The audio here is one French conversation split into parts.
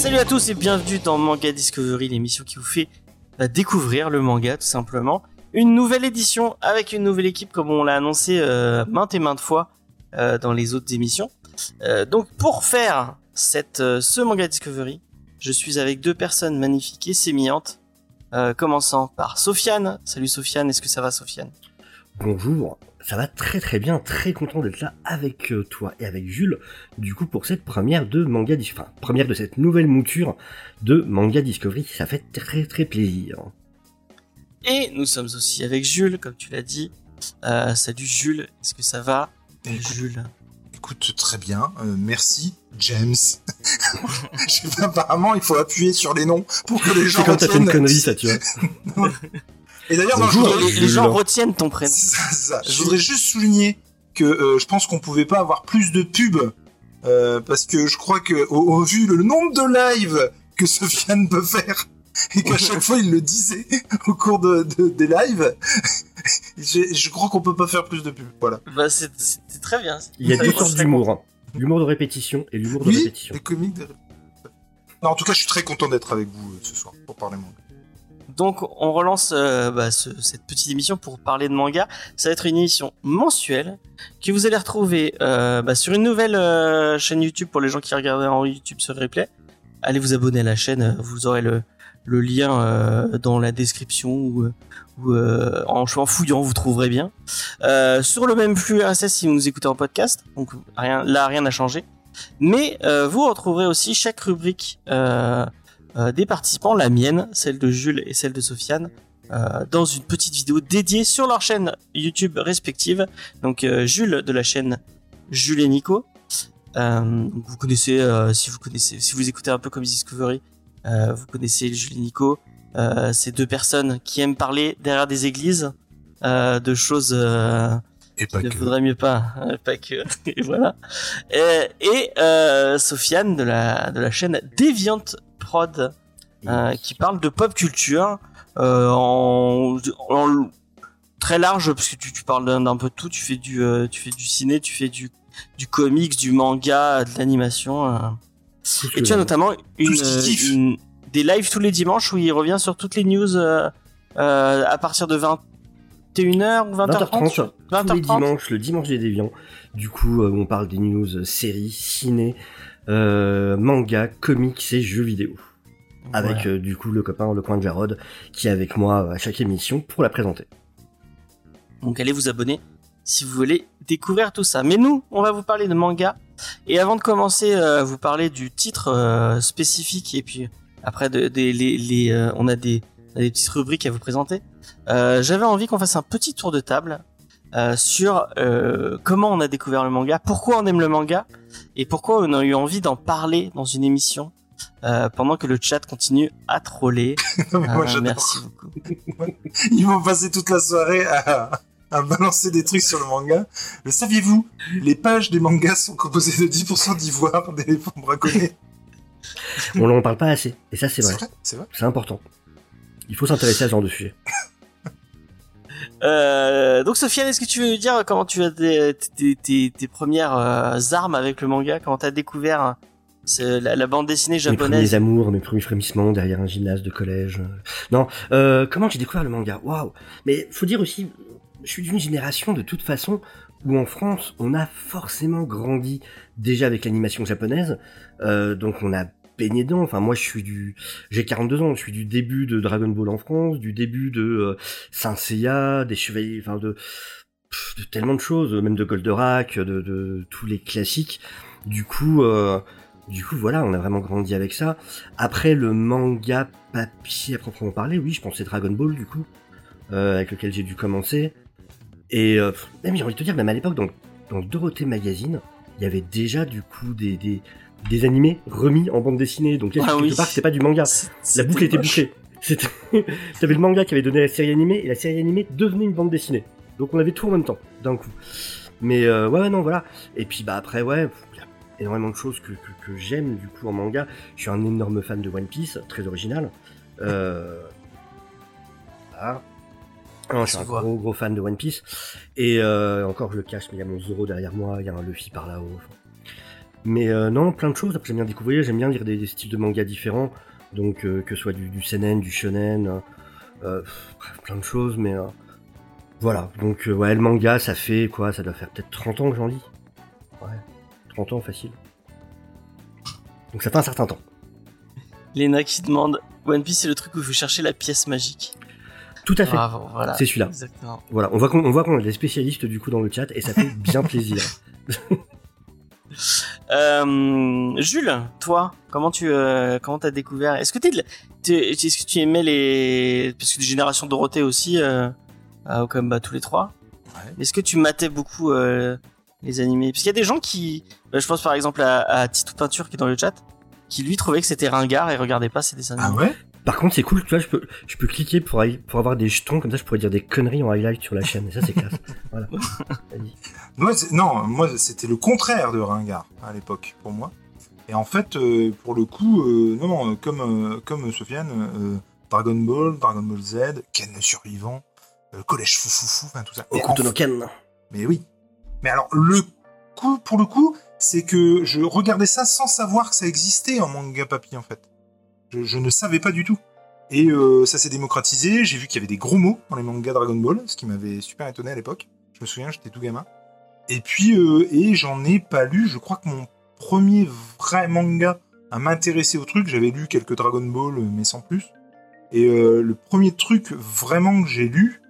Salut à tous et bienvenue dans Manga Discovery, l'émission qui vous fait bah, découvrir le manga tout simplement. Une nouvelle édition avec une nouvelle équipe comme on l'a annoncé euh, maintes et maintes fois euh, dans les autres émissions. Euh, donc pour faire cette, ce Manga Discovery, je suis avec deux personnes magnifiques et sémillantes. Commençant par Sofiane. Salut Sofiane, est-ce que ça va Sofiane? Bonjour, ça va très très bien, très content d'être là avec euh, toi et avec Jules, du coup pour cette première de Manga enfin première de cette nouvelle mouture de Manga Discovery, ça fait très très plaisir. Et nous sommes aussi avec Jules, comme tu l'as dit. Euh, salut Jules, est-ce que ça va? Écoute, Jules écoute, très bien. Euh, merci, James. Je sais pas, apparemment, il faut appuyer sur les noms pour que les gens C'est quand t'as fait une connerie ça tu vois. Et d'ailleurs, les, les gens retiennent ton prénom. C'est ça, c'est ça. Je voudrais juste souligner que euh, je pense qu'on pouvait pas avoir plus de pubs euh, parce que je crois que au, au vu le nombre de lives que Sofiane peut faire et qu'à chaque fois il le disait au cours de, de- des lives, je, je crois qu'on peut pas faire plus de pubs. Voilà. Bah, c'était très bien. Il y a deux sortes d'humour, hein. l'humour de répétition et l'humour de Oui, répétition. les comiques de... Non, en tout cas, je suis très content d'être avec vous euh, ce soir pour parler manga. Donc on relance euh, bah, ce- cette petite émission pour parler de manga. Ça va être une émission mensuelle que vous allez retrouver euh, bah, sur une nouvelle euh, chaîne YouTube pour les gens qui regardent en YouTube sur replay. Allez vous abonner à la chaîne, vous aurez le, lien dans la description ou, en, fouillant vous trouverez bien. Sur le même flux RSS si vous nous écoutez en podcast, donc là rien n'a changé. Mais vous retrouverez aussi chaque rubrique euh, des participants, la mienne, celle de Jules et celle de Sofiane, euh, dans une petite vidéo dédiée sur leur chaîne YouTube respective. Donc euh, Jules de la chaîne Jules et Nico. Euh, vous connaissez, euh, si vous connaissez, si vous écoutez un peu comme Discovery, euh, vous connaissez Jules et Nico. Euh, ces deux personnes qui aiment parler derrière des églises euh, de choses euh, Et pas il ne faudrait mieux pas, hein, pas que. Et voilà. Et, et euh, Sofiane de la de la chaîne Deviant Prod euh, qui parle de pop culture euh, en, en très large parce que tu, tu parles d'un peu de tout. Tu fais du euh, tu fais du ciné, tu fais du du comics, du manga, de l'animation. Et tu as notamment une, une- des lives tous les dimanches où il revient sur toutes les news à partir de 21h ou 20h30. 20h30, tous les dimanches, le dimanche des déviants. Du coup, on parle des news séries, ciné, manga, comics et jeux vidéo. Avec Voilà. euh, du coup le copain, le coin de Jarod, qui est avec moi à chaque émission pour la présenter. Donc allez vous abonner si vous voulez découvrir tout ça. Mais nous, on va vous parler de manga. Et avant de commencer, euh, vous parler du titre euh, spécifique et puis après de, des- les, les, euh, on a des, petites rubriques à vous présenter. Euh, J'avais envie qu'on fasse un petit tour de table euh, sur euh, comment on a découvert le manga, pourquoi on aime le manga et pourquoi on a eu envie d'en parler dans une émission euh, pendant que le chat continue à troller. Moi, Euh, j'adore. merci beaucoup. Ils vont passer toute la soirée à, à balancer des trucs sur le manga. Le saviez-vous? Les pages des mangas sont composées de 10% d'ivoire d'éléphants braconnés. On n'en parle pas assez, et ça c'est vrai, C'est vrai c'est important. Il faut s'intéresser à ce genre de sujet. Euh, donc Sofiane, est-ce que tu veux nous dire comment tu as tes, tes- tes premières euh, armes avec le manga, comment tu as découvert euh, ce- la, la bande dessinée Mes premiers japonaise? amours, mes premiers frémissements derrière un gymnase de collège. Non, euh, comment j'ai découvert le manga? Waouh! Mais faut dire aussi, je suis d'une génération de toute façon où en France, on a forcément grandi déjà avec l'animation japonaise, euh, donc on a baigné dedans. Enfin, moi, je suis du, j'ai 42 ans, je suis du début de Dragon Ball en France, du début de euh, Saint Seiya, des Chevaliers, enfin de, de tellement de choses, même de Goldorak, de, tous les classiques. Du coup, euh, Du coup, voilà, on a vraiment grandi avec ça. Après, le manga papier à proprement parler, oui, je pensais Dragon Ball, du coup, euh, avec lequel j'ai dû commencer. Et même, j'ai envie de te dire, même à l'époque, dans, dans Dorothée Magazine, il y avait déjà, du coup, des, des animés remis en bande dessinée. Donc, Ah quelque oui. part, c'était pas du manga. La boucle était. C'était, t'avais le manga qui avait donné la série animée, et la série animée devenait une bande dessinée. Donc, on avait tout en même temps, d'un coup. Mais euh, ouais, ouais, non, voilà. Et puis bah après, ouais, il y a énormément de choses que, que, que j'aime du coup en manga. Je suis un énorme fan de One Piece, très original. Euh... Voilà. Non, je suis un gros gros fan de One Piece. Et euh, encore, je le cache, mais il y a mon Zoro derrière moi, il y a un Luffy par là-haut. enfin. Mais euh, non, plein de choses. Après, j'aime bien découvrir, j'aime bien lire des, des styles de manga différents. Donc, euh, que ce soit du, du seinen, du shonen, euh, pff, bref, plein de choses. Mais euh, voilà. Donc, euh, ouais, le manga, ça fait quoi? Ça doit faire peut-être 30 ans que j'en lis. Ouais, 30 ans facile. Donc, ça fait un certain temps. Léna qui demande One Piece, c'est le truc où il faut chercher la pièce magique. Tout à fait. Bravo, voilà. C'est celui-là. Exactement. Voilà, on voit qu'on on voit qu'on a des spécialistes du coup dans le chat et ça fait bien plaisir. Euh, Jules, toi, comment tu euh, comment t'as découvert? Est-ce que t'es, est-ce que tu aimais les parce que des générations Dorothée aussi, euh, euh, comme bah, tous les trois. Ouais. Est-ce que tu matais beaucoup euh, les animés? Parce qu'il y a des gens qui, bah, je pense par exemple à, à Titou Peinture qui est dans le chat, qui lui trouvait que c'était ringard et regardait pas ces dessins Ah animés. ouais? Par contre, c'est cool, tu vois, je peux, je peux cliquer pour, avoir des jetons, comme ça je pourrais dire des conneries en highlight sur la chaîne, et ça c'est classe. Voilà. Moi, non, moi c'était le contraire de Ringard à l'époque pour moi. Et en fait, euh, pour le coup, euh, non, non, euh, comme euh, comme Sofiane, euh, Dragon Ball, Dragon Ball Z, Ken le survivant, euh, Collège Foufoufou, enfin tout ça. Et en Okuto no Ken. Mais oui. Mais alors, le coup, pour le coup, c'est que je regardais ça sans savoir que ça existait en manga papier, en fait. Je, je ne savais pas du tout. Et euh, ça s'est démocratisé. J'ai vu qu'il y avait des gros mots dans les mangas Dragon Ball, ce qui m'avait super étonné à l'époque. Je me souviens, j'étais tout gamin. Et puis, euh, et j'en ai pas lu. Je crois que mon premier vrai manga à m'intéresser au truc, j'avais lu quelques Dragon Ball, euh, mais sans plus. Et euh, le premier truc vraiment que j'ai lu,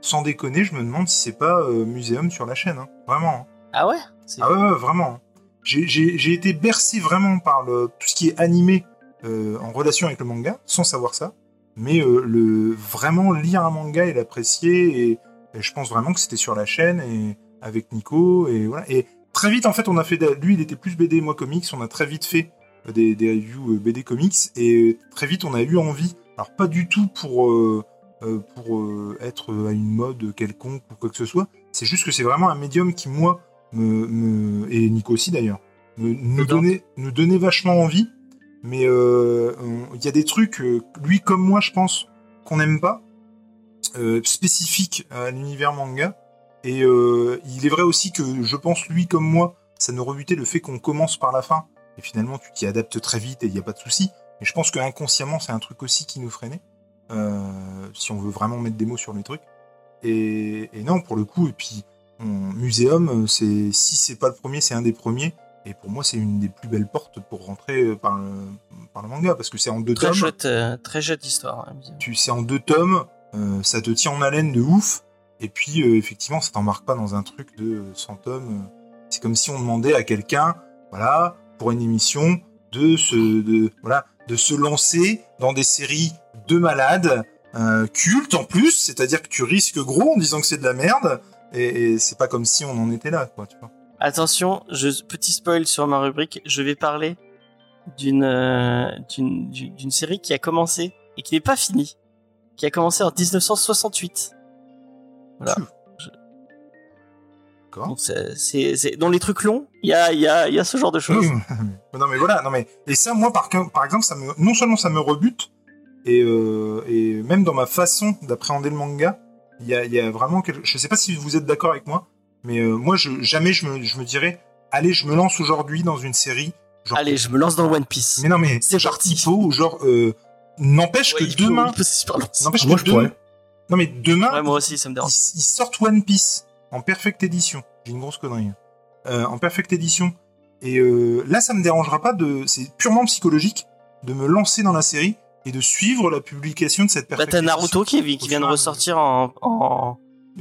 sans déconner, je me demande si c'est pas Muséum sur la chaîne. hein. Vraiment. hein. Ah ouais Ah ouais, ouais, vraiment. hein. J'ai été bercé vraiment par le, tout ce qui est animé euh, en relation avec le manga, sans savoir ça. Mais euh, le vraiment lire un manga et l'apprécier, et, et je pense vraiment que c'était sur la chaîne et avec Nico et voilà. Et très vite en fait, on a fait, lui il était plus BD, moi comics, on a très vite fait des, des reviews euh, BD comics et très vite on a eu envie. Alors pas du tout pour euh, pour être à une mode quelconque ou quoi que ce soit. C'est juste que c'est vraiment un médium qui moi me, me- et Nico aussi d'ailleurs, me- nous donnait, nous donnait vachement envie. Mais euh, il y a des trucs, euh, lui comme moi, je pense, qu'on n'aime pas, euh, spécifiques à l'univers manga. Et il est vrai aussi que je pense, lui comme moi, ça nous rebutait le fait qu'on commence par la fin. Et finalement, tu t'y adaptes très vite et il n'y a pas de souci. Mais je pense qu'inconsciemment, c'est un truc aussi qui nous freinait. si on veut vraiment mettre des mots sur les trucs. Et, et non, pour le coup, et puis on- Muséum, c'est si c'est pas le premier, c'est un des premiers. Et pour moi, c'est une des plus belles portes pour rentrer euh, par le, par le manga, parce que c'est en deux Très tomes. chouette, euh, très chouette histoire. hein. Tu c'est en deux tomes, euh, ça te tient en haleine de ouf. Et puis euh, effectivement, ça t'embarque pas dans un truc de 100 tomes. C'est comme si on demandait à quelqu'un, voilà, pour une émission, de se, de, voilà, de se lancer dans des séries de malades, euh, cultes en plus, c'est-à-dire que tu risques gros en disant que c'est de la merde. Et, et c'est pas comme si on en était là, quoi, tu vois. Attention, je, petit spoil sur ma rubrique, je vais parler d'une euh, d'une série qui a commencé et qui n'est pas finie, qui a commencé en 1968. Voilà. Je- D'accord. Donc c'est dans les trucs longs, il y a y a y a ce genre de choses. non mais voilà, non mais et ça moi par, par exemple ça me non seulement ça me rebute et, euh, et même dans ma façon d'appréhender le manga, il y a, y a vraiment quelque... je sais pas si vous êtes d'accord avec moi, mais euh, moi je jamais je me, je me dirais allez je me lance aujourd'hui dans une série. Genre, Allez, je me lance dans One Piece. mais non mais c'est genre ou genre euh, n'empêche Ouais, que il peut- demain il peut lancer. n'empêche Moi, que je demain pourrais. non mais demain Ouais, moi aussi, ça me dérange. ils, ils sortent One Piece en perfect édition. J'ai une grosse connerie. Euh, en perfect édition. Et euh, là, ça me dérangera pas de. C'est purement psychologique de me lancer dans la série et de suivre la publication de cette Bah, perfect t'as édition. Naruto qui, qui vient de ressortir en.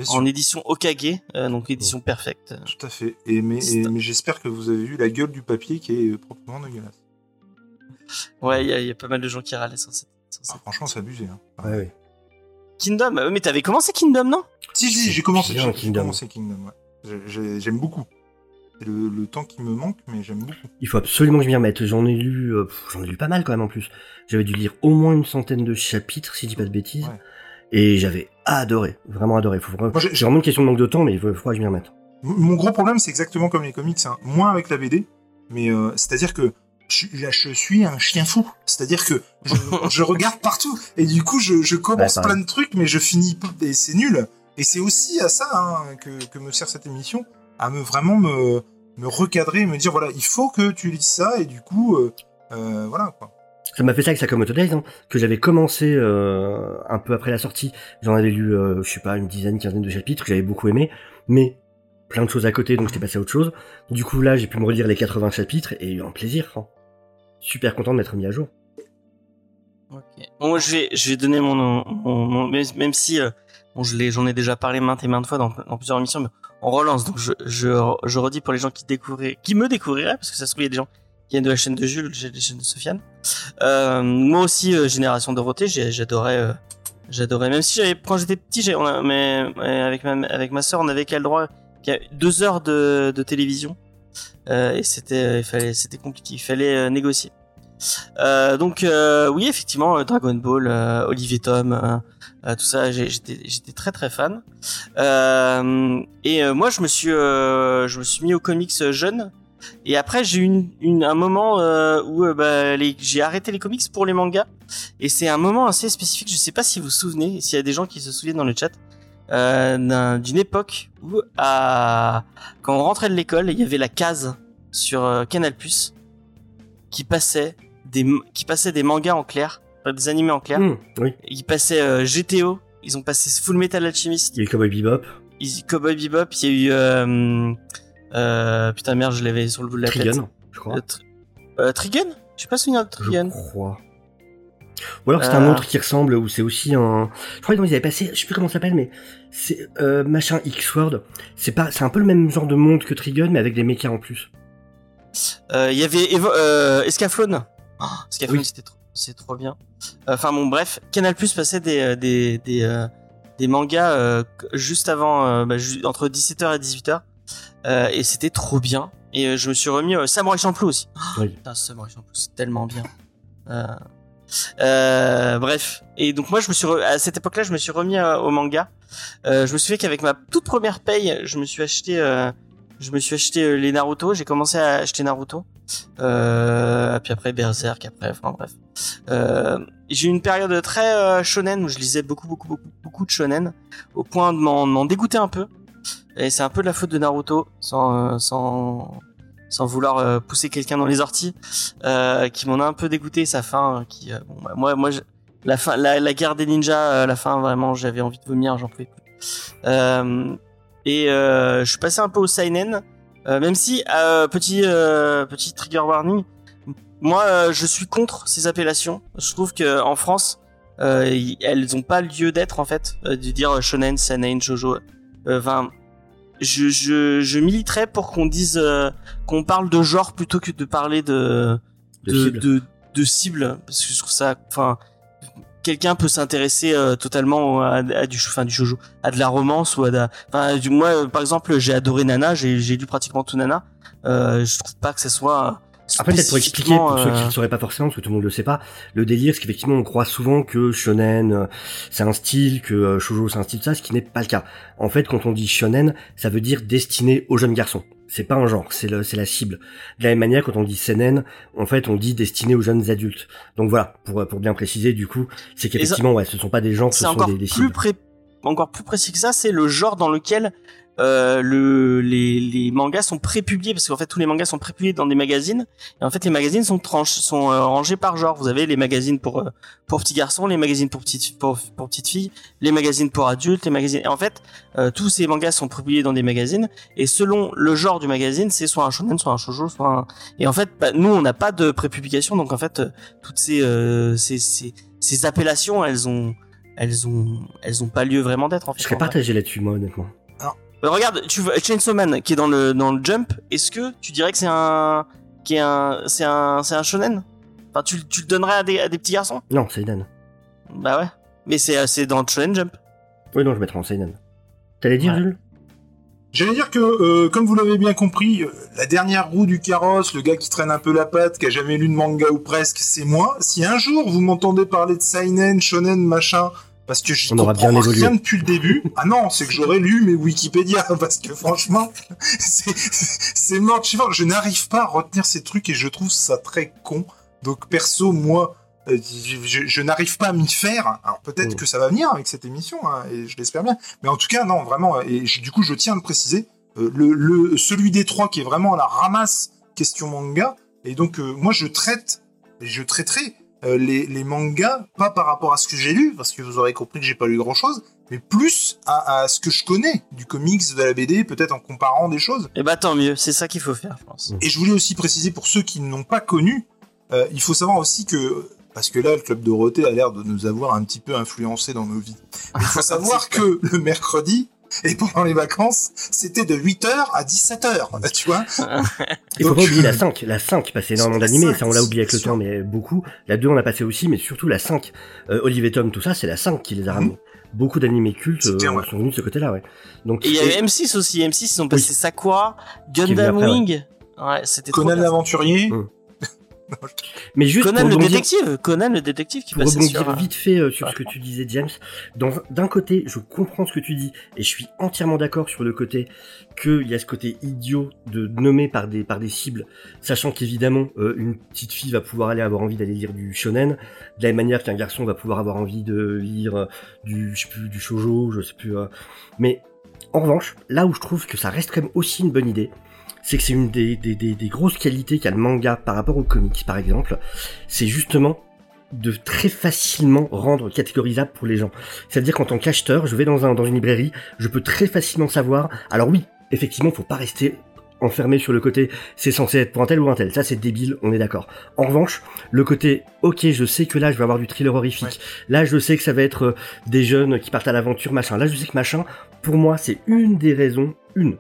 En édition Okage, euh, donc édition perfecte. Tout à fait. Et mais, et- j'espère que vous avez vu la gueule du papier qui est proprement dégueulasse. Ouais, il y, a- il y a pas mal de gens qui râlaient sur cette. sur cette- Ah, franchement, c'est abusé. Hein. Ouais, ouais. Kingdom, euh, mais t'avais commencé Kingdom, non? Si, si, j'ai commencé, Kingdom. commencé Kingdom. Ouais. J'aime beaucoup. C'est le, le temps qui me manque, mais j'aime beaucoup. Il faut absolument que je m'y remette. J'en ai lu, euh, j'en ai lu pas mal quand même en plus. J'avais dû lire au moins une centaine de chapitres, si je dis pas de bêtises. Ouais. Et j'avais adoré, vraiment adoré. Faut vraiment... Moi, j'ai- vraiment une question de manque de temps, mais il faut que je m'y remette. Mon gros problème, c'est exactement comme les comics, hein. moins avec la BD, mais euh, c'est-à-dire que je, là, je suis un chien fou. C'est-à-dire que je, je regarde partout et du coup, je, je commence Ouais, plein de trucs, mais je finis et c'est nul. Et c'est aussi à ça hein, que, que me sert cette émission, à me vraiment me, me recadrer, me dire voilà, il faut que tu lises ça et du coup, euh, euh, voilà quoi. Ça m'a fait ça avec Sakamoto Days, hein, que j'avais commencé euh, un peu après la sortie. J'en avais lu, euh, je sais pas, une dizaine, quinzaine de chapitres que j'avais beaucoup aimé, mais plein de choses à côté, donc j'étais passé à autre chose. Du coup, là, j'ai pu me relire les 80 chapitres et eu un plaisir. hein. Super content de m'être mis à jour. Ok. Bon, moi, je vais, je vais donner mon, mon, même, si euh, bon, j'en ai déjà parlé maintes et maintes fois dans, plusieurs émissions, mais on relance. Donc, je redis pour les gens qui découvriraient, qui me découvriraient, parce que ça se trouve il y a des gens qui viennent de la chaîne de Jules, j'ai des chaînes de Sofiane. Euh, moi aussi, euh, génération Dorothée, j'adorais, euh, j'adorais. Même si quand j'étais petit, j'ai, a, mais, avec ma, avec ma sœur, on avait qu'à le droit, qu'à deux heures de, de télévision. Euh, et c'était, il fallait, c'était compliqué, il fallait euh, négocier. Euh, donc euh, oui effectivement euh, Dragon Ball, euh, Olivier Tom, euh, euh, tout ça j'étais j'étais très très fan. Euh, et euh, moi je me suis euh, je me suis mis aux comics euh, jeune. Et après j'ai eu une, une- un moment euh, où euh, bah, j'ai arrêté les comics pour les mangas. Et c'est un moment assez spécifique. Je sais pas si vous vous souvenez, s'il y a des gens qui se souviennent dans le chat. euh, d'un- d'une époque où à, quand on rentrait de l'école il y avait la case sur Canal Plus qui passait des qui passait des mangas en clair, des animés en clair. Oui, Ils passaient GTO, ils ont passé Full Metal Alchemist, il y a eu Cowboy Bebop, ils, Cowboy Bebop, il y a eu euh, putain merde, je l'avais sur le bout de la tête. Je crois. Euh, euh, Je sais pas souvenir de Trigun. Je crois. Ou alors c'est un Euh. autre qui ressemble, où c'est aussi un... Je crois qu'ils avaient passé, je sais plus comment ça s'appelle, mais c'est euh, machin X-Word. C'est pas, c'est un peu le même genre de monde que Trigun, mais avec des mechas en plus. Il y avait Evo Escaflowne. Oh, Escaflowne Oui. c'était trop, c'est trop bien. Enfin bon bref, Canal Plus passait des des des, des mangas juste avant bah, ju- entre 17h et 18h euh, et c'était trop bien. Et euh, je me suis remis euh, Samurai Champloo aussi. Oh, Oui. Putain, Samurai Champloo, c'est tellement bien. Euh, bref. Et donc moi, je me suis re- à cette époque-là, je me suis remis euh, au manga. Euh, je me souviens qu'avec ma toute première paye, je me suis acheté, je me suis acheté les Naruto. J'ai commencé à acheter Naruto. Puis après Berserk, après, enfin bref. J'ai eu une période très shonen où je lisais beaucoup, beaucoup, beaucoup, beaucoup de shonen, au point de m'en dégoûter un peu. Et c'est un peu de la faute de Naruto, sans, euh, sans, vouloir euh, pousser quelqu'un dans les orties, euh, qui m'en a un peu dégoûté sa fin, qui, bah, moi, moi, la fin, la, guerre des ninjas, la fin, vraiment, j'avais envie de vomir, j'en pouvais plus. Et je suis passé un peu au seinen, même si petit petit trigger warning, moi, je suis contre ces appellations. Je trouve que en France, elles ont pas lieu d'être en fait, de dire shonen, seinen, jojo. Euh, Enfin, je, je, je militerais pour qu'on dise euh, qu'on parle de genre plutôt que de parler de De de, cible. de, de cible parce que je trouve ça enfin quelqu'un peut s'intéresser euh, totalement à, à du enfin du shoujo à de la romance ou à de enfin du moi euh, par exemple j'ai adoré Nana j'ai j'ai lu pratiquement tout Nana euh, je trouve pas que ce soit Après, peut-être pour expliquer, pour ceux qui ne sauraient pas forcément, parce que tout le monde le sait pas, le délire, c'est qu'effectivement, on croit souvent que shonen, euh, c'est un style, que euh, shoujo, c'est un style, ça, ce qui n'est pas le cas. En fait, quand on dit shonen, ça veut dire destiné aux jeunes garçons. C'est pas un genre, c'est le, c'est la cible. De la même manière, quand on dit seinen, en fait, on dit destiné aux jeunes adultes. Donc voilà, pour, pour bien préciser, du coup, c'est qu'effectivement, ouais, ce sont pas des genres, ce sont des, des plus cibles. pré encore plus précis que ça c'est le genre dans lequel euh, le les, les mangas sont prépubliés parce qu'en fait tous les mangas sont prépubliés dans des magazines et en fait les magazines sont tranches sont euh, rangés par genre vous avez les magazines pour euh, pour petits garçons les magazines pour petites pour, pour petites filles les magazines pour adultes les magazines et en fait euh, tous ces mangas sont publiés dans des magazines et selon le genre du magazine c'est soit un shonen soit un shoujo soit un et en fait bah, nous on n'a pas de prépublication donc en fait toutes ces, euh, ces ces ces appellations elles ont elles ont, elles ont pas lieu vraiment d'être en fait. Je serais partagé là-dessus, moi, honnêtement. Euh, regarde, tu vois Chainsaw Man qui est dans le dans le Jump. Est-ce que tu dirais que c'est un, qui est un, c'est un, c'est un shonen? Enfin, tu, tu le donnerais à des, à des petits garçons? Non, Seinen. Bah ouais. Mais c'est, euh, c'est dans le Shonen Jump. Oui, non, je mettrais en Seinen. T'allais dire, Ouais. Jules? J'allais dire que, euh, comme vous l'avez bien compris, euh, la dernière roue du carrosse, le gars qui traîne un peu la patte, qui a jamais lu de manga ou presque, c'est moi. Si un jour vous m'entendez parler de seinen, shonen, machin, parce que je On comprends bien évolué. rien depuis le début, ah non, c'est que j'aurais lu mes Wikipédia, parce que franchement, c'est mort. Je n'arrive pas à retenir ces trucs et je trouve ça très con. Donc perso, moi, euh, je, n'arrive pas à m'y faire. Alors peut-être Mm. que ça va venir avec cette émission, hein, et je l'espère bien. Mais en tout cas, non, vraiment, et je- du coup, je tiens à le préciser, euh, le, le, celui des trois qui est vraiment à la ramasse question manga, et donc euh, moi je traite, et je traiterai euh, les, les mangas, pas par rapport à ce que j'ai lu, parce que vous aurez compris que j'ai pas lu grand chose, mais plus à, à ce que je connais du comics, de la BD, peut-être en comparant des choses. Et bah tant mieux. C'est ça qu'il faut faire, je pense. Et je voulais aussi préciser pour ceux qui ne l'ont pas connu, euh, il faut savoir aussi que parce que là, le club Dorothée a l'air de nous avoir un petit peu influencé dans nos vies. Il faut savoir que le mercredi et pendant les vacances, c'était de 8h à 17h, tu vois. Il faut pas oublier la euh, 5. La 5 passait énormément d'animés, 5, ça on l'a oublié avec le temps, mais beaucoup. La 2 on a passé aussi, mais surtout la 5. Euh, Olivier Tom, tout ça, c'est la 5 qui les a Mhm. ramenés. Beaucoup d'animés cultes euh, ouais. sont venus de ce côté-là, ouais. Donc, Et il y avait M6 aussi. M6, ils ont passé Oui. Sakura, Gundam après, ouais. Wing. Ouais, c'était trop Conan bien. Mais juste Conan le rebondir- détective. Conan le détective qui pour passait rebondir sur. euh, vite fait euh, sur ouais. ce que tu disais, James, d'un côté, je comprends ce que tu dis et je suis entièrement d'accord sur le côté qu'il y a ce côté idiot de nommer par des par des cibles, sachant qu'évidemment euh, une petite fille va pouvoir aller avoir envie d'aller lire du shonen, de la même manière qu'un garçon va pouvoir avoir envie de lire euh, du je sais plus du shojo, je sais plus. Mais en revanche, là où je trouve que ça reste quand même aussi une bonne idée, c'est que c'est une des, des, des, des grosses qualités qu'a le manga par rapport aux comics, par exemple, c'est justement de très facilement rendre catégorisable pour les gens. C'est-à-dire qu'en tant qu'acheteur, je vais dans, un, dans une librairie, je peux très facilement savoir. Alors oui, effectivement, faut pas rester enfermé sur le côté c'est censé être pour un tel ou un tel. Ça c'est débile, on est d'accord. En revanche, le côté ok, je sais que là je vais avoir du thriller horrifique. Là je sais que ça va être euh, des jeunes qui partent à l'aventure, machin. Là je sais que machin, pour moi c'est une des raisons, une,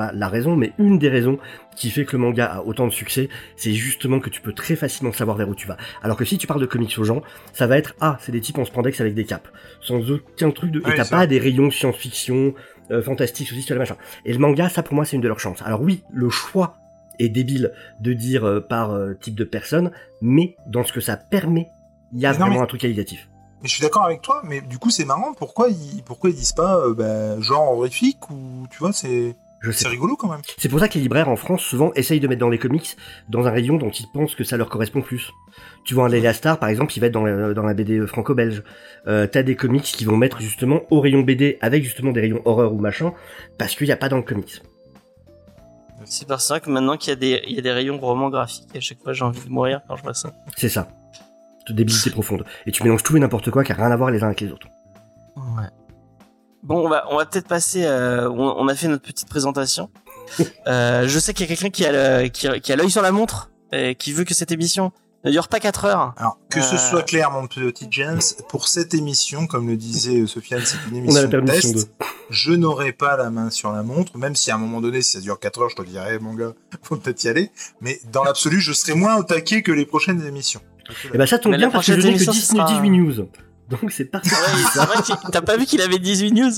pas la raison, mais une des raisons qui fait que le manga a autant de succès, c'est justement que tu peux très facilement savoir vers où tu vas. Alors que si tu parles de comics aux gens, ça va être ah, c'est des types en spandex avec des capes, sans aucun truc de. Ouais, et t'as pas des rayons science-fiction, euh, fantastique, ceci, machin. Et le manga, ça pour moi, c'est une de leurs chances. Alors oui, le choix est débile de dire euh, par euh, type de personne, mais dans ce que ça permet, il y a Mais non, vraiment mais- un truc qualitatif. Mais je suis d'accord avec toi, mais du coup c'est marrant. Pourquoi ils, pourquoi ils disent pas euh, bah, genre horrifique ou tu vois c'est c'est rigolo quand même. C'est pour ça que les libraires en France souvent essayent de mettre dans les comics dans un rayon dont ils pensent que ça leur correspond plus. Tu vois un Leila Star par exemple, il va être dans la, dans la BD franco-belge. Euh, T'as des comics qui vont mettre justement au rayon BD avec justement des rayons horreur ou machin parce qu'il n'y a pas dans le comics. C'est pour ça que maintenant qu'il y a des, il y a des rayons romans graphiques, à chaque fois j'ai envie de mourir quand je vois ça. C'est ça. De débilité profonde. Et tu mélanges tout et n'importe quoi qui a rien à voir les uns avec les autres. Ouais. Bon, on va, on va peut-être passer. euh, on, on a fait notre petite présentation. Euh, je sais qu'il y a quelqu'un qui a le- qui, a- qui a l'œil sur la montre et qui veut que cette émission ne dure pas 4 heures. Alors que ce Euh. soit clair, mon petit James, pour cette émission, comme le disait Sofiane, c'est une On a émission de test. de. Je n'aurai pas la main sur la montre, même si à un moment donné, si ça dure 4 heures, je te dirais, mon gars, faut peut-être y aller. Mais dans l'absolu, je serai moins au taquet que les prochaines émissions. Et bah ça tombe bien parce que je que émission, 10, ce sera- 18 news. Donc c'est. Ouais, vrai que t'as pas vu qu'il avait 18 news?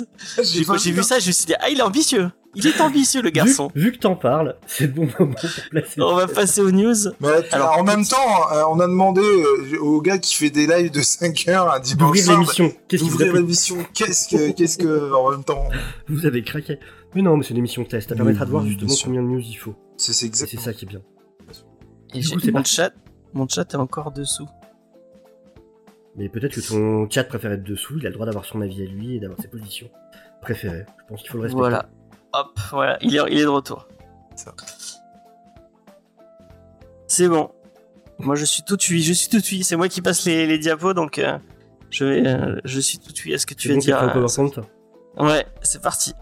J'ai vu, hein. ça, je me suis dit, ah, il est ambitieux. Il est ambitieux, le garçon. Vu, vu que t'en parles, c'est le bon moment pour placer. On va passer aux news. Mais Alors, en même temps, euh, on a demandé euh, au gars qui fait des lives de 5 heures à dimanche D'ouvrir l'émission. Qu'est-ce vous a d'ouvrir l'émission. Qu'est-ce que, qu'est-ce que, en même temps, Vous avez craqué. Mais non, mais c'est une émission test. Ça permettra de voir Oui, justement combien de news il faut. c'est, c'est Et c'est exactement. ça qui est bien. Et Du j'ai- coup, c'est mon parti. chat, mon chat est encore dessous. Mais peut-être que ton chat préfère être dessous, il a le droit d'avoir son avis à lui et d'avoir ses positions préférées. Je pense qu'il faut le respecter. Voilà. Hop, voilà, il est, il est de retour. Ça. C'est bon. Moi, je suis tout oui, je suis tout oui. C'est moi qui passe les, les diapos, donc euh, je vais, euh, je suis tout oui. Est-ce que tu Tu vas veux dire dire un euh, Ouais, c'est parti.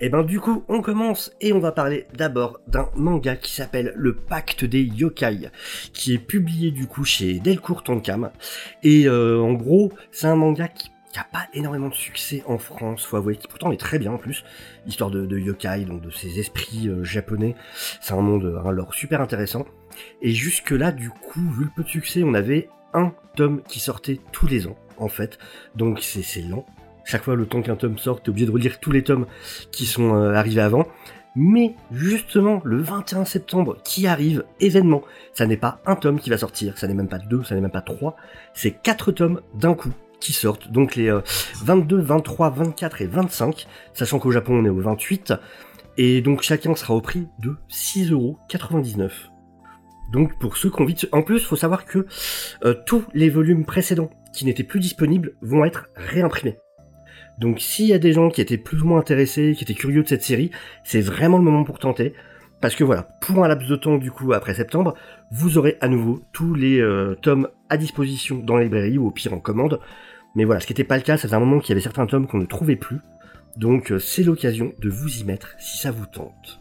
Et ben du coup, on commence et on va parler d'abord d'un manga qui s'appelle Le Pacte des Yokai, qui est publié du coup chez Delcourt Tonkam. Et euh, en gros, c'est un manga qui qui a pas énormément de succès en France, faut avouer, qui pourtant est très bien en plus, histoire de, yokai, donc de ces esprits euh, japonais. C'est un monde, un lore super intéressant. Et jusque là, du coup, vu le peu de succès, on avait un tome qui sortait tous les ans, en fait. Donc c'est lent. Chaque fois, le temps qu'un tome sort, t'es obligé de relire tous les tomes qui sont euh, arrivés avant. Mais justement, le 21 septembre qui arrive, événement, ça n'est pas un tome qui va sortir, ça n'est même pas deux, ça n'est même pas trois, c'est quatre tomes d'un coup qui sortent, donc les euh, 22, 23, 24 et 25, sachant qu'au Japon on est au 28, et donc chacun sera au prix de 6,99€. Donc pour ceux qui ont envie En plus, faut savoir que euh, tous les volumes précédents qui n'étaient plus disponibles vont être réimprimés. Donc s'il y a des gens qui étaient plus ou moins intéressés, qui étaient curieux de cette série, c'est vraiment le moment pour tenter. Parce que voilà, pour un laps de temps du coup après septembre, vous aurez à nouveau tous les euh, tomes à disposition dans la librairie ou au pire en commande. Mais voilà, ce qui n'était pas le cas, faisait un moment qu'il y avait certains tomes qu'on ne trouvait plus. Donc euh, c'est l'occasion de vous y mettre si ça vous tente.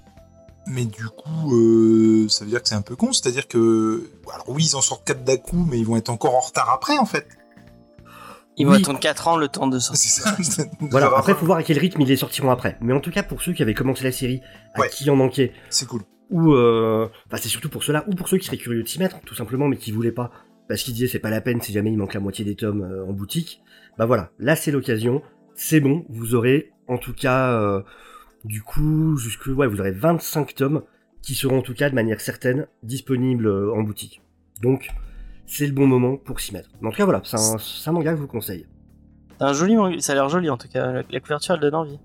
Mais du coup, euh, ça veut dire que c'est un peu con, c'est-à-dire que... Alors oui, ils en sortent 4 d'un coup, mais ils vont être encore en retard après, en fait. Ils vont Oui. attendre 4 ans le temps de sortir. Voilà, après faut voir à quel rythme ils les sortiront après. Mais en tout cas pour ceux qui avaient commencé la série, à Ouais. qui il en manquait, C'est cool. ou euh, enfin c'est surtout pour ceux-là, ou pour ceux qui seraient curieux de s'y mettre, tout simplement, mais qui voulaient pas, parce qu'ils disaient c'est pas la peine si jamais il manque la moitié des tomes euh, en boutique. Bah voilà, là c'est l'occasion, c'est bon, vous aurez en tout cas, euh, du coup, jusque ouais, vous aurez 25 tomes qui seront en tout cas de manière certaine disponibles euh, en boutique. Donc c'est le bon moment pour s'y mettre. En tout cas voilà, c'est un, manga que je vous conseille. C'est un joli manga, ça a l'air joli en tout cas. La, la couverture elle donne envie.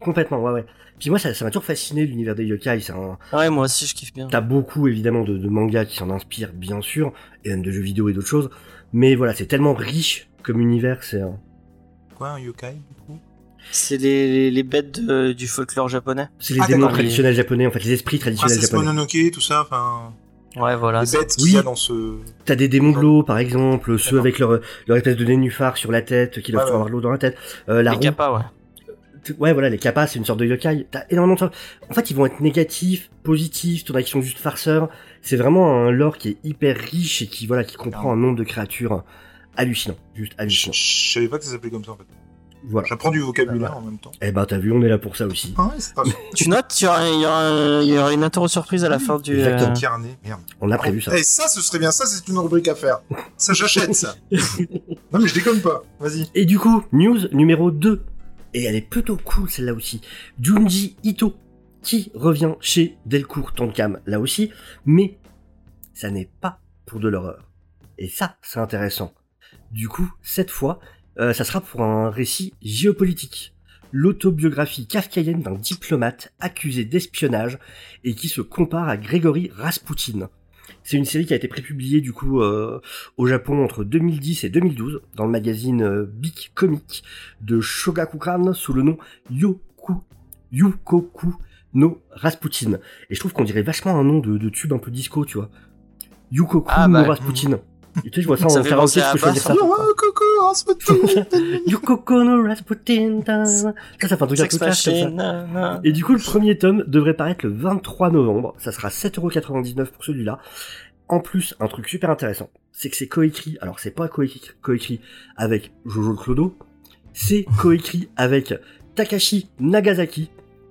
Complètement, ouais ouais. Puis moi ça m'a toujours fasciné l'univers des yokai, c'est un, Ouais, moi aussi je kiffe bien. T'as beaucoup évidemment de, de mangas qui s'en inspirent, bien sûr, et même de jeux vidéo et d'autres choses. Mais voilà, c'est tellement riche comme univers, c'est un- Quoi, un yokai, du coup? C'est les, les, les bêtes de- du folklore japonais. c'est les Ah, démons traditionnels japonais, en fait, les esprits traditionnels Princesse japonais. Mononoke, tout ça, enfin... Ouais, voilà. les bêtes qu'il Oui. y a dans ce... T'as des démons de l'eau, par exemple, ceux avec leur, leur espèce de nénuphar sur la tête, qui doivent Ouais, ouais. avoir de l'eau dans la tête. Euh, la Les roue- kappas, ouais. Ouais, voilà, les kappas, c'est une sorte de yokai. T'as énormément de. En fait, ils vont être négatifs, positifs, t'en as qui sont juste farceurs. C'est vraiment un lore qui est hyper riche et qui, voilà, qui comprend un nombre de créatures hallucinant. Juste Je, hallucinant. je savais pas que ça s'appelait comme ça, en fait. Voilà. J'apprends du vocabulaire en même temps. Eh ben, t'as vu, on est là pour ça aussi. Ah ouais, pas. Tu notes, il y aura, y une interro surprise à la fin du. exactement. euh, Carnet, merde. On a prévu ça. Eh, ça, ce serait bien, ça, c'est une rubrique à faire. Ça, j'achète, ça. non, mais je déconne pas. Vas-y. Et du coup, news numéro 2. Et elle est plutôt cool celle-là aussi. Junji Ito, qui revient chez Delcourt Tonkam là aussi, mais ça n'est pas pour de l'horreur. Et ça, c'est intéressant. Du coup, cette fois, euh, ça sera pour un récit géopolitique. L'autobiographie kafkaïenne d'un diplomate accusé d'espionnage et qui se compare à Grégory Rasputin. C'est une série qui a été prépubliée du coup euh, au Japon entre 2010 et 2012 dans le magazine euh, Big Comic de Shogakukan sous le nom Yoku, Yukoku no Rasputin. Et je trouve qu'on dirait vachement un nom de, de tube un peu disco, tu vois. Yukoku Ah, no bah, Rasputin. Et tu sais, je vois ça, Ça en karaoké, je peux choisir ça. Rasputin. Ça, ça fait un truc un peu comme ça. Et du coup, le premier tome devrait paraître le 23 novembre. Ça sera 7,99€ pour celui-là. En plus, un truc super intéressant, c'est que c'est coécrit. Alors, c'est pas coécrit, coécrit avec Jojo le Clodo. C'est coécrit avec Takashi Nagasaki,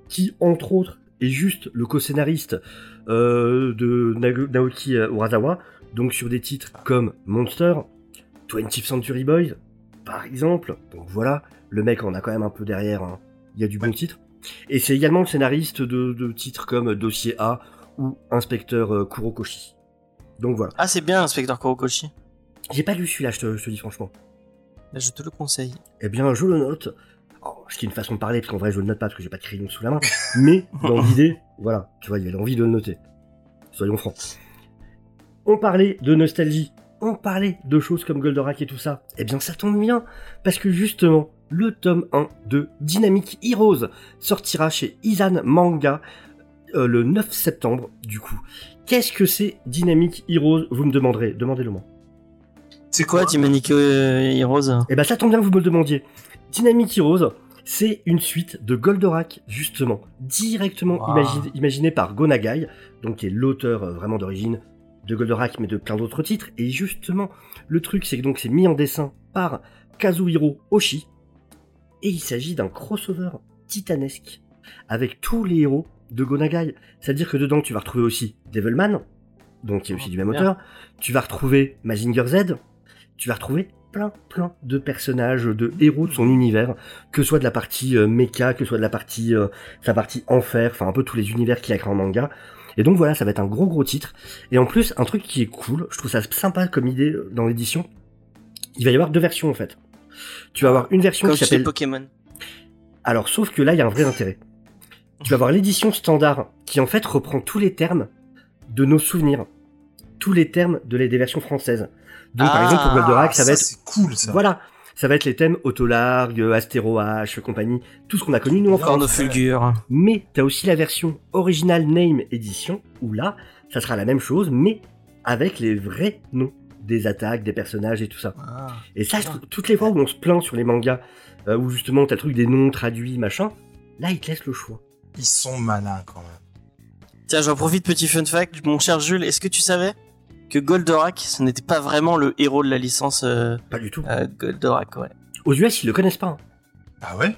qui, entre autres, est juste le co-scénariste euh, de Naoki Urasawa. Donc, sur des titres comme Monster, 20th Century Boys, par exemple. Donc voilà, le mec en a quand même un peu derrière. hein. Il y a du bon titre. Et c'est également le scénariste de, de titres comme Dossier A ou Inspecteur euh, Kurokoshi. Donc voilà. Ah, c'est bien, inspecteur Kurokoshi. J'ai pas lu celui-là, je te, je te dis franchement. Là, je te le conseille. Eh bien, je le note. Oh, ce qui est une façon de parler, parce qu'en vrai, je le note pas parce que j'ai pas de crayon sous la main. Mais, dans l'idée, voilà. Tu vois, il y avait l'envie de le noter. Soyons francs. On parlait de nostalgie. On parlait de choses comme Goldorak et tout ça. Eh bien, ça tombe bien. Parce que justement, le tome 1 de Dynamic Heroes sortira chez Izan Manga euh, le 9 septembre, du coup. Qu'est-ce que c'est Dynamic Heroes? Vous me demanderez. Demandez-le moi. C'est Quoi, Dynamic euh, Heroes? Eh ben ça tombe bien que vous me le demandiez. Dynamic Heroes, c'est une suite de Goldorak, justement, directement Wow. imagi- imaginée par Gonagai, donc qui est l'auteur euh, vraiment d'origine de Goldorak, mais de plein d'autres titres. Et justement, le truc, c'est que donc c'est mis en dessin par Kazuhiro Oshi. Et il s'agit d'un crossover titanesque avec tous les héros de Gonagai. C'est-à-dire que dedans, tu vas retrouver aussi Devilman, donc qui est aussi Oh, du même bien. auteur. Tu vas retrouver Mazinger Z. Tu vas retrouver plein, plein de personnages, de héros de son univers, que ce soit de la partie euh, mecha, que ce soit de la partie, euh, sa partie enfer, enfin un peu tous les univers qu'il a créé en manga. Et donc voilà, ça va être un gros gros titre. Et en plus, un truc qui est cool, je trouve ça sympa comme idée euh, dans l'édition, il va y avoir deux versions en fait. Tu vas avoir une version Comme qui s'appelle Pokémon. alors, sauf que là, il y a un vrai intérêt. Tu vas avoir l'édition standard qui, en fait, reprend tous les termes de nos souvenirs. Tous les termes de les, des versions françaises. Donc, par Ah, exemple, pour Goldorak, ça va être, cool ça. voilà. Ça va être les thèmes Autolargue, Astéro H, compagnie, tout ce qu'on a connu nous en France. Cornofulgur. Mais t'as aussi la version Original Name Edition, où là, ça sera la même chose, mais avec les vrais noms des attaques, des personnages et tout ça. Ah. Et ça, je trouve- toutes les fois où on se plaint sur les mangas, euh, où justement t'as le truc des noms traduits, machin, là, ils te laissent le choix. Ils sont malins quand même. Tiens, j'en profite, petit fun fact. Mon cher Jules, est-ce que tu savais que Goldorak, ce n'était pas vraiment le héros de la licence euh, Pas du tout. euh, Goldorak, ouais. Aux US, ils le connaissent pas. hein. Ah ouais?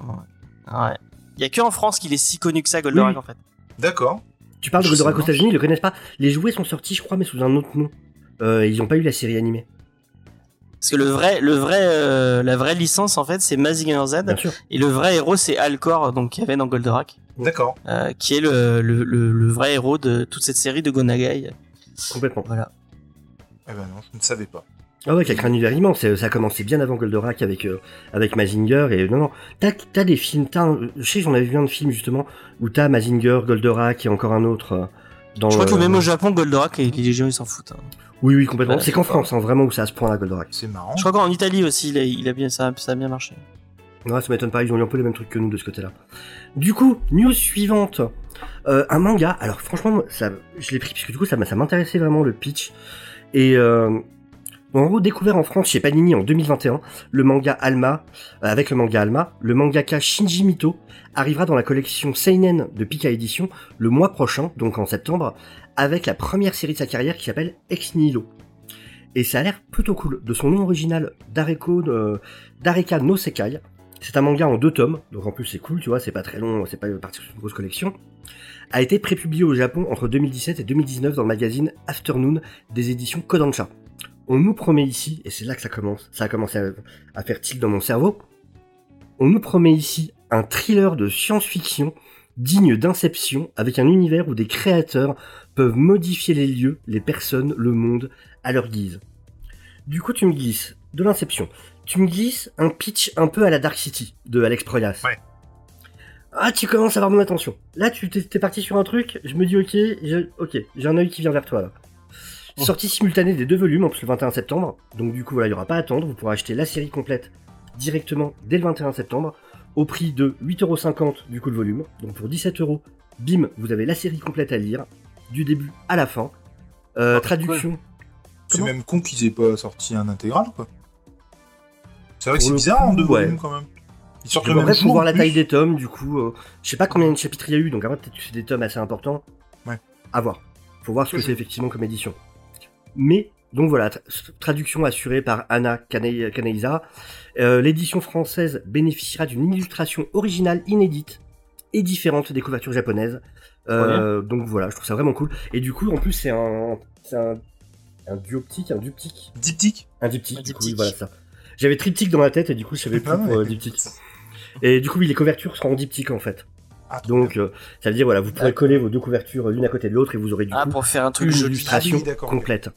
Ouais. Il y a que en France qu'il est si connu que ça, Goldorak, Oui. en fait. D'accord. Tu parles de Goldorak aux. États-Unis, ils le connaissent pas. Les jouets sont sortis, je crois, mais sous un autre nom. Euh, ils ont pas eu la série animée. Parce que le vrai, le vrai, euh, la vraie licence, en fait, c'est Mazinger Z. Bien sûr. Et le vrai héros, c'est Alcor, donc qu'il y avait dans Goldorak. D'accord. euh, qui est le, le, le, le vrai héros de toute cette série de Gonagai. Complètement. Voilà. Eh ben non, je ne savais pas. Ah ouais, avec un univers immense. c'est- Ça a commencé bien avant Goldorak avec, euh, avec Mazinger. Et non, non. T'as, t'as des films. T'as, un- je sais, j'en avais vu un de film justement où t'as Mazinger, Goldorak et encore un autre. euh, dans, Je crois que euh, même au Japon, Goldorak, les, les gens ils s'en foutent. hein. Oui, oui, complètement. C'est qu'en. France, hein, vraiment, où ça a ce point-là, Goldorak. C'est marrant. Je crois qu'en Italie aussi, il a, il a bien, ça, ça a bien marché. Ouais, ça m'étonne pas, ils ont eu un peu les mêmes trucs que nous de ce côté-là. Du coup, news suivante. Euh, un manga, alors franchement, ça, je l'ai pris puisque du coup, ça m'intéressait vraiment le pitch. Et euh, en gros, découvert en France chez Panini en 2021, le manga Alma, euh, avec le manga Alma, le mangaka Shinji Mito arrivera dans la collection Seinen de Pika Edition le mois prochain, donc en septembre, avec la première série de sa carrière qui s'appelle Ex Nihilo. Et ça a l'air plutôt cool. De son nom original, Dareko, euh, Dareka no Sekai, c'est un manga en deux tomes, donc en plus c'est cool, tu vois, c'est pas très long, c'est pas sur une grosse collection. A été prépublié au Japon entre 2017 et 2019 dans le magazine Afternoon des éditions Kodansha. On nous promet ici, et c'est là que ça commence, ça a commencé à, à faire tilt dans mon cerveau, on nous promet ici un thriller de science-fiction digne d'Inception avec un univers où des créateurs peuvent modifier les lieux, les personnes, le monde à leur guise. Du coup, tu me glisses de l'Inception. Tu me glisses un pitch un peu à la Dark City de Alex Proyas. Ouais. Ah, tu commences à avoir mon attention. Là, tu t'es parti sur un truc, je me dis ok, j'ai- ok, j'ai un œil qui vient vers toi là. Oh. Sortie simultanée des deux volumes en plus le 21 septembre, donc du coup voilà, il n'y aura pas à attendre, vous pourrez acheter la série complète directement dès le 21 septembre au prix de 8,50€ du coup le volume. Donc pour 17€, bim, vous avez la série complète à lire, du début à la fin. Euh, traduction. C'est même con qu'ils aient pas sorti un intégral, quoi. C'est vrai que c'est bizarre en deux ouais. volumes quand même. Je le même jour. pour voir la plus. taille des tomes, du coup, euh, je sais pas combien de chapitres il y a eu, donc après peut-être que c'est des tomes assez importants. Ouais. À voir. Faut voir ce que c'est effectivement comme édition. Mais, donc voilà, tra- traduction assurée par Anna Kaneiza. Euh, L'édition française bénéficiera d'une illustration originale inédite et différente des couvertures japonaises. Euh, Donc voilà, je trouve ça vraiment cool. Et du coup, en plus, c'est un, c'est un, un duoptique, un duptyque. Diptyque? Un diptyque, Un du coup, oui, voilà ça. J'avais triptyque dans la tête et du coup, je savais plus Ah pour ouais. euh, diptyque. Et du coup, oui, les couvertures seront en diptyque en fait. Ah, Donc, euh, ça veut dire, voilà, vous pourrez coller vos deux couvertures l'une à côté de l'autre et vous aurez du Ah, coup pour faire un truc une illustration Ah oui, complète.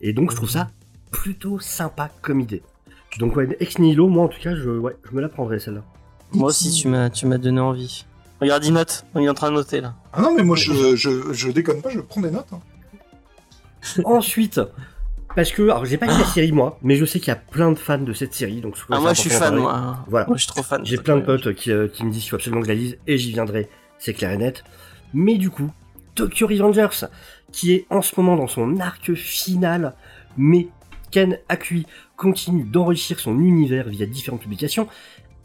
Et donc, je trouve ça plutôt sympa comme idée. Donc, ouais, Ex Nihilo, moi en tout cas, je, ouais, je me la prendrai celle-là. Moi aussi, tu m'as, tu m'as donné envie. Regarde, il note. Il est en train de noter là. Ah non, mais moi je, je, je déconne pas, je prends des notes. hein. Ensuite, parce que, alors j'ai pas vu la série moi, mais je sais qu'il y a plein de fans de cette série, donc Ah, moi, je suis fan, moi. moi. Voilà. Moi, je suis trop fan. J'ai plein de potes qui, euh, qui me disent qu'il faut absolument que je la lise et j'y viendrai, c'est clair et net. Mais du coup, Tokyo Revengers, qui est en ce moment dans son arc final, mais Ken Akui continue d'enrichir son univers via différentes publications,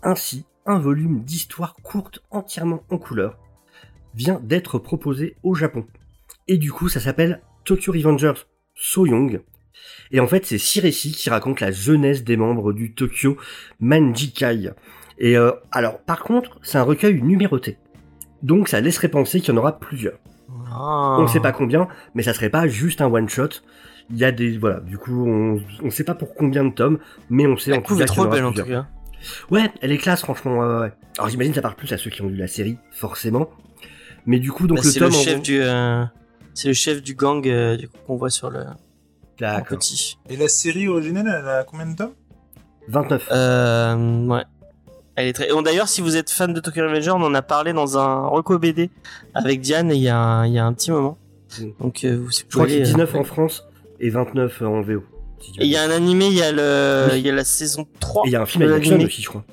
ainsi un volume d'histoire courte entièrement en couleur vient d'être proposé au Japon. Et du coup, ça s'appelle Tokyo Revengers So Young, Et en fait, c'est six récits qui racontent la jeunesse des membres du Tokyo Manjikai. Et euh, alors, par contre, c'est un recueil numéroté. Donc ça laisserait penser qu'il y en aura plusieurs. Ah. On ne sait pas combien, mais ça serait pas juste un one shot. Il y a des voilà, du coup on on sait pas pour combien de tomes, mais on sait La en tout cas qu'il y en aura belle en tout plusieurs. cas. Ouais, elle est classe franchement. Ouais, ouais, ouais. Alors j'imagine que ça parle plus à ceux qui ont vu la série, forcément. Mais du coup donc Bah, le c'est le tome en du, euh, c'est le chef du gang euh, qu'on voit sur le en petit. Et la série originale, elle a combien de tomes? 29. Euh, ouais. Elle est très. Bon, D'ailleurs, si vous êtes fan de Tokyo Revenger, on en a parlé dans un reco BD avec Diane il y a un, il y a un petit moment. Mm. Donc, euh, vous Je crois que pouvez, c'est euh, 19 en France et 29 en VO. si il y a un animé, il y a le, Oui. il y a la saison 3. Et il y a un film live action aussi, je crois.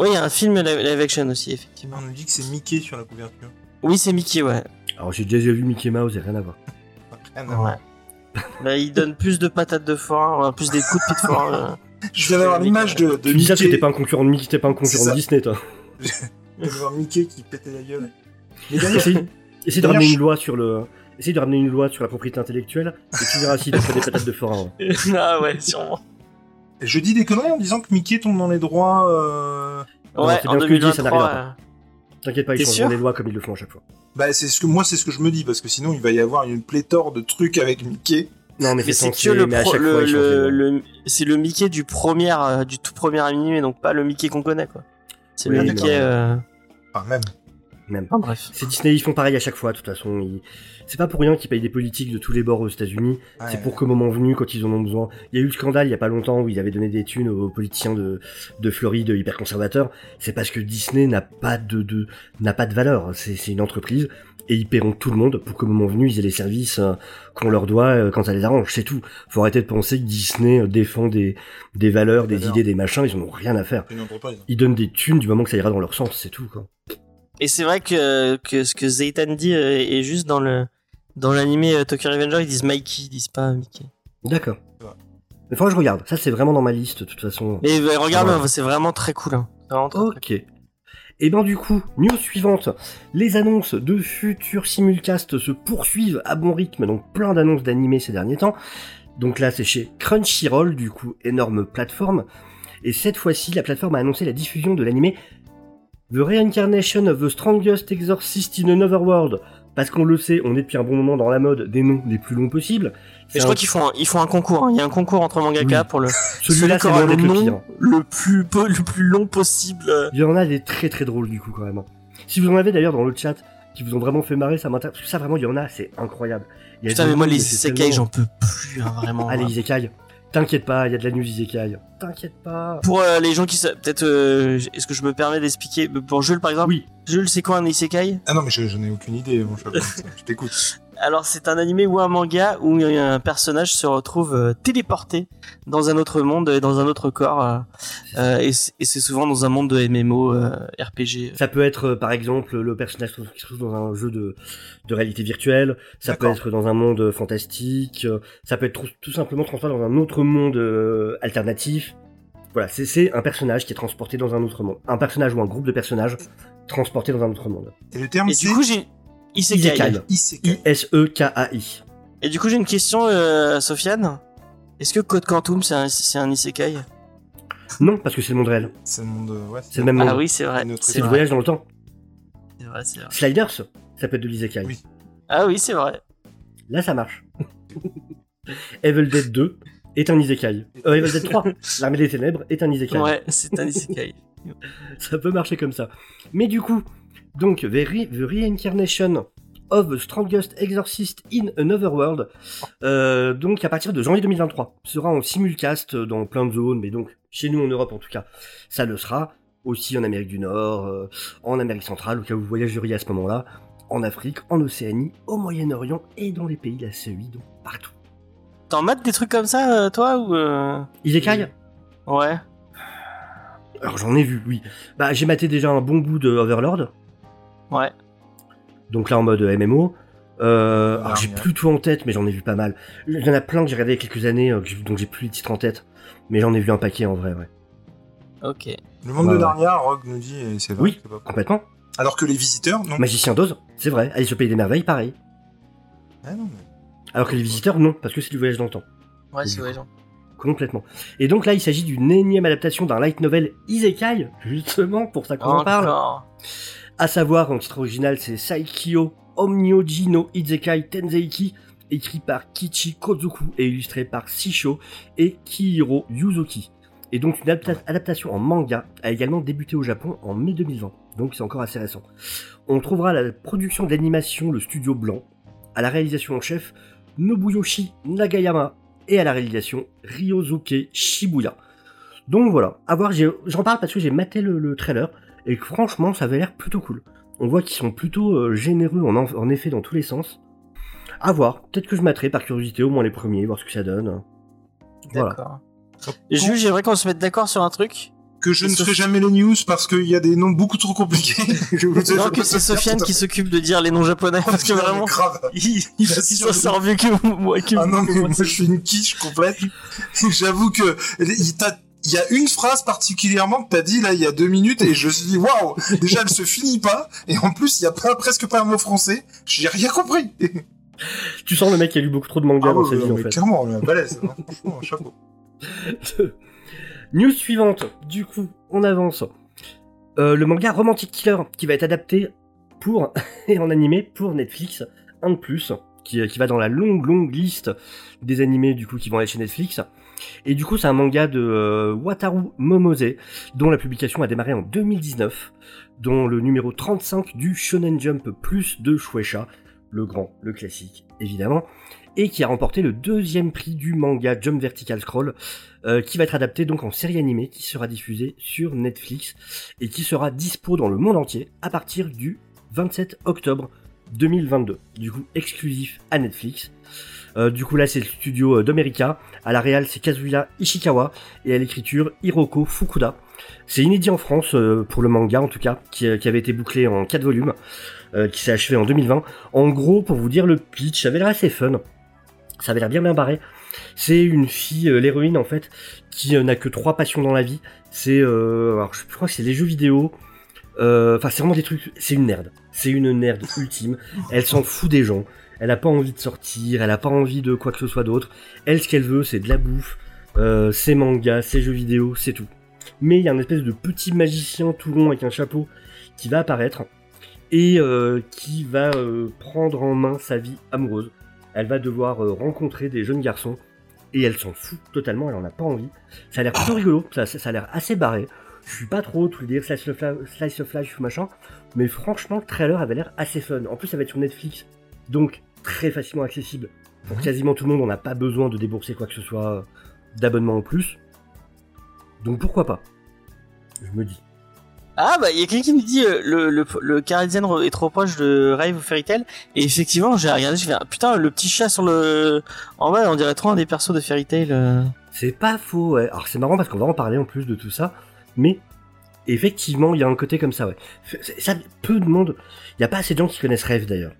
Oui, il y a un film live live action aussi, effectivement. On nous dit que c'est Mickey sur la couverture. Oui, c'est Mickey, ouais. Alors j'ai déjà vu Mickey Mouse et rien à voir. Rien à voir. Ouais. Là, il donne plus de patates de forain, plus des coups de pied de forain. euh. Je viens d'avoir l'image de, de Tu Mickey. t'es pas un concurrent de Mickey, t'es pas un concurrent de Disney, toi. Je de voir Mickey qui pétait la gueule. Essaye, de ramener une loi sur le. Essaye de ramener une loi sur la propriété intellectuelle et tu verras si t'as pas des patates de forain. ouais. ah ouais, sûrement. je dis des conneries en disant que Mickey tombe dans les droits. Euh... Non, Ouais, c'est en bien ce que je dis, ça 2023. n'arrivera euh, T'inquiète pas, ils changeront les lois comme ils le font à chaque fois. Bah, c'est ce que moi, c'est ce que je me dis parce que sinon, il va y avoir une pléthore de trucs avec Mickey. Non, mais, Mais c'est que le, le, c'est le Mickey du premier, euh, du tout premier animé, donc pas le Mickey qu'on connaît quoi. C'est le Mickey. Euh... Enfin, même. Même. Enfin, bref. C'est Disney, ils font pareil à chaque fois, de toute façon. ils- C'est pas pour rien qu'ils payent des politiques de tous les bords aux États-Unis. C'est Ouais. pour qu'au moment venu, quand ils en ont besoin. Il y a eu le scandale il y a pas longtemps où ils avaient donné des thunes aux politiciens de, de Floride hyper conservateurs. C'est parce que Disney n'a pas de, de n'a pas de valeur. C'est c'est une entreprise et ils paieront tout le monde pour qu'au moment venu ils aient les services euh, qu'on leur doit euh, quand ça les arrange. C'est tout. Faut arrêter de penser que Disney euh, défend des, des valeurs, Des des valeurs. idées, des machins. Ils en ont rien à faire. Ils donnent des thunes du moment que ça ira dans leur sens. C'est tout quoi. Et c'est vrai que, que ce que Zaytan dit euh, est juste dans le dans l'animé euh, Tokyo Revenger, ils disent Mikey, ils disent pas Mickey. D'accord. Ouais. Mais faudra que je regarde. Ça, c'est vraiment dans ma liste, de toute façon. Mais regarde, Ouais. c'est vraiment très cool. Hein. C'est vraiment très, très Ok. Et ben du coup, news suivante. Les annonces de futurs simulcasts se poursuivent à bon rythme, donc plein d'annonces d'animés ces derniers temps. Donc là, c'est chez Crunchyroll, du coup, énorme plateforme. Et cette fois-ci, la plateforme a annoncé la diffusion de l'animé The Reincarnation of the Strongest Exorcist in Another World. Parce qu'on le sait, on est depuis un bon moment dans la mode des noms les plus longs possibles. Mais je un- crois qu'ils font un, ils font un concours. hein. Il y a un concours entre mangaka Oui. pour le Celui-là, c'est le d'être le nom pire. le plus peu- le plus long possible. Il y en a des très très drôles du coup quand même. Si vous en avez d'ailleurs dans le chat qui vous ont vraiment fait marrer, ça m'intéresse. Parce que ça vraiment il y en a, c'est incroyable. Il y a Putain, mais moi les isekai, tellement- j'en peux plus, hein, vraiment. Allez Isekai, t'inquiète pas, il y a de la news Isekai. T'inquiète pas. Pour euh, les gens qui sa- peut-être, euh, est-ce que je me permets d'expliquer pour Jules par exemple? Oui. Jules, c'est quoi un isekai? Ah non, mais je, je n'ai aucune idée, mon chat. je t'écoute. Alors c'est un animé ou un manga où un personnage se retrouve euh, téléporté dans un autre monde et dans un autre corps euh, euh, et c'est souvent dans un monde de MMO euh, RPG. Ça peut être par exemple le personnage qui se trouve dans un jeu de, de réalité virtuelle, ça peut être dans un monde fantastique, ça peut être tout, tout simplement transporté dans un autre monde euh, alternatif. Voilà, c'est- un personnage qui est transporté dans un autre monde. Un personnage ou un groupe de personnages transportés dans un autre monde. Et le terme, Et c'est du coup j'ai Isekai. Isekai. Isekai. I-S-E-K-A-I. Et du coup j'ai une question euh, Sofiane. Est-ce que Code Quantum c'est un, c'est un isekai? Non, parce que c'est le monde réel. C'est le monde. Ouais, C'est le même monde. Ah oui c'est vrai. C'est le voyage dans le temps. C'est vrai, c'est vrai. Sliders, ça peut être de l'isekai. Oui. Ah oui c'est vrai. Là, ça marche. Evil Dead 2 est un isekai. Euh, Evil Dead 3, l'armée des ténèbres, est un isekai. Ouais c'est un isekai. Ça peut marcher comme ça. Mais du coup, donc, The, Re- The Reincarnation of the Strongest Exorcist in Another World, euh, donc à partir de janvier 2023, sera en simulcast dans plein de zones, mais donc chez nous en Europe en tout cas, ça le sera. Aussi en Amérique du Nord, euh, en Amérique centrale, au cas où vous voyageriez à ce moment-là, en Afrique, en Océanie, au Moyen-Orient et dans les pays de la CEI, donc partout. T'en mates des trucs comme ça euh, toi ou euh... Isekai Ouais. Alors j'en ai vu, oui. Bah j'ai maté déjà un bon bout de Overlord, Ouais. donc là en mode MMO. Euh, alors j'ai plus tout en tête, mais j'en ai vu pas mal. Il y en a plein que j'ai regardé il y a quelques années, euh, donc j'ai plus les titres en tête. Mais j'en ai vu un paquet en vrai, ouais. Ok. Le monde de ouais. Narnia, Rogue nous dit, et c'est vrai. Oui. pas. Complètement. Alors que les visiteurs, non. Magicien d'Oz, c'est vrai. Alice au Pays des Merveilles, pareil. Ah non, mais- Alors que les visiteurs, non, parce que c'est du voyage dans le temps. Ouais, c'est vrai, genre. Complètement. Et donc là, il s'agit d'une énième adaptation d'un light novel Isekai, justement, pour ça qu'on en parle. À savoir, en titre original, c'est Saikyo Omnyoji no Isekai Tenzeiki, écrit par Kichi Kozuku et illustré par Sisho et Kihiro Yuzuki. Et donc une adapta- adaptation en manga a également débuté au Japon en mai 2020, donc c'est encore assez récent. On trouvera la production d'animation le studio Blanc, à la réalisation en chef Nobuyoshi Nagayama et à la réalisation Ryosuke Shibuya. Donc voilà, à voir, j'en parle parce que j'ai maté le, le trailer et que franchement ça avait l'air plutôt cool. On voit qu'ils sont plutôt euh, généreux en, en- effet dans tous les sens. À voir, peut-être que je materai par curiosité au moins les premiers, voir ce que ça donne. Voilà. D'accord. Jules, j'aimerais qu'on se mette d'accord sur un truc. Que je ne C'est ferai jamais les news parce qu'il y a des noms beaucoup trop compliqués. je vous Non, je que c'est Sofiane qui s'occupe de dire les noms japonais, parce que vraiment, grave. il, il, il s'en sort mieux que moi. Que Ah non, mais moi, moi, je suis une quiche complète. J'avoue que il t'a- il y a une phrase particulièrement que t'as dit là il y a deux minutes et je me suis dit waouh déjà elle se finit pas et en plus il y a pas presque pas un mot français j'ai rien compris Tu sens le mec qui a lu beaucoup trop de mangas ah, dans ouais, sa vie ouais, en fait. clairement on est balèze hein. franchement chapeau News suivante, du coup, on avance. Euh, le manga Romantic Killer qui va être adapté pour et en animé pour Netflix, un de plus, qui, qui va dans la longue longue liste des animés du coup qui vont aller chez Netflix. Et du coup, c'est un manga de euh, Wataru Momose, dont la publication a démarré en 2019, dont le numéro 35 du Shonen Jump Plus de Shueisha, le grand, le classique, évidemment, et qui a remporté le deuxième prix du manga Jump Vertical Scroll, euh, qui va être adapté donc en série animée, qui sera diffusée sur Netflix, et qui sera dispo dans le monde entier à partir du 27 octobre 2022. Du coup, exclusif à Netflix. Euh, du coup, là, c'est le studio euh, d'America. À la réal, c'est Kazuya Ishikawa. Et à l'écriture, Hiroko Fukuda. C'est inédit en France, euh, pour le manga en tout cas, qui, avait été bouclé en 4 volumes, qui s'est achevé en 2020. En gros, pour vous dire le pitch, ça avait l'air assez fun. Ça avait l'air bien bien barré. C'est une fille, l'héroïne en fait, qui n'a que trois passions dans la vie. C'est, alors je crois que c'est les jeux vidéo. Enfin, c'est vraiment des trucs. C'est une nerd. C'est une nerd ultime. Elle s'en fout des gens. Elle a pas envie de sortir. Elle a pas envie de quoi que ce soit d'autre. Elle, ce qu'elle veut, c'est de la bouffe, euh, ses mangas, ses jeux vidéo, c'est tout. Mais il y a un espèce de petit magicien tout rond avec un chapeau qui va apparaître et euh, qui va euh, prendre en main sa vie amoureuse. Elle va devoir euh, rencontrer des jeunes garçons et elle s'en fout totalement, elle en a pas envie. Ça a l'air plutôt rigolo, ça, a l'air assez barré. Je suis pas trop tout le délire slice of, life, slice machin, mais franchement le trailer avait l'air assez fun. En plus ça va être sur Netflix, donc très facilement accessible pour quasiment tout le monde. On n'a pas besoin de débourser quoi que ce soit d'abonnement en plus. Donc pourquoi pas? Je me dis. Ah bah il y a quelqu'un qui me dit euh, le le le Caribbean est trop proche de Rave ou Fairy Tail et effectivement j'ai regardé je fais ah, putain le petit chat sur le en bas on dirait trop un des persos de Fairy Tail. euh. C'est pas faux, ouais. Alors c'est marrant parce qu'on va en parler en plus de tout ça, mais effectivement, il y a un côté comme ça, ouais. Ça, peu de monde. Il y a pas assez de gens qui connaissent Rêve d'ailleurs,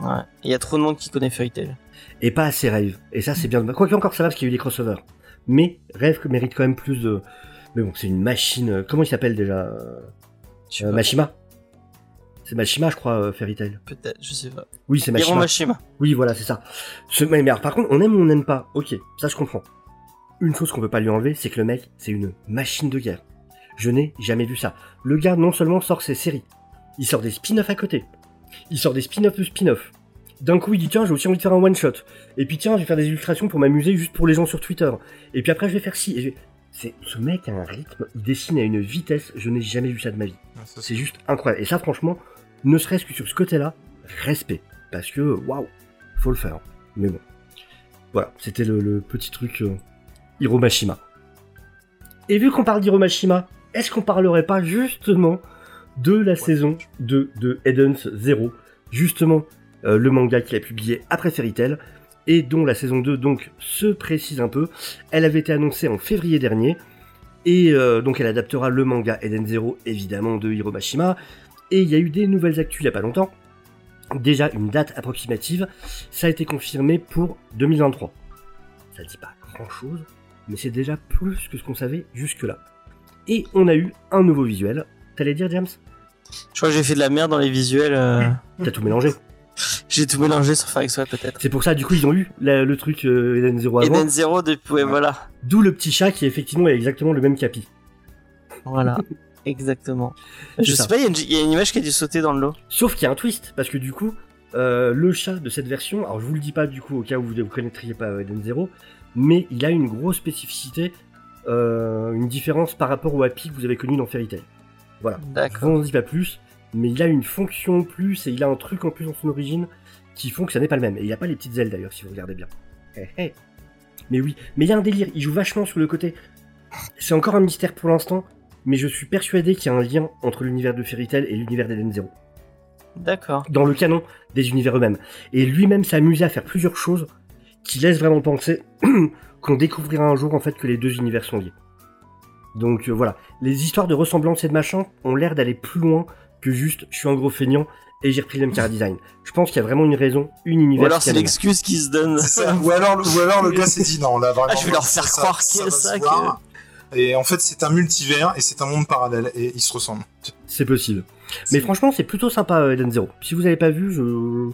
Ouais. Il y a trop de monde qui connaît Fairy Tail. et pas assez Rêve. Et ça, c'est bien. Quoique encore ça va parce qu'il y a eu des crossovers. Mais Rêve mérite quand même plus de. Mais bon, c'est une machine. euh, Comment il s'appelle déjà euh, Mashima? C'est Mashima, je crois, euh, Fairy Tail. peut-être je sais pas. Oui, c'est Hiro Mashima. Mashima. Oui, voilà, c'est ça. Ce, mais, alors, par contre, on aime ou on n'aime pas? Ok, ça je comprends. Une chose qu'on peut pas lui enlever, c'est que le mec, c'est une machine de guerre. Je n'ai jamais vu ça. Le gars, non seulement sort ses séries, il sort des spin-offs à côté. Il sort des spin-offs de spin-offs. D'un coup, il dit tiens, j'ai aussi envie de faire un one-shot. Et puis tiens, je vais faire des illustrations pour m'amuser juste pour les gens sur Twitter. Et puis après, je vais faire ci. Et je vais- C'est ce mec a un rythme, il dessine à une vitesse, je n'ai jamais vu ça de ma vie. C'est juste incroyable. Et ça, franchement, ne serait-ce que sur ce côté-là, respect. Parce que, waouh, faut le faire. Mais bon. Voilà, c'était le, le petit truc euh, Hiromashima. Et vu qu'on parle d'Hiromashima, est-ce qu'on parlerait pas justement de la saison 2 de Eden's Zero Justement, euh, le manga qu'il a publié après Fairy Tail, et dont la saison 2 donc se précise un peu. Elle avait été annoncée en février dernier, et euh, donc elle adaptera le manga Eden Zero évidemment de Hiromashima, et il y a eu des nouvelles actus il y a pas longtemps. Déjà une date approximative, ça a été confirmé pour 2023. Ça dit pas grand chose, mais c'est déjà plus que ce qu'on savait jusque-là. Et on a eu un nouveau visuel. T'allais dire James? Je crois que j'ai fait de la merde dans les visuels. euh. T'as tout mélangé. J'ai tout mélangé sans faire exprès peut-être. C'est pour ça, du coup, ils ont eu la- le truc euh, Eden Zero avant. Eden Zero depuis, ouais, voilà. D'où le petit chat qui, effectivement, est exactement le même capi. Voilà. Exactement. Je sais pas, il y, a une- il y a une image qui a dû sauter dans le lot. Sauf qu'il y a un twist, parce que du coup, euh, le chat de cette version, alors je vous le dis pas du coup au cas où vous ne connaîtriez pas euh, Eden Zero, mais il a une grosse spécificité, euh, une différence par rapport au Happy que vous avez connu dans Fairy Tail. Je D'accord. vous en dis pas plus, mais il a une fonction en plus et il a un truc en plus dans son origine qui font que ça n'est pas le même. Et il n'y a pas les petites ailes d'ailleurs, si vous regardez bien. Eh, eh. Mais oui, mais il y a un délire, il joue vachement sur le côté. C'est encore un mystère pour l'instant, mais je suis persuadé qu'il y a un lien entre l'univers de Fairy Tail et l'univers d'Eden Zero D'accord. dans le canon des univers eux-mêmes. Et lui-même s'est amusé à faire plusieurs choses qui laissent vraiment penser qu'on découvrira un jour en fait que les deux univers sont liés. Donc euh, voilà, les histoires de ressemblance et de machin ont l'air d'aller plus loin que juste je suis un gros feignant et j'ai repris le même car design. Je pense qu'il y a vraiment une raison, une Ou univers alors c'est l'excuse qui se donne. Ou alors, ou alors le gars s'est dit non, là vraiment. Ah, je vais leur faire ça- croire que va ça, que-. Et en fait, c'est un multivers et c'est un monde parallèle et ils se ressemblent. C'est possible. Mais franchement, c'est plutôt sympa euh, Eden Zero. Si vous avez pas vu, je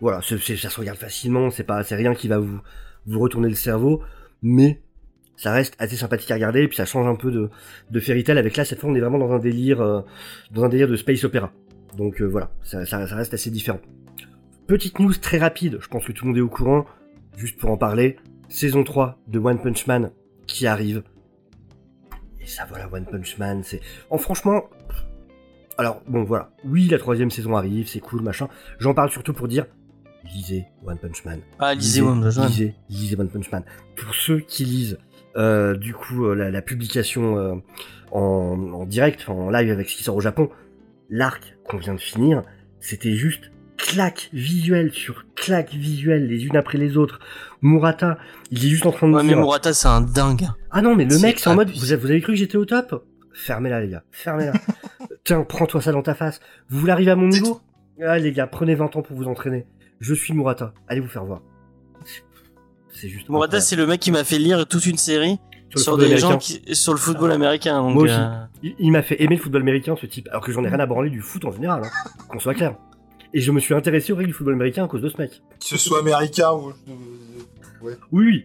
voilà, ça se regarde facilement, c'est pas c'est rien qui va vous vous retourner le cerveau, mais ça reste assez sympathique à regarder et puis ça change un peu de de Fairy Tail avec là cette fois on est vraiment dans un délire euh, dans un délire de space opéra. Donc euh, voilà, ça, ça, ça reste assez différent. Petite news très rapide, je pense que tout le monde est au courant, juste pour en parler, saison 3 de One Punch Man qui arrive. Et ça voilà, One Punch Man, c'est... En franchement... Alors, bon voilà, oui, la troisième saison arrive, c'est cool, machin. J'en parle surtout pour dire, lisez One Punch Man. Ah, lisez One Punch Man. Lisez, lisez One Punch Man. Pour ceux qui lisent, euh, du coup, euh, la, la publication euh, en, en direct, en live avec ce qui sort au Japon, l'arc qu'on vient de finir, c'était juste claque visuelle sur claque visuelle, les unes après les autres. Murata, il est juste en train de Ouais, mais dire... Murata, c'est un dingue. Ah non, mais le mec, c'est en mode, vous avez, vous avez cru que j'étais au top? Fermez-la, les gars. Fermez-la. Tiens, prends-toi ça dans ta face. Vous voulez arriver à mon niveau? Ah, les gars, prenez 20 ans pour vous entraîner. Je suis Murata. Allez vous faire voir. C'est juste. Murata, incroyable. c'est le mec qui m'a fait lire toute une série Sur le sur, des gens qui, sur le football américain. Donc, Moi aussi. euh, Il, il m'a fait aimer le football américain, ce type. Alors que j'en ai rien à branler du foot en général, hein, qu'on soit clair. Et je me suis intéressé aux règles du football américain à cause de ce mec. Que ce soit américain ou. Oui, oui.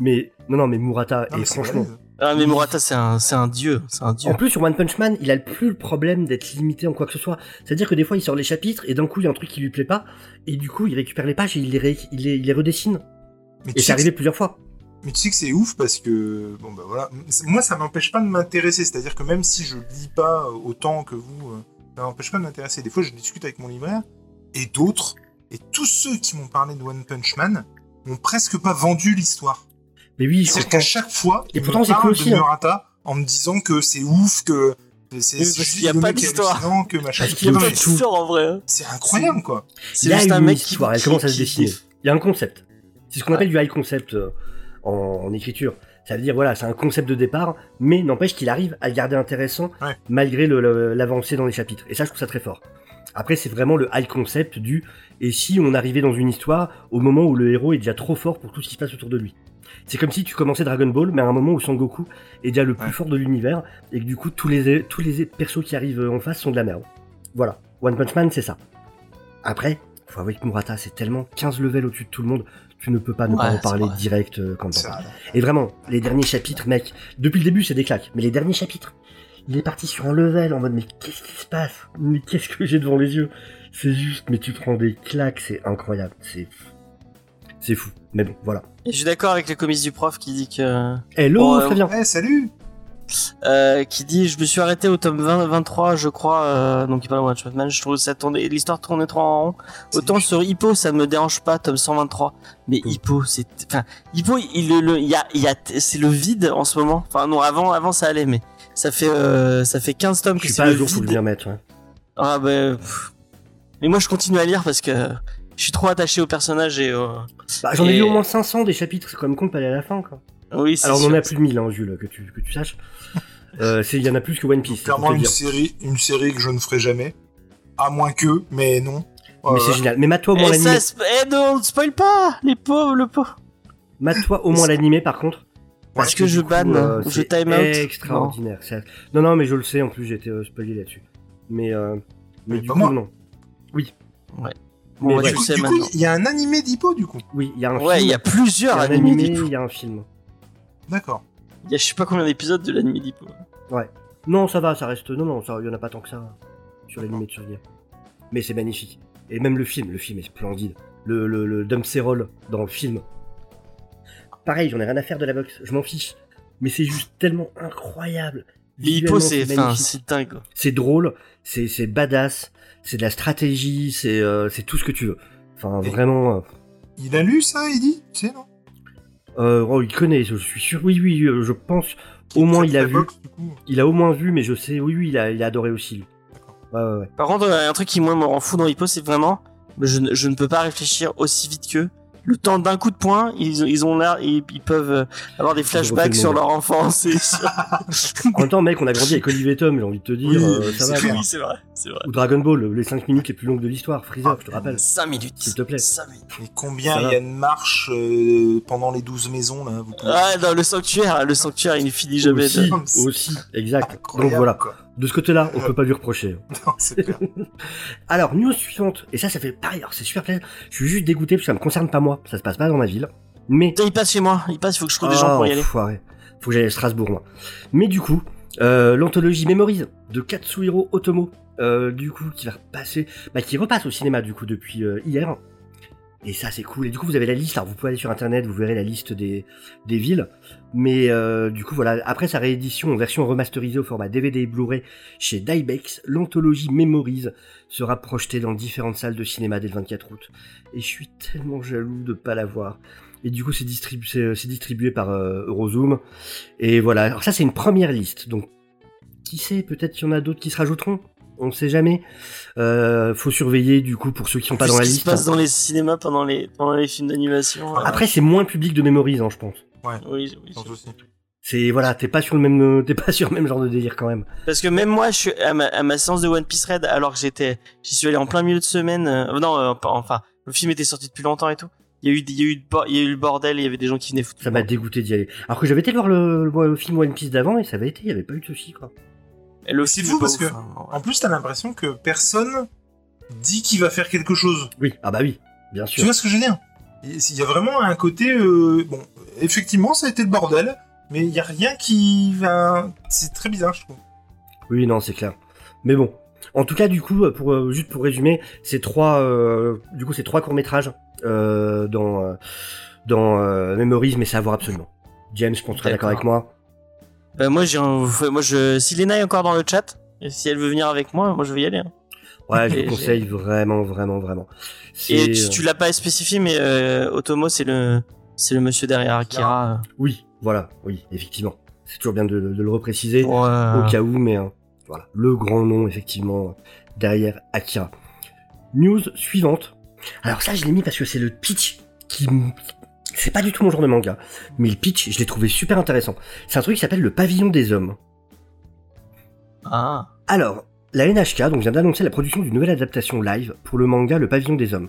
Mais, non, non, mais Murata, Non, et mais c'est franchement. balèze. Ah, mais Murata, c'est un, c'est un dieu. C'est un dieu. En plus, sur One Punch Man, il a le plus le problème d'être limité en quoi que ce soit. C'est-à-dire que des fois, il sort les chapitres et d'un coup, il y a un truc qui lui plaît pas. Et du coup, il récupère les pages et il les, ré- il les, il les redessine. Mais Et tu c'est sais que arrivé plusieurs fois. Mais tu sais que c'est ouf parce que bon bah voilà, C'est- moi ça m'empêche pas de m'intéresser, c'est-à-dire que même si je lis pas autant que vous, euh, ça m'empêche pas de m'intéresser. Des fois je discute avec mon libraire et d'autres et tous ceux qui m'ont parlé de One Punch Man m'ont presque pas vendu l'histoire. Mais oui, comprends. qu'à chaque fois, Et ils pourtant, me c'est cool aussi, de hein. Murata en me disant que c'est ouf, que c'est c'est qu'il y a pas d'histoire. que machin. Parce Il y a de pas tout. d'histoire en vrai. hein. C'est incroyable quoi. C'est Il y a juste un mec qui. commence à se dessiner. Il y a un concept. C'est ce qu'on appelle du high concept euh, en, en écriture. Ça veut dire, voilà, c'est un concept de départ, mais n'empêche qu'il arrive à le garder intéressant Ouais. malgré le- le- l'avancée dans les chapitres. Et ça, je trouve ça très fort. Après, c'est vraiment le high concept du et si on arrivait dans une histoire au moment où le héros est déjà trop fort pour tout ce qui se passe autour de lui? C'est comme si tu commençais Dragon Ball, mais à un moment où Son Goku est déjà le plus Ouais. fort de l'univers et que du coup tous les tous les persos qui arrivent en face sont de la merde. Voilà, One Punch Man, c'est ça. Après, faut avouer que Murata, c'est tellement 15 levels au-dessus de tout le monde, tu ne peux pas ne pas en parler vrai. direct euh, quand t'en Ça- parles. Et vraiment, les derniers chapitres, mec, depuis le début, c'est des claques, mais les derniers chapitres, il est parti sur un level en mode, mais qu'est-ce qui se passe? Mais qu'est-ce que j'ai devant les yeux? C'est juste, mais tu prends des claques, c'est incroyable, c'est c'est fou. Mais bon, voilà. Et je suis d'accord avec le comice du prof qui dit que. Hello, Bon, euh, très bien. Eh salut Euh, qui dit je me suis arrêté au tome 20, 23 je crois euh, donc il parle de One Man je trouve ça tournait l'histoire tournait trop en rond autant sur Hippo ça me dérange pas tome 123 mais Mm. Hippo c'est enfin Hippo il le- y a il y a c'est le vide en ce moment enfin non avant avant ça allait mais ça fait euh, ça fait 15 tomes Je que c'est le jour, faut le vide bien mettre. ouais. ah ben pff. mais moi je continue à lire parce que je suis trop attaché au personnage et. Bah, J'en ai Et- lu au moins 500 des chapitres, c'est quand même con de pas aller à la fin, quoi. Oui Alors, on en a plus de 1000, hein, Jules, que tu, que tu saches. Euh, Il y en a plus que One Piece. Clairement une série, une série que je ne ferai jamais. À moins que, mais non. Mais Euh, c'est génial. Mais mate-toi au moins et l'animé. eh non spoil pas les pauvres le pauvre Mate-toi au moins l'animé, par contre. Parce Parce que je banne, euh, je c'est time out. extraordinaire. Non. non, mais je le sais, en plus j'ai été euh, spoilé là-dessus. Mais, euh, mais Mais du coup, moi. non. Bon, Mais bah, ouais. tu Du coup, sais du coup, il y a un animé d'Hippo, du coup. Oui, il y a un Ouais, film. il y a plusieurs il y a un animés d'Hippo. il y a un film. D'accord. Il y a je sais pas combien d'épisodes de l'animé d'Hippo. Non, ça va, ça reste. Non, non, ça, il y en a pas tant que ça sur l'animé de souvenir. Mais c'est magnifique. Et même le film, le film est splendide. Le, le, le dans le film. Pareil, j'en ai rien à faire de la boxe, je m'en fiche. Mais c'est juste tellement incroyable. Les Hippo, Visuellement, c'est dingue. C'est drôle, c'est c'est badass, c'est de la stratégie, c'est euh, c'est tout ce que tu veux. Enfin, Et- vraiment. euh, Il a lu ça, Eddie Tu sais, non? Euh, oh, il connaît, je suis sûr. Oui, oui, euh, je pense. Au moins, il a vu. boxe. Il a au moins vu, mais je sais. Oui, oui, il a, il a adoré aussi, lui. Ouais, ouais, ouais. Par contre, euh, un truc qui moi me rend fou dans Hippo, c'est vraiment, je, ne- je ne peux pas réfléchir aussi vite qu'eux. Le temps d'un coup de poing, ils, ils ont l'air, ils, ils peuvent euh, avoir des flashbacks le sur leur enfance et sur... En même temps, mec, on a grandi avec Olivier Tom, j'ai envie de te dire. Oui, euh, ça c'est va. oui, c'est vrai, c'est vrai. Ou Dragon Ball, les 5 minutes les plus longues de l'histoire. Freezer, je te rappelle. 5 minutes. S'il te plaît. 5 minutes. Et combien il y a de marches euh, pendant les 12 maisons, là vous pouvez... Ah, dans le sanctuaire, le sanctuaire, il ne finit jamais. Aussi, de- aussi, exact. Incroyable, Donc voilà. quoi. De ce côté-là, on peut pas lui reprocher. Non, c'est clair. Alors, news suivante. Et ça, ça fait pareil. Alors, c'est super plaisant. Je suis juste dégoûté parce que ça me concerne pas moi. Ça se passe pas dans ma ville. Mais. Putain, il passe chez moi, il passe, il faut que je trouve des gens pour y aller. Ah, enfoiré. Faut que j'aille à Strasbourg, moi. Mais du coup, euh, l'anthologie Memories de Katsuhiro Otomo, euh, du coup, qui va repasser, bah, qui repasse au cinéma, du coup, depuis euh, hier. Et ça, c'est cool. Et du coup, vous avez la liste. Alors, vous pouvez aller sur Internet, vous verrez la liste des, des villes. Mais euh, du coup, voilà. Après sa réédition en version remasterisée au format DVD et Blu-ray chez Dybex, l'anthologie Memories sera projetée dans différentes salles de cinéma dès le 24 août. Et je suis tellement jaloux de pas la voir. Et du coup, c'est distribu- c'est- c'est distribué par euh, Eurozoom. Et voilà. Alors ça, c'est une première liste. Donc, qui sait Peut-être qu'il y en a d'autres qui se rajouteront? On ne sait jamais. Euh, faut surveiller du coup pour ceux qui sont pas dans ce la qui se liste. hein. passe dans les cinémas pendant les, pendant les films d'animation. euh, Après, c'est moins public de Memories, hein, je pense. Ouais, oui, oui. C'est voilà, t'es pas sur le même, t'es pas sur le même genre de délire quand même. Parce que même moi, je suis à ma, à ma séance de One Piece Red, alors que j'étais, j'y suis allé en plein milieu de semaine. euh, non, euh, enfin, le film était sorti depuis longtemps et tout. Il y a eu, il y a eu, le bo- il y a eu le bordel, il y avait des gens qui venaient foutre. Ça m'a dégoûté d'y aller. Alors que j'avais été voir le, le- le film One Piece d'avant et ça avait été, il y avait pas eu de soucis quoi. Et le C'est film fou parce ouf, que- hein, ouais. En plus, t'as l'impression que personne dit qu'il va faire quelque chose. Oui, ah bah oui, bien Tu sûr. vois ce que je veux dire? Il y a vraiment un côté... euh, bon, effectivement, ça a été le bordel, mais il y a rien qui va... C'est très bizarre, je trouve. Oui, non, c'est clair. Mais bon, en tout cas, du coup, pour euh, juste pour résumer, c'est trois, euh, du coup, c'est trois courts métrages euh, dans euh, dans euh, Memories, mais c'est à voir absolument. James, je pense que tu es d'accord D'accord. avec moi. Bah, moi, j'ai, un- moi, je, si Lena est encore dans le chat, et si elle veut venir avec moi, moi, je vais y aller. hein. Ouais, je le conseille vraiment, vraiment, vraiment. Et C'est, tu, tu l'as pas spécifié, mais euh, Otomo, c'est le, c'est le monsieur derrière Akira. euh, Oui, voilà, oui, effectivement. C'est toujours bien de, de le repréciser. Euh, au cas où, mais euh, voilà, le grand nom effectivement derrière Akira. News suivante. Alors ça, je l'ai mis parce que c'est le pitch qui, c'est pas du tout mon genre de manga, mais le pitch, je l'ai trouvé super intéressant. C'est un truc qui s'appelle le pavillon des hommes. Ah. Alors, la NHK donc, vient d'annoncer la production d'une nouvelle adaptation live pour le manga Le Pavillon des Hommes.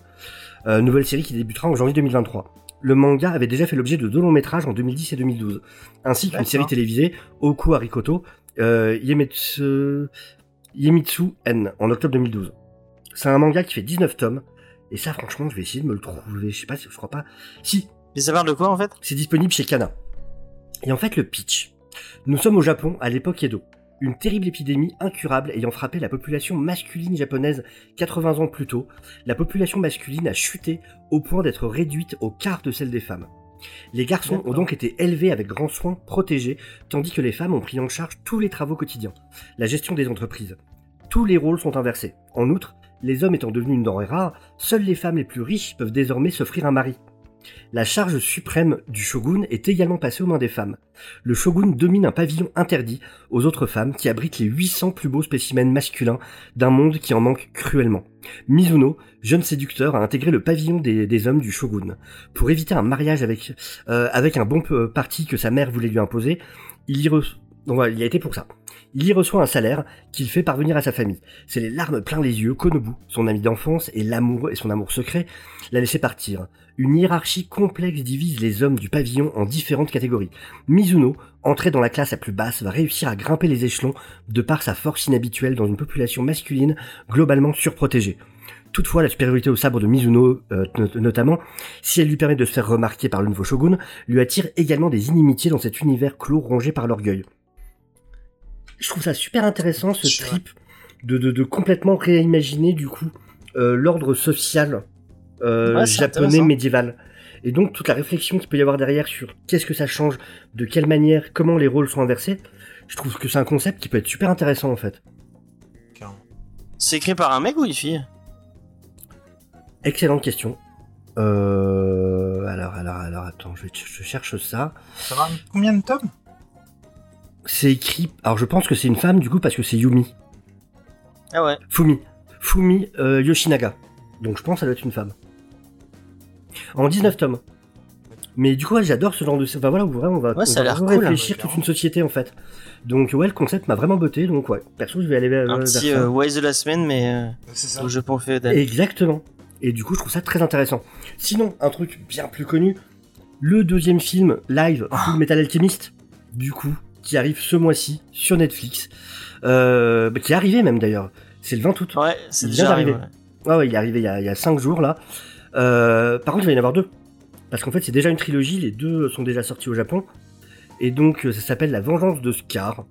Euh, nouvelle série qui débutera en janvier 2023. Le manga avait déjà fait l'objet de deux longs métrages en 2010 et 2012, ainsi qu'une série télévisée, Oku Arikoto, euh, Yemetsu, Yemitsu N, en octobre 2012. C'est un manga qui fait 19 tomes, et ça franchement je vais essayer de me le trouver, je sais pas si je crois pas. Si, Mais ça parle de quoi en fait? C'est disponible chez Kana. Et en fait, le pitch. Nous sommes au Japon à l'époque Edo. Une terrible épidémie incurable ayant frappé la population masculine japonaise 80 ans plus tôt, la population masculine a chuté au point d'être réduite au quart de celle des femmes. Les garçons ont donc été élevés avec grand soin, protégés, tandis que les femmes ont pris en charge tous les travaux quotidiens, la gestion des entreprises. Tous les rôles sont inversés. En outre, les hommes étant devenus une denrée rare, seules les femmes les plus riches peuvent désormais s'offrir un mari. La charge suprême du shogun est également passée aux mains des femmes. Le shogun domine un pavillon interdit aux autres femmes qui abritent les 800 plus beaux spécimens masculins d'un monde qui en manque cruellement. Mizuno, jeune séducteur, a intégré le pavillon des, hommes du shogun. Pour éviter un mariage avec, euh, avec un bon p- parti que sa mère voulait lui imposer, il y, re- donc voilà, il a été pour ça. Il y reçoit un salaire qu'il fait parvenir à sa famille. C'est les larmes plein les yeux qu'Onobu, son ami d'enfance et l'amour et son amour secret, l'a laissé partir. Une hiérarchie complexe divise les hommes du pavillon en différentes catégories. Mizuno, entré dans la classe la plus basse, va réussir à grimper les échelons de par sa force inhabituelle dans une population masculine globalement surprotégée. Toutefois, la supériorité au sabre de Mizuno, euh, not- notamment, si elle lui permet de se faire remarquer par le nouveau shogun, lui attire également des inimitiés dans cet univers clos rongé par l'orgueil. Je trouve ça super intéressant, ce trip de, de, de complètement réimaginer, du coup, euh, l'ordre social euh, Ouais, japonais médiéval. Et donc, toute la réflexion qu'il peut y avoir derrière sur qu'est-ce que ça change, de quelle manière, comment les rôles sont inversés, je trouve que c'est un concept qui peut être super intéressant, en fait. C'est écrit par un mec ou une fille? Excellente question. Euh, alors, alors, alors, attends, je, je cherche ça. Ça va combien de tomes? C'est écrit. Alors, je pense que c'est une femme, du coup, parce que c'est Yumi. Ah ouais. Fumi. Fumi euh, Yoshinaga. Donc, je pense que ça doit être une femme. En 19 tomes. Mais du coup, ouais, j'adore ce genre de. Enfin voilà, où vraiment, on va, Ouais, ça on a va cool, hein. réfléchir toute une société, en fait. Donc, ouais, le concept m'a vraiment botté. Donc, ouais, perso, je vais aller vers, Un vers petit euh, Wise de la semaine, mais euh, C'est ça. féodal. Exactement. Et du coup, je trouve ça très intéressant. Sinon, un truc bien plus connu, le deuxième film live. Full Metal Alchemist, du coup, qui arrive ce mois-ci sur Netflix, euh, bah, qui est arrivé même d'ailleurs. C'est le 20 août. Ouais, c'est déjà arrivé. Ouais, ouais, il est arrivé il y a, il y a 5 jours là. Euh, par contre, il va y en avoir deux. Parce qu'en fait, c'est déjà une trilogie, les deux sont déjà sortis au Japon. Et donc, euh, ça s'appelle La Vengeance de Scar.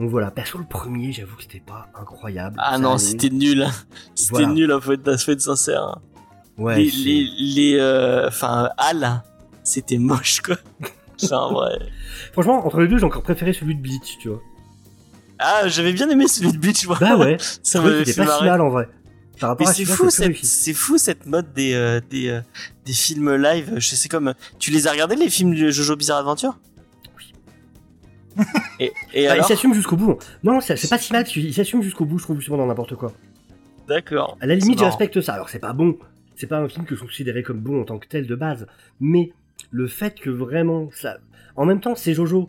Donc voilà, perso, le premier, j'avoue que c'était pas incroyable. Ah Ça non, c'était nul. C'était Voilà. nul, en fait, être sincère. Ouais, les, les, les, euh, enfin, Al, c'était moche, quoi. Franchement, entre les deux, j'ai encore préféré celui de Bleach, tu vois. Ah, j'avais bien aimé celui de Bleach, moi. Bah ouais, ça m'avait fait pas si mal en vrai. Mais c'est fou, c'est fou cette mode des, euh, des, euh, des films live. Je sais comme, tu les as regardés les films de Jojo Bizarre Adventure? Oui. Et, et Bah, il alors? s'assume jusqu'au bout. Non, c'est pas si mal, parce qu'il s'assume jusqu'au bout, je trouve, justement, dans n'importe quoi. D'accord. À la limite, je respecte ça. Alors, c'est pas bon. C'est pas un film que je considérais comme bon en tant que tel de base. Mais le fait que vraiment ça. En même temps, c'est Jojo.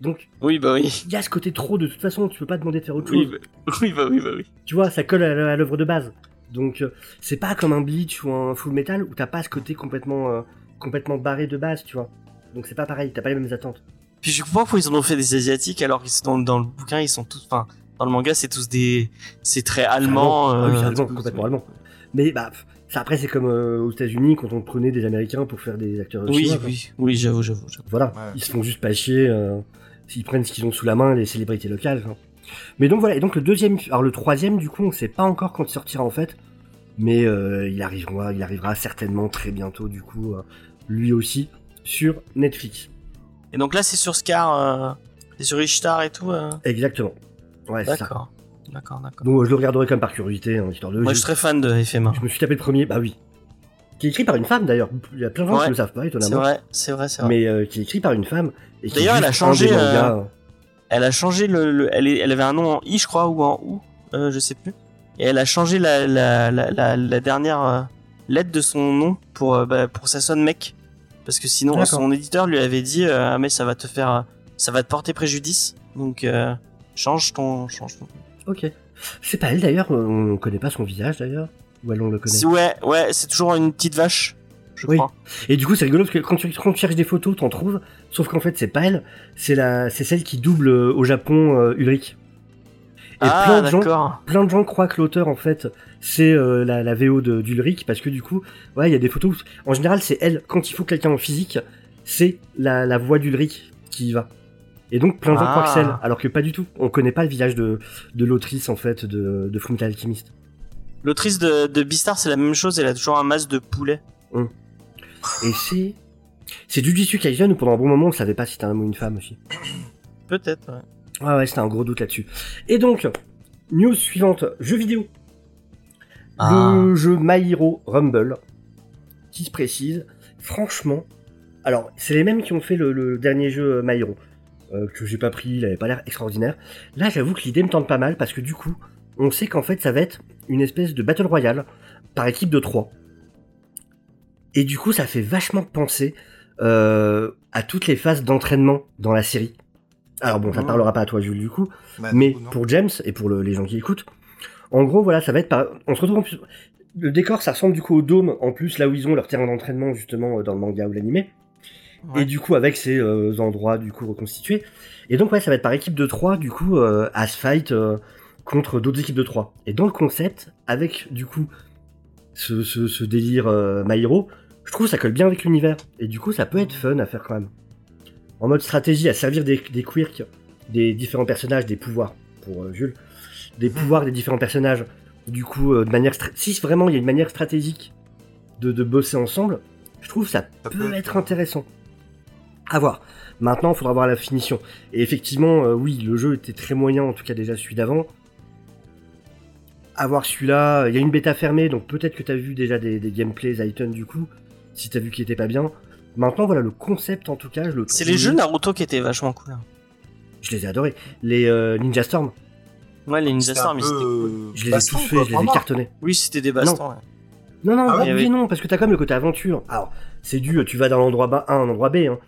Donc, Oui, bah oui. il y a ce côté trop, de toute façon, tu peux pas demander de faire autre Oui, chose. bah, oui, bah oui, bah oui. Tu vois, ça colle à, l'œuvre de base. Donc, euh, c'est pas comme un Bleach ou un Full Metal où t'as pas ce côté complètement, euh, complètement barré de base, tu vois. Donc, c'est pas pareil, t'as pas les mêmes attentes. Puis je comprends pourquoi ils en ont fait des asiatiques alors qu'ils sont dans, dans le bouquin ils sont tous, enfin dans le manga c'est tous des, c'est très allemand. Ah oui, c'est euh, allemand, complètement allemand. Mais bah, pff, ça, après, c'est comme euh, aux États-Unis quand on prenait des Américains pour faire des acteurs Oui, chinois, oui, oui, j'avoue, j'avoue. j'avoue. Voilà, Ouais. ils se font juste pas chier. euh, S'ils prennent ce qu'ils ont sous la main, les célébrités locales. quoi. Mais donc voilà, et donc le deuxième, alors le troisième, du coup, on sait pas encore quand il sortira en fait, mais euh, il arrivera, il arrivera certainement très bientôt, du coup, euh, lui aussi sur Netflix. Et donc là c'est sur Scar, euh, c'est sur Ishtar et tout. euh. Exactement. Ouais, c'est ça. D'accord, d'accord, d'accord. Donc euh, je le regarderai comme par curiosité, hein, histoire de. Moi je je, suis très fan de FMA. je me suis tapé le premier, bah oui, qui est écrit par une femme d'ailleurs. Il y a plein de gens Ouais, qui ne le savent pas, C'est étonnamment. vrai, c'est vrai, c'est vrai. Mais euh, qui est écrit par une femme. et D'ailleurs, elle a changé, mangas, euh, Elle a changé le, le- elle, est, elle avait un nom en I je crois ou en OU, euh, je sais plus. Et elle a changé la, la, la, la, la dernière euh, lettre de son nom pour, euh, bah, pour que ça sonne mec. Parce que sinon D'accord. son éditeur lui avait dit euh, ah mais ça va te faire, euh, ça va te porter préjudice. Donc euh, change ton, change ton. Ok. C'est pas elle d'ailleurs, on connaît pas son visage d'ailleurs. Ou elle on le connaît. Ouais, ouais, c'est toujours une petite vache, je Oui. crois. Et du coup, c'est rigolo parce que quand tu, quand tu cherches des photos, t'en trouves. Sauf qu'en fait, c'est pas elle. C'est la, c'est celle qui double euh, au Japon euh, Ulrich. Et ah plein de gens, plein de gens croient que l'auteur, en fait, c'est euh, la, la VO de- d'Ulrich parce que du coup, ouais, il y a des photos. où- en général, c'est elle. Quand il faut quelqu'un en physique, c'est la, la voix d'Ulrich qui y va. Et donc, plein de gens Ah. croient que c'est elle, alors que pas du tout. On connaît pas le visage de, de l'autrice, en fait, de, de Fullmetal Alchemist. L'autrice de, de Beastar c'est la même chose, elle a toujours un masque de poulet. Et c'est. C'est Jujutsu Kaisen où pendant un bon moment, on savait pas si c'était un homme ou une femme aussi. Peut-être. Ouais. Ouais, ouais, c'était un gros doute là-dessus. Et donc, news suivante, jeu vidéo. Ah. Le jeu My Hero Rumble, qui se précise, franchement, alors, c'est les mêmes qui ont fait le, le dernier jeu My Hero, euh, que j'ai pas pris, il avait pas l'air extraordinaire. Là, j'avoue que l'idée me tente pas mal, parce que du coup, on sait qu'en fait, ça va être une espèce de Battle Royale par équipe de 3. Et du coup, ça fait vachement penser euh, à toutes les phases d'entraînement dans la série. Alors bon, ça ne Mhm. parlera pas à toi, Jules, du coup, Bah, mais non. pour James et pour le- les gens qui écoutent, en gros, voilà, ça va être par... On se retrouve en plus... Le décor, ça ressemble du coup au dôme, en plus, là où ils ont leur terrain d'entraînement, justement, euh, dans le manga ou l'animé. Ouais. Et du coup, avec ces euh, endroits, du coup, reconstitués. Et donc, ouais, ça va être par équipe de 3, du coup, euh, à se fight euh, contre d'autres équipes de 3. Et dans le concept, avec, du coup, ce, ce, ce délire euh, My Hero, je trouve que ça colle bien avec l'univers. Et du coup, ça peut être fun à faire quand même. En mode stratégie, à servir des, des quirks, des différents personnages, des pouvoirs, pour euh, Jules, des pouvoirs des différents personnages. Du coup, euh, de manière. Si vraiment il y a une manière stratégique de, de bosser ensemble, je trouve ça, Ça peut, peut être intéressant. À voir. Maintenant, il faudra voir la finition. Et effectivement, euh, oui, le jeu était très moyen, en tout cas déjà celui d'avant. À voir celui-là, il y a une bêta fermée, donc peut-être que tu as vu déjà des, des gameplays Zayton du coup, si tu as vu qu'il était pas bien. Maintenant, voilà, le concept en tout cas, je le C'est les jeux Naruto qui étaient vachement cool. hein. Je les ai adorés. Les euh, Ninja Storm, Ouais, les Ninja Storm, ils étaient cool. euh, je les ai tous faits, je les ai cartonnés. Oui, c'était des bastons. ouais. Non, non, Ah ouais, oui, oui. non, parce que t'as quand même le côté aventure. Alors, c'est du, tu vas d'un endroit B à un endroit B, hein.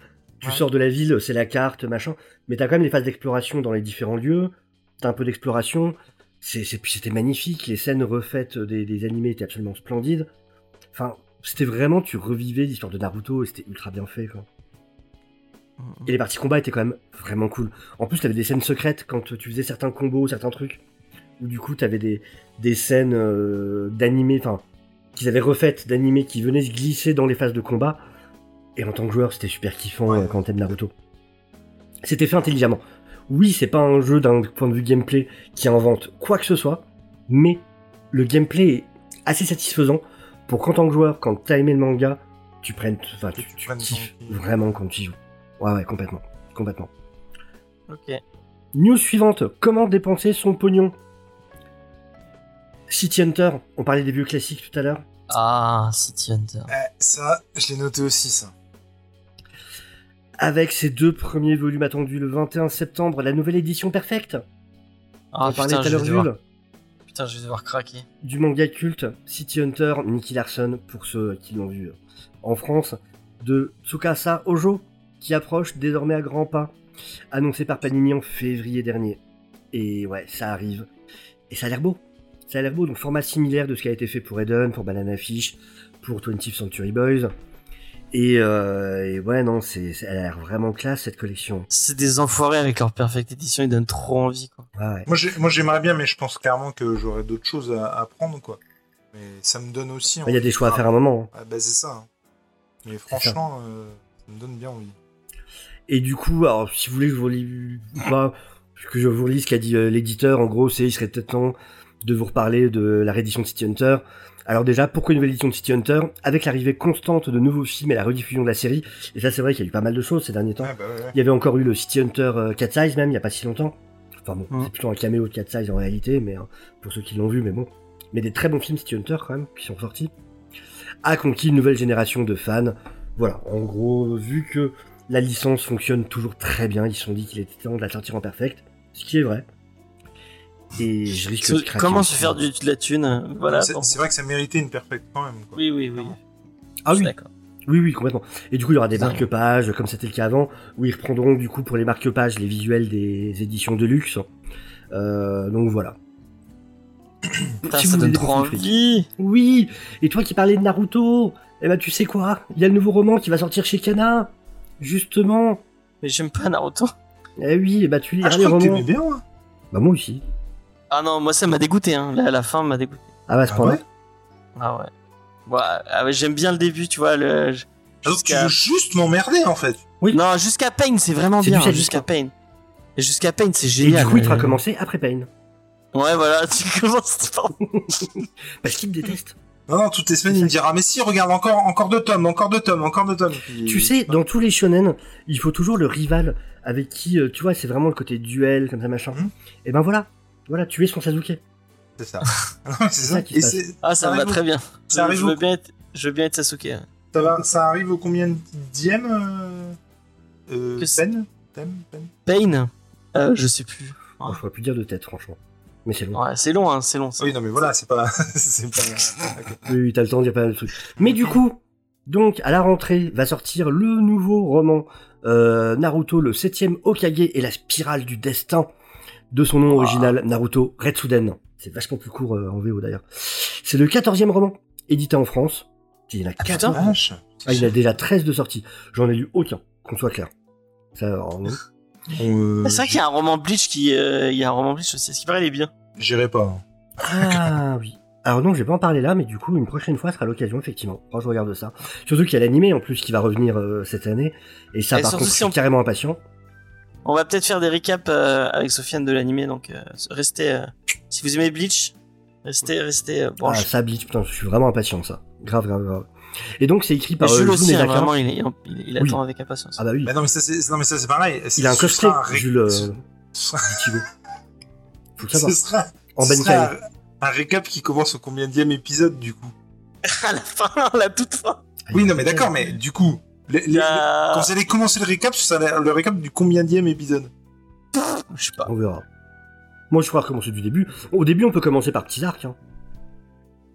Tu Ouais. sors de la ville, c'est la carte, machin. Mais t'as quand même les phases d'exploration dans les différents lieux. T'as un peu d'exploration. C'était magnifique. Les scènes refaites des, des animés étaient absolument splendides. Enfin, c'était vraiment, tu revivais l'histoire de Naruto et c'était ultra bien fait, quoi. Mhm. Et les parties combat étaient quand même vraiment cool. En plus, t'avais des scènes secrètes quand tu faisais certains combos, certains trucs. Où du coup, t'avais des, des scènes euh, d'animés, enfin, qu'ils avaient refaites d'animés qui venaient se glisser dans les phases de combat. Et en tant que joueur, c'était super kiffant Ouais. euh, quand t'aimes Naruto. C'était fait intelligemment. Oui, c'est pas un jeu d'un point de vue gameplay qui invente quoi que ce soit, mais le gameplay est assez satisfaisant pour qu'en tant que joueur, quand t'as aimé le manga, tu prennes, enfin, tu, tu kiffes vraiment quand tu y joues. Ouais, ouais, complètement, complètement. Ok. News suivante, comment dépenser son pognon? City Hunter, on parlait des vieux classiques tout à l'heure. Ah, City Hunter. Eh, ça, je l'ai noté aussi, ça. Avec ses deux premiers volumes attendus le 21 septembre, la nouvelle édition perfecte. Ah, on parlait putain, je vais devoir... Putain, je vais devoir craquer. du manga culte City Hunter, Nicky Larson, pour ceux qui l'ont vu en France, de Tsukasa Ojo, qui approche désormais à grands pas, annoncé par Panini en février dernier. Et ouais, ça arrive. Et ça a l'air beau. Ça a l'air beau, donc format similaire de ce qui a été fait pour Eden, pour Banana Fish, pour 20th Century Boys. Et, euh, et ouais, non, c'est, c'est- elle a l'air vraiment classe cette collection. C'est des enfoirés avec leur Perfect Edition, ils donnent trop envie, quoi. Ouais, ouais. Moi, j'ai- moi, j'aimerais bien, mais je pense clairement que j'aurais d'autres choses à, à prendre, quoi. Mais ça me donne aussi. Il y a des choix à faire à un moment. hein. Ah, bah, c'est ça. hein. Mais franchement, euh, ça me donne bien envie. Et du coup, alors si vous voulez que je vous lise ou pas, que je vous lise ce qu'a dit euh, l'éditeur, en gros, c'est il serait peut-être temps de vous reparler de la réédition de City Hunter. Alors déjà, pourquoi une nouvelle édition de City Hunter Avec l'arrivée constante de nouveaux films et la rediffusion de la série, et ça c'est vrai qu'il y a eu pas mal de choses ces derniers temps. Ouais, bah, ouais, ouais. Il y avait encore eu le City Hunter euh, Cat Size même, il y a pas si longtemps. Enfin bon, c'est plutôt un caméo de Cat Size en réalité, mais hein, pour ceux qui l'ont vu, mais bon. Mais des très bons films City Hunter quand même, qui sont sortis. A conquis une nouvelle génération de fans. Voilà, en gros, vu que la licence fonctionne toujours très bien, ils se sont dit qu'il était temps de la sortir en perfect, ce qui est vrai. Et je risque de craquer Comment se faire du, de la thune Voilà. C'est bon. vrai que ça méritait une perfecte quand même. Quoi. Oui, oui, oui. Ah oui, D'accord. oui, oui, complètement. Et du coup, il y aura des marque-pages, comme c'était le cas avant, où ils reprendront du coup pour les marque-pages les visuels des éditions de luxe. Euh, donc voilà. Putain, Si ça donne trop envie. Oui, et toi qui parlais de Naruto, eh ben tu sais quoi? Il y a le nouveau roman qui va sortir chez Kana. Justement. Mais j'aime pas Naruto. Eh oui, eh ben tu Ah, liras je les romans. t'aimais bien, hein. Bah moi aussi. Ah non, moi ça m'a dégoûté, hein. Là, la fin m'a dégoûté. Ah bah à ce Ah point-là. ouais? Ah ouais. Ouais, ah ouais, j'aime bien le début, tu vois. Le... Alors tu veux juste m'emmerder en fait. Oui. Non, jusqu'à Pain, c'est vraiment bien. sadisme. Jusqu'à Pain. Et jusqu'à Pain, c'est Et génial. du coup, il fera commencer après Pain. Ouais, voilà, tu commences par... Parce qu'il te déteste. Non, non, toutes les semaines il me dira mais si regarde encore encore deux tomes, encore deux tomes, encore deux tomes. Puis- Tu sais, dans tous les shonen, il faut toujours le rival avec qui, euh, tu vois, c'est vraiment le côté duel, comme ça, machin. Mhm. Et ben voilà. Voilà, tu es son Sasuke. c'est ça. Mais c'est ça ça. qui se Ah, ça Ça me va très bien. ça Je, arrive je veux bien être... Je veux bien être Sasuke. hein. ça va, ça arrive au combien de dième euh, euh, peine Pain euh, Je sais plus. Bon, je pourrais plus dire de tête, franchement. Mais c'est long. Ouais, c'est long, hein, c'est long. Oui, non mais voilà, c'est pas, c'est pas. ok. Oui, oui, t'as le temps de dire pas mal de trucs. Mais du coup, donc, à la rentrée, va sortir le nouveau roman euh, Naruto, le septième Okage et la spirale du destin, de son nom original, Naruto Retsuden. C'est vachement plus court euh, en VO d'ailleurs. C'est le quatorzième roman, édité en France. Il y en a Ah, 14. putain. Vache. Ah, il y en a déjà 13 de sortie. J'en ai lu aucun, qu'on soit clair. Ça. Euh, C'est vrai qu'il y a un roman Bleach qui... euh, Il y a un roman Bleach aussi. Ce qui paraît, il est bien. J'irai pas. hein. Ah oui. Alors non, je vais pas en parler là, mais du coup, une prochaine fois sera l'occasion, effectivement. Quand je regarde ça. Surtout qu'il y a l'animé en plus qui va revenir euh, cette année. Et ça, Et par contre, je suis on- carrément impatient. On va peut-être faire des recaps euh, avec Sofiane de l'animé, donc euh, restez. euh, si vous aimez Bleach, restez, restez euh, Ah, branchés. ça, Bleach, putain, je suis vraiment impatient, ça. Grave, grave, grave. Et donc, c'est écrit Et par euh, Jules Jun aussi, hein, vraiment, il, il, il- il Oui. attend avec impatience. Ah bah oui, Mais non, mais ça, c'est, non, mais ça, c'est pareil. il a un Ce cosplay, sera ré- Jules euh, ce- Ichigo. Faut le ce savoir. sera, En ce Benkai. sera un, un récap qui commence au combien épisode, du coup? à la fin, à la toute fin. Oui, non, mais d'accord, mais du coup, les- les- Il y a- quand vous allez commencer le récap, ce sera le récap du combien épisode? Je sais pas. On verra. Moi, je crois recommencer du début. Au début, on peut commencer par petits arcs. Hein.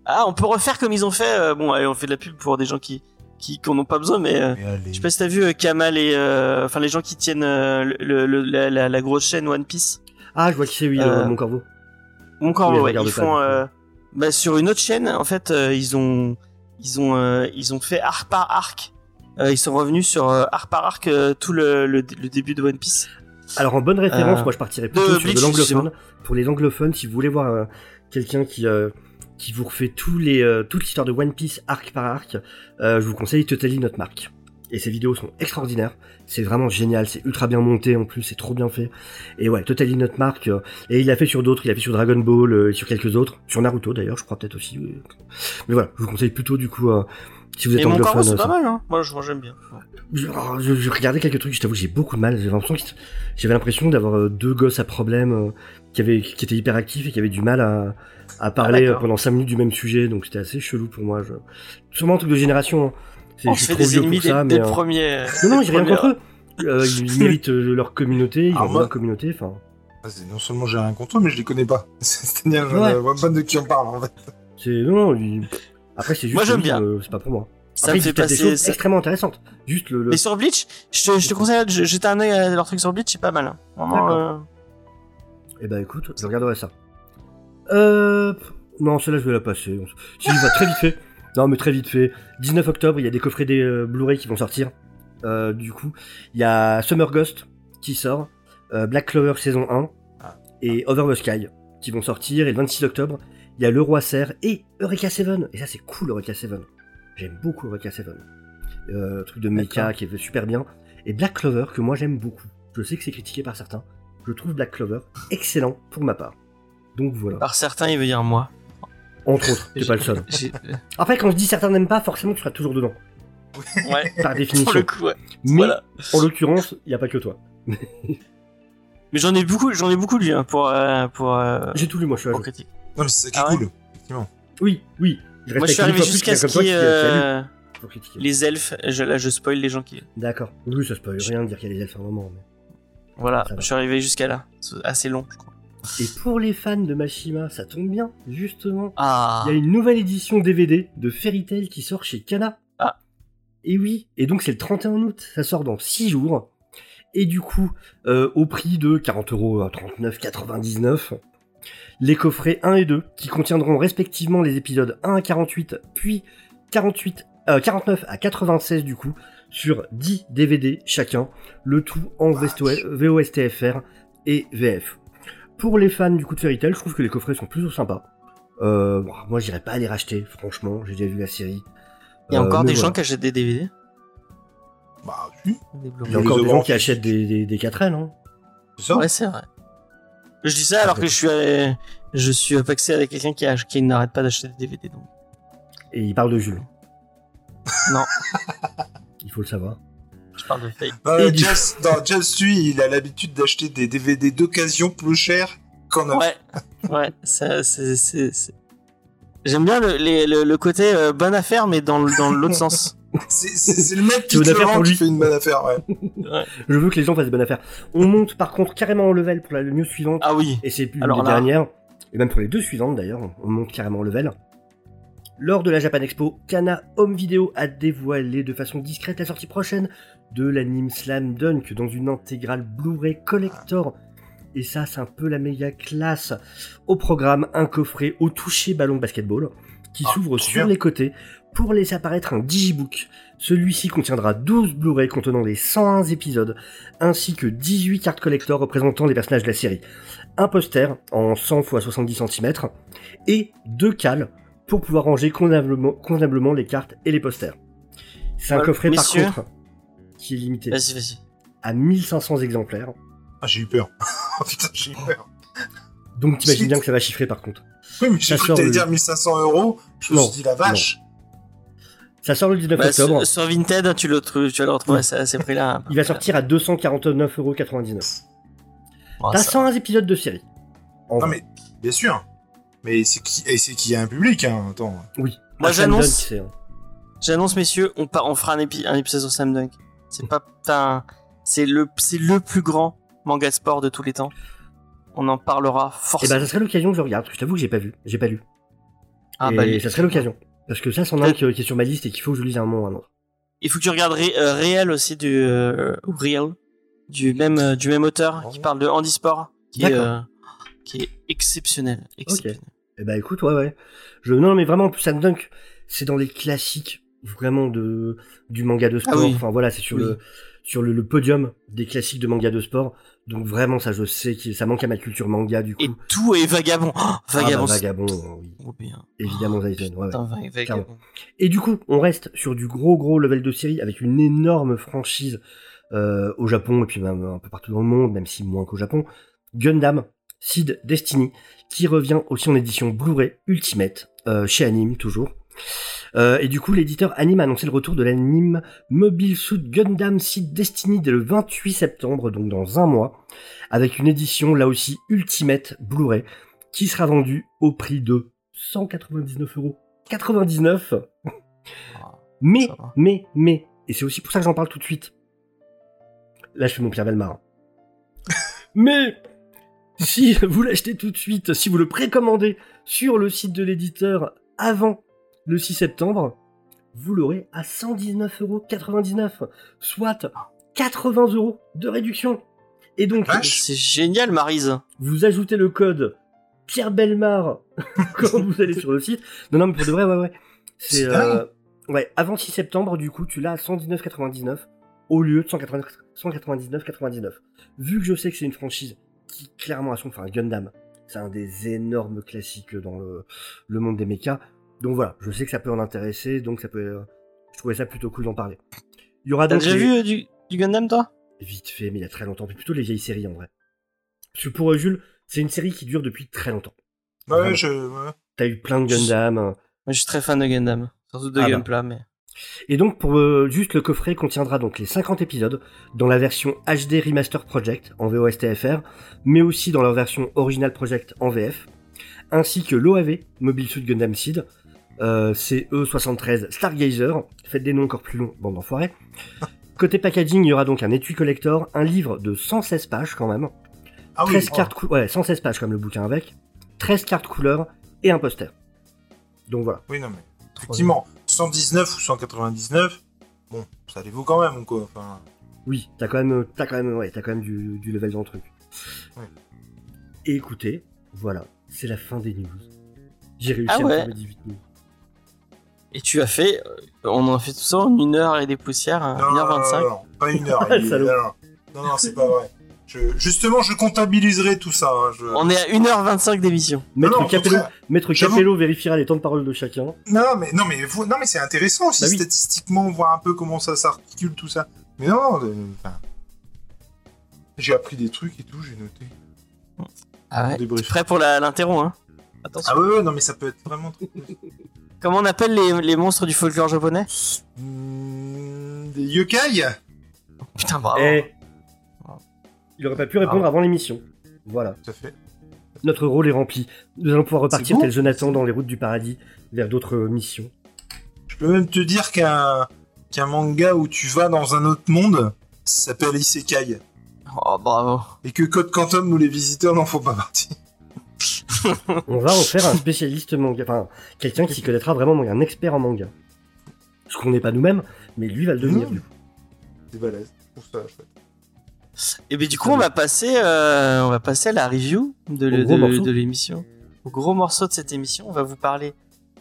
Ah, on peut refaire comme ils ont fait. euh, bon, allez, on fait de la pub pour des gens qui qui, qui en ont pas besoin, mais euh, Mais je sais pas si t'as vu euh, Kamal et euh, enfin les gens qui tiennent euh, le, le- la, la, la grosse chaîne One Piece. Ah, je vois qui c'est, oui, Euh, euh, mon corbeau. Mon Oui, je ouais, ils font euh, bah, sur une autre chaîne. En fait, euh, ils ont ils ont euh, ils ont fait arc par arc. Euh, ils sont revenus sur euh, arc par arc euh, tout le, le, le début de One Piece. Alors, en bonne référence, moi, je partirais plutôt de sur de l'anglophone. Pour les anglophones, si vous voulez voir quelqu'un qui, qui vous refait tous les, euh, toute l'histoire de One Piece arc par arc, euh, je vous conseille Totally Not Mark. Et ces vidéos sont extraordinaires. C'est vraiment génial. C'est ultra bien monté en plus. C'est trop bien fait. Et ouais, Totally Not Mark. euh, et il l'a fait sur d'autres. Il l'a fait sur Dragon Ball et sur quelques autres. Sur Naruto d'ailleurs, je crois peut-être aussi. Mais voilà, je vous conseille plutôt du coup, si vous êtes corps, anglophone. c'est euh, pas mal, hein. Moi, j'aime bien. Ouais. Je, alors, je- je regardais quelques trucs, je t'avoue, j'ai beaucoup de mal. J'avais l'impression, que- j'avais l'impression d'avoir euh, deux gosses à problème euh, qui, avaient, qui étaient hyper actifs et qui avaient du mal à, à parler euh, pendant 5 minutes du même sujet, donc c'était assez chelou pour moi. Je... Sûrement un truc de génération. hein. C'est- On je se suis fait trop des vieux ennemis pour ça, des, des mais, euh, premiers. Non, non, j'ai rien contre eux. Euh, ils méritent leur communauté, ils Alors ont moi- leur communauté. Enfin, Ah, Non seulement j'ai rien contre eux, mais je les connais pas. C'est-à-dire, je Ouais. vois pas de qui on parle, en fait. c'est non, non. ils- Après, c'est juste. Moi, j'aime bien. c'est pas pour moi. Ça Après, me fait des passer. choses ça- extrêmement intéressantes. Juste le. le- Mais sur Bleach, je te, je te conseille de jeter un œil à leur truc sur Bleach, c'est pas mal. Vraiment. Euh, Eh ben écoute, je regarderai ça. Euh... Non, celle-là je vais la passer. Si, va très vite fait. Non, mais très vite fait. 19 octobre, il y a des coffrets des euh, Blu-ray qui vont sortir. Euh, du coup, il y a Summer Ghost qui sort, euh, Black Clover saison 1 Ah. et Over the Sky qui vont sortir. Et le 26 octobre, il y a Le Roi Serre et Eureka 7. Et ça, c'est cool, Eureka 7. J'aime beaucoup Eureka 7. Euh, truc de mecha qui est super bien. Et Black Clover, que moi j'aime beaucoup. Je sais que c'est critiqué par certains. Je trouve Black Clover excellent pour ma part. Donc voilà. Par certains, il veut dire moi. Entre autres, t'es pas le seul. Après, quand je dis certains n'aiment pas, forcément tu seras toujours dedans. Ouais. Par Pour définition. le coup, ouais. Mais Voilà. en l'occurrence, il n'y a pas que toi. Mais j'en ai beaucoup, j'en ai beaucoup lu hein, pour euh, pour euh, J'ai tout lu, moi je suis à pour jour. critique. Non, mais c'est ça qui est Ah ouais cool, effectivement. Oui, oui. Je Moi, je suis arrivé jusqu'à ce quelqu'un comme qui toi qui a- qui a lu euh, les elfes. Je, là, je spoil les gens qui. D'accord. Oui, ça peut rien de dire qu'il y a des elfes à un moment. mais- Voilà, je suis arrivé jusqu'à là. C'est assez long, je crois. Et pour les fans de Mashima, ça tombe bien, justement. Ah. Il y a une nouvelle édition DVD de Fairy Tail qui sort chez Kana. Ah. Et oui, et donc c'est le 31 août, ça sort dans 6 jours. Et du coup, euh, au prix de 40 euros à 39,99, les coffrets 1 et 2, qui contiendront respectivement les épisodes 1 à 48, puis 48, euh, 49 à 96 du coup, sur 10 DVD chacun, le tout en VOSTFR et VF. Pour les fans du coup de Fairy Tail, je trouve que les coffrets sont plutôt sympas. Euh, bon, moi, j'irais pas les racheter, franchement. J'ai déjà vu la série. Il y a Euh, encore des voilà. gens qui achètent des DVD. Bah, oui. Il y a encore des gens en qui achètent des, des, des 4L, hein. c'est ça? Ouais, c'est vrai. Je dis ça alors que je suis euh, je suis apaxé avec quelqu'un qui, a- qui n'arrête pas d'acheter des DVD. Donc. Et il parle de Jules. Non, Il faut le savoir. je parle de fake. Non, Et du- Jess, non, Jess, lui, il a l'habitude d'acheter des DVD d'occasion plus chers qu'en neuf. Ouais, ouais, ça, c'est, J'aime bien le, les- le, le côté euh, bonne affaire, mais dans, dans l'autre sens. C'est- le mec qui te affaire fait une bonne affaire, ouais. Je veux que les gens fassent des bonnes affaires. On monte par contre carrément en level pour la news suivante. Ah oui, Et c'est plus Alors les là- dernières. Et même pour les deux suivantes d'ailleurs, on monte carrément en level. Lors de la Japan Expo, Kana Home Video a dévoilé de façon discrète la sortie prochaine de l'anime Slam Dunk dans une intégrale Blu-ray Collector. Et ça, c'est un peu la méga classe. Au programme, un coffret au toucher ballon de basketball qui Ah, s'ouvre sur bien. les côtés pour laisser apparaître un digibook. Celui-ci contiendra 12 Blu-ray contenant les 101 épisodes ainsi que 18 cartes collector représentant les personnages de la série. un poster en 100 x 70 cm et deux cales pour pouvoir ranger convenablement, convenablement les cartes et les posters. C'est un Ouais, coffret messieurs. par contre qui est limité Vas-y, vas-y. à 1500 exemplaires. Ah, j'ai eu peur. Putain, j'ai eu peur. Donc t'imagines bien que ça va chiffrer par contre. Oui, mais j'ai cru que sort t'allais le- dire 1500 euros. Je me Non, suis dit, la vache. Ça sort le 19 Bah, octobre. sur, sur Vinted, tu, le, tu vas le retrouver à, ce- à ces prix-là. Il va sortir à 249,99€. Oh, T'as ça- 101 épisodes de série. En Non, vrai. mais, bien sûr. Mais c'est qui, et c'est qu'il y a un public, hein. Attends. Oui. Moi, Ah, j'annonce- hein. J'annonce, messieurs, on, part, on fera un, épi- un épisode sur Slam Dunk. C'est pas, c'est le, c'est le plus grand manga de sport de tous les temps. On en parlera Et forcément. bah ça serait l'occasion que je regarde, parce que je t'avoue que j'ai pas vu. J'ai pas lu. ah, et bah, ça serait l'occasion. Parce que ça, c'en a un qui, qui est sur ma liste et qu'il faut que je lise à un moment ou à un autre. Il faut que tu regardes Ré- euh, Réel aussi du euh, Real du même euh, du même auteur qui parle de handisport qui est euh, qui est exceptionnel. exceptionnel. Et bah écoute, ouais, ouais. Je, non, mais vraiment, en plus, Slam Dunk, c'est dans les classiques, vraiment, de, du manga de sport. Ah oui. Enfin, voilà, c'est sur Oui. le, sur le, le podium des classiques de manga de sport. Donc vraiment, ça, je sais que ça manque à ma culture manga, du coup. Et tout est vagabond. Oh, Ah, bah, vagabond. c'est vagabond, oui. bien. Évidemment, ouais, ouais. Vagabond. Et du coup, on reste sur du gros gros level de série avec une énorme franchise euh, au Japon et puis même un peu partout dans le monde, même si moins qu'au Japon. Gundam Seed Destiny, qui revient aussi en édition Blu-ray Ultimate euh, chez Anime toujours. Euh, et du coup, l'éditeur Anime a annoncé le retour de l'anime Mobile Suit Gundam Seed Destiny dès le 28 septembre, donc dans un mois, avec une édition là aussi Ultimate Blu-ray qui sera vendue au prix de 199 euros. 99 mais, mais, mais, et c'est aussi pour ça que j'en parle tout de suite. Là, je fais mon Pierre Belmar. mais, si vous l'achetez tout de suite, si vous le précommandez sur le site de l'éditeur avant le 6 septembre, vous l'aurez à 119,99€, soit 80 euros de réduction. Et donc, Vache. C'est génial, Marise. vous ajoutez le code Pierre Belmar quand vous allez sur le site. Non, non, mais pour de vrai, ouais, ouais. C'est, euh, ouais, avant 6 septembre, du coup, tu l'as à 119,99 au lieu de 199 199,99. Vu que je sais que c'est une franchise qui, clairement, a son, enfin, Gundam, c'est un des énormes classiques dans le, le monde des mechas. Donc voilà, je sais que ça peut en intéresser, donc ça peut, euh, je trouvais ça plutôt cool d'en parler. Il y aura T'as déjà les- vu euh, du, du Gundam, toi? Vite fait, mais il y a très longtemps. Puis plutôt les vieilles séries en vrai. Parce que pour euh, Jules, c'est une série qui dure depuis très longtemps. Ouais, Vraiment. je, ouais. T'as eu plein de Gundam. euh. Moi, je suis très fan de Gundam. Surtout de Ah bah. Gunpla, mais. Et donc, pour euh, juste le coffret contiendra donc les 50 épisodes dans la version HD Remaster Project en VOSTFR, mais aussi dans leur version Original Project en VF, ainsi que l'OAV Mobile Suit Gundam Seed, euh, CE73 Stargazer, faites des noms encore plus longs, bande d'enfoirés. Côté packaging, il y aura donc un étui collector, un livre de 116 pages quand même, Ah oui. 13 oh. cartes ouais, 116 pages comme le bouquin avec, 13 cartes couleurs et un poster. Donc voilà. Oui, non, mais effectivement, 119 ou 199, bon, ça les vaut quand même, quoi. Enfin, Oui, t'as quand même, t'as quand même, ouais, t'as quand même du, du level dans le truc. Ouais. Et écoutez, voilà, c'est la fin des news. J'ai réussi Ah à me ouais. faire les 18 news. Et tu as fait, euh, on en fait tout ça en une heure et des poussières, non, 1h25. non, non, non, pas une heure. Il- non, non, non, non, c'est pas vrai. Je, justement, je comptabiliserai tout ça. hein, je- On est à 1h25 d'émission. Maître non, Capello. Maître. Capello vérifiera les temps de parole de chacun. Non, mais non, mais vous- non, mais c'est intéressant aussi Bah oui. statistiquement voir un peu comment ça s'articule tout ça. Mais non, euh, enfin, j'ai appris des trucs et tout, j'ai noté. Ah débriefe. Prêt pour l'interro, hein Attention. Ah ouais, ouais, non, mais ça peut être vraiment trop. Comment on appelle les, les monstres du folklore japonais Hmm, des yokai Putain, bravo. Eh, il aurait pas pu répondre avant l'émission. Voilà, Tout à fait. notre rôle est rempli. Nous allons pouvoir repartir bon. tel Jonathan dans les routes du paradis vers d'autres missions. Je peux même te dire qu'un qu'un manga où tu vas dans un autre monde s'appelle Isekai. Oh, bravo. Et que Code Quantum ou les visiteurs n'en font pas partie. On va en faire un spécialiste manga, enfin quelqu'un qui s'y connaîtra vraiment, manga, un expert en manga. Ce qu'on n'est pas nous-mêmes, mais lui va le devenir Mmh. C'est balèze. Pour ça, chouette. Et bien du coup, on va passer, euh, on va passer à la review de, le- l'émission. Au gros morceau de cette émission, on va vous parler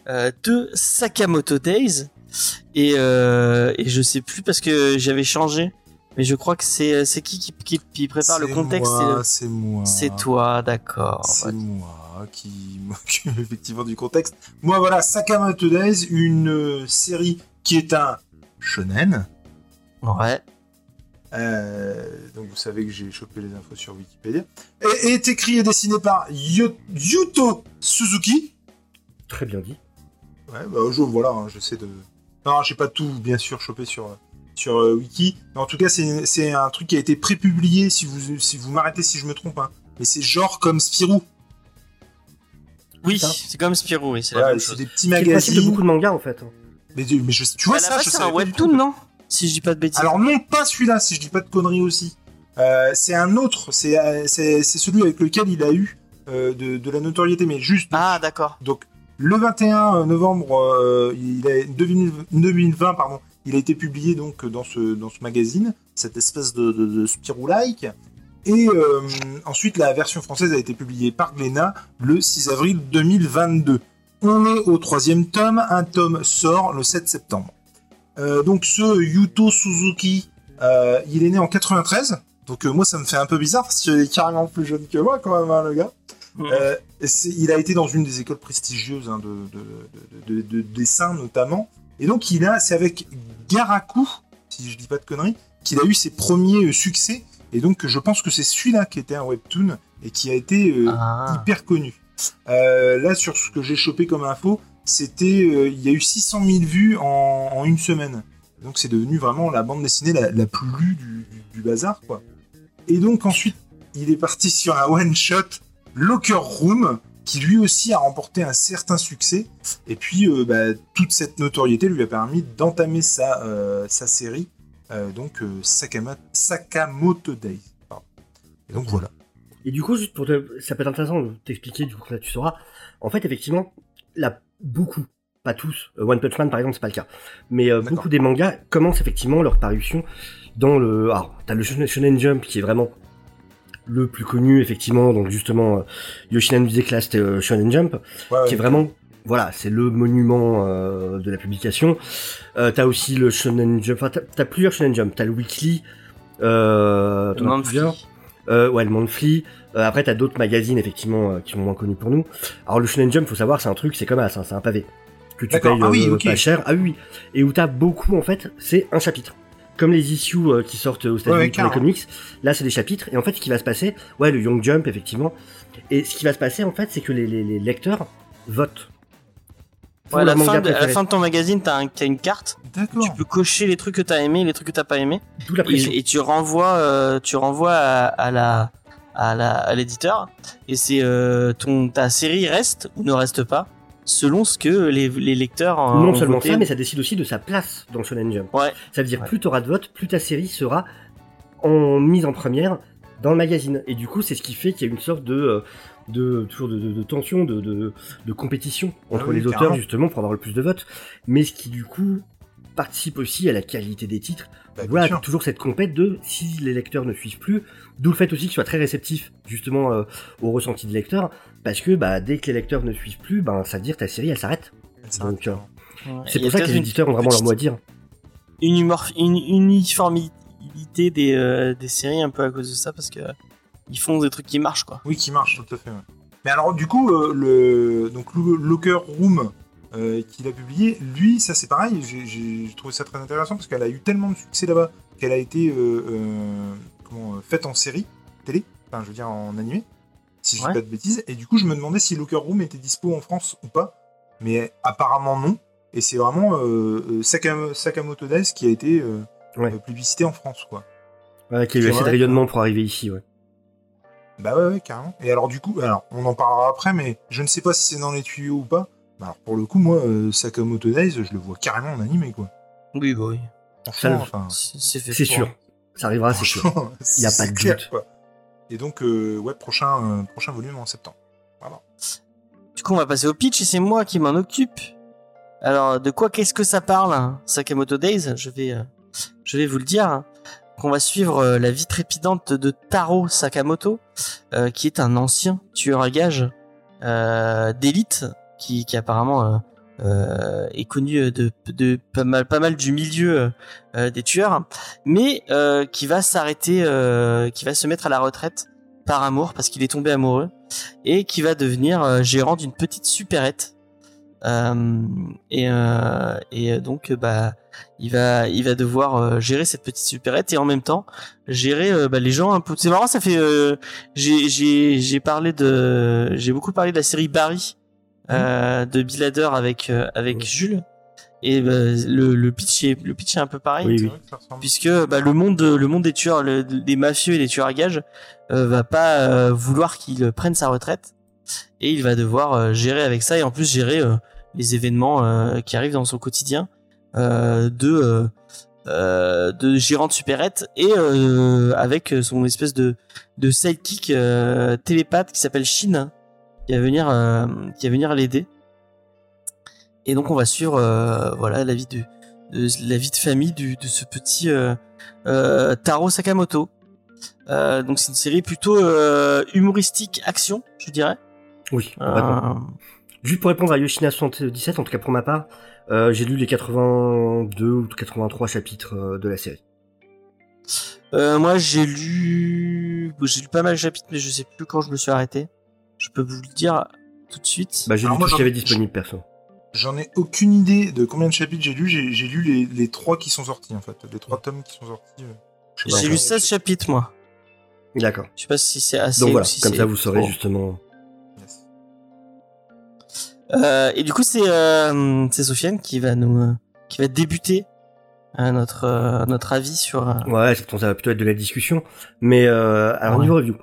euh, de Sakamoto Days. Et, euh, et je sais plus parce que j'avais changé Mais je crois que c'est c'est qui qui, qui, qui prépare le contexte moi, c'est- C'est moi. C'est toi, d'accord. C'est Ouais. moi qui m'occupe effectivement du contexte. Moi, voilà, Sakamoto Days, une euh, série qui est un shonen. Ouais. Euh, donc vous savez que j'ai chopé les infos sur Wikipédia. Et, et est écrit et dessiné par Yuto Suzuki. Très bien dit. Ouais, bah, je, voilà, hein, j'essaie de. Non, j'ai pas tout, bien sûr, chopé sur, sur euh, Wiki. Mais en tout cas, c'est c'est un truc qui a été prépublié, si vous, si vous m'arrêtez si je me trompe. Hein. Mais c'est genre comme Spirou. Oui, c'est comme Spirou, oui, c'est la Voilà, même c'est chose. des petits C'est magazines. beaucoup de mangas en fait. Mais, mais je, tu vois ça, c'est un webtoon, tout. non? Si je dis pas de bêtises. Alors non, pas celui-là, si je dis pas de conneries aussi. Euh, c'est un autre, c'est euh, c'est c'est celui avec lequel il a eu euh, de, de la notoriété, mais juste. Ah, d'accord. Donc le 21 novembre, euh, il a, 2020, pardon, il a été publié donc dans ce dans ce magazine, cette espèce de, de, de Spirou-like. Et euh, ensuite, la version française a été publiée par Glénat le 6 avril 2022. On est au troisième tome, un tome sort le 7 septembre. Euh, donc ce Yuto Suzuki, euh, il est né en 93. Donc moi ça me fait un peu bizarre parce qu'il est carrément plus jeune que moi quand même hein, le gars. Il a été dans une des écoles prestigieuses hein, de, de, de- de- de dessin notamment. Et donc il a, c'est avec Garaku, si je dis pas de conneries, qu'il a eu ses premiers euh, succès. Et donc je pense que c'est celui-là qui était un webtoon et qui a été euh, Ah. hyper connu. Euh, là sur ce que j'ai chopé comme info, c'était, euh, il y a eu 600 000 vues en, en une semaine. Donc c'est devenu vraiment la bande dessinée la, la plus lue du, du- du bazar quoi. Et donc ensuite il est parti sur un one shot Locker Room, qui lui aussi a remporté un certain succès. Et puis, euh, bah, toute cette notoriété lui a permis d'entamer sa, euh, sa série, euh, donc Sakama- Sakamoto Days. Et donc voilà. Et du coup, juste pour te... ça peut être intéressant de t'expliquer, du coup, là, tu sauras. En fait, effectivement, là, beaucoup, pas tous, One Punch Man, par exemple, c'est pas le cas. Mais beaucoup des mangas commencent effectivement leur parution dans le... Alors, t'as le Shonen Jump, qui est vraiment le plus connu, effectivement, donc justement, euh, Yoshina Music Class euh, Shonen Jump, Ouais, qui est vraiment... Voilà, c'est le monument euh, de la publication. Euh, t'as aussi le Shonen Jump, enfin, t'as- t'as plusieurs Shonen Jump. T'as le Weekly, euh, t'en as Monthly. plusieurs. Euh, ouais, le Monthly. Euh, après, t'as d'autres magazines, effectivement, euh, qui sont moins connus pour nous. Alors, le Shonen Jump, faut savoir, c'est un truc, c'est comme As, hein, c'est un pavé. Que tu D'accord. payes Ah oui, euh, ok. pas cher. Ah oui, oui. Et où t'as beaucoup, en fait, c'est un chapitre. Comme les issues euh, qui sortent aux États-Unis Ouais, ouais, pour les carrément. comics, là, c'est des chapitres. Et en fait, ce qui va se passer, ouais, le Young Jump, effectivement. Et ce qui va se passer, en fait, c'est que les, les, les lecteurs votent. pour Ouais, à, la fin de, à la préféré. fin de ton magazine, t'as un, t'as une carte. D'accord. Tu peux cocher les trucs que t'as aimé, les trucs que t'as pas aimé, D'où la pression. et, et tu renvoies, euh, tu renvoies à, à la, à la, à l'éditeur. Et c'est euh, ton ta série reste ou ne reste pas selon ce que les, les lecteurs non ont seulement voté. ça, mais ça décide aussi de sa place dans le Shonen Jump. Ouais. Ça veut dire Ouais. plus tu auras de votes, plus ta série sera en mise en première dans le magazine. Et du coup, c'est ce qui fait qu'il y a une sorte de euh, de toujours de, de- de tension, de, de, de compétition entre Ah oui, les auteurs carrément. justement pour avoir le plus de votes, mais ce qui du coup participe aussi à la qualité des titres. Bah, voilà, toujours cette compète de si les lecteurs ne suivent plus, d'où le fait aussi qu'ils soient très réceptifs justement euh, au ressenti des lecteurs, parce que bah dès que les lecteurs ne suivent plus, ben ça veut dire ta série elle s'arrête. Donc, euh, Ouais. C'est pour ça que les éditeurs ont vraiment leur mot à dire. une uniformité des, euh, des séries un peu à cause de ça parce que ils font des trucs qui marchent quoi. Oui, qui marche, tout à fait. ouais. Mais alors, du coup, euh, le donc Locker Room euh, qu'il a publié, lui, ça c'est pareil. J'ai- trouvé ça très intéressant parce qu'elle a eu tellement de succès là-bas qu'elle a été euh, euh, comment, euh, faite en série télé, enfin, je veux dire en animé, si je dis Ouais. pas de bêtises. Et du coup, je me demandais si Locker Room était dispo en France ou pas. Mais apparemment non. Et c'est vraiment euh, euh, Sakam- Sakamoto Days qui a été euh, Ouais. publicité en France, quoi. Ouais, qu'il y a eu assez de rayonnement pour arriver ici, ouais. Bah ouais, ouais, carrément. Et alors du coup, alors on en parlera après, mais je ne sais pas si c'est dans les tuyaux ou pas. Bah alors pour le coup, moi, euh, Sakamoto Days, je le vois carrément en animé, quoi. Oui bah oui. Enfin, C'est sûr. Ça arrivera, c'est sûr. franchement, Y a pas de clair, doute. quoi. Et donc, euh, ouais, prochain, euh, prochain volume en septembre. Du coup on va passer au pitch et c'est moi qui m'en occupe. Alors de quoi qu'est-ce que ça parle hein, Sakamoto Days? Je vais euh, je vais vous le dire. hein. Qu'on va suivre euh, la vie trépidante de Taro Sakamoto, euh, qui est un ancien tueur à gages euh, d'élite, qui, qui apparemment euh, euh, est connu de, de pas mal pas mal du milieu euh, des tueurs, mais euh, qui va s'arrêter, euh, qui va se mettre à la retraite par amour parce qu'il est tombé amoureux et qui va devenir euh, gérant d'une petite supérette. Euh, et, euh, et donc bah il va il va devoir euh, gérer cette petite supérette et en même temps gérer euh, bah, les gens un peu c'est marrant ça fait euh, j'ai j'ai j'ai parlé de j'ai beaucoup parlé de la série Barry euh, de Bill Hader avec euh, avec Mhm. Jules et bah, le le pitch est le pitch est un peu pareil Oui, oui. puisque bah, le monde de- le monde des tueurs le- des mafieux et des tueurs à gages euh, va pas euh, vouloir qu'il prenne sa retraite et il va devoir euh, gérer avec ça et en plus gérer euh, les événements euh, qui arrivent dans son quotidien euh, de euh, euh, de gérant de supérette et euh, avec son espèce de de sidekick euh, télépathe qui s'appelle Shin qui va venir euh, qui va venir l'aider et donc on va suivre euh, voilà la vie de, de la vie de famille du, de ce petit euh, Taro Sakamoto donc c'est une série plutôt humoristique action je dirais Oui, Juste pour répondre à Yoshina 77, en tout cas pour ma part, j'ai lu les 82 ou 83 chapitres de la série. Euh, moi, j'ai lu, j'ai lu pas mal de chapitres, mais je sais plus quand je me suis arrêté. Je peux vous le dire tout de suite. Bah, j'ai lu tout ce qu'il y avait disponible perso. J'en ai aucune idée de combien de chapitres j'ai lu. J'ai lu les, les trois qui sont sortis en fait, les trois tomes qui sont sortis. euh, j'ai lu 16 chapitres, moi. D'accord. Je sais pas si c'est assez Donc ou voilà, si comme ça vous saurez trop. justement. Yes. Euh, et du coup, c'est euh, c'est Sofiane qui va nous, euh, qui va débuter notre euh, notre avis sur. euh, Ouais, ça, ça va plutôt être de la discussion. Mais euh, alors Ouais. niveau review,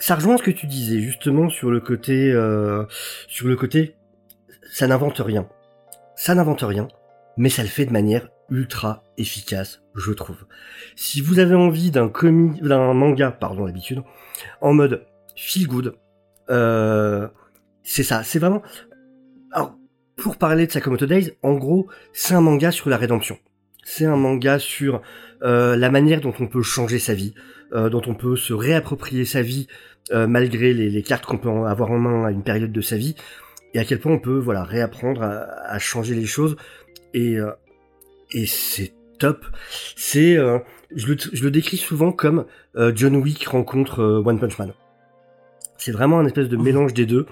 ça rejoint ce que tu disais justement sur le côté, euh, sur le côté, ça n'invente rien. Ça n'invente rien, mais ça le fait de manière ultra efficace, je trouve. Si vous avez envie d'un d'un manga, pardon d'habitude, en mode feel good, euh, c'est ça. C'est vraiment. Alors, pour parler de Sakamoto Days, en gros, c'est un manga sur la rédemption. C'est un manga sur euh, la manière dont on peut changer sa vie, euh, dont on peut se réapproprier sa vie euh, malgré les, les cartes qu'on peut avoir en main à une période de sa vie, et à quel point on peut voilà réapprendre à, à changer les choses. Et, euh, et c'est top. C'est, je, le, je le décris souvent comme John Wick rencontre One Punch Man. C'est vraiment un espèce de Mhm. mélange des deux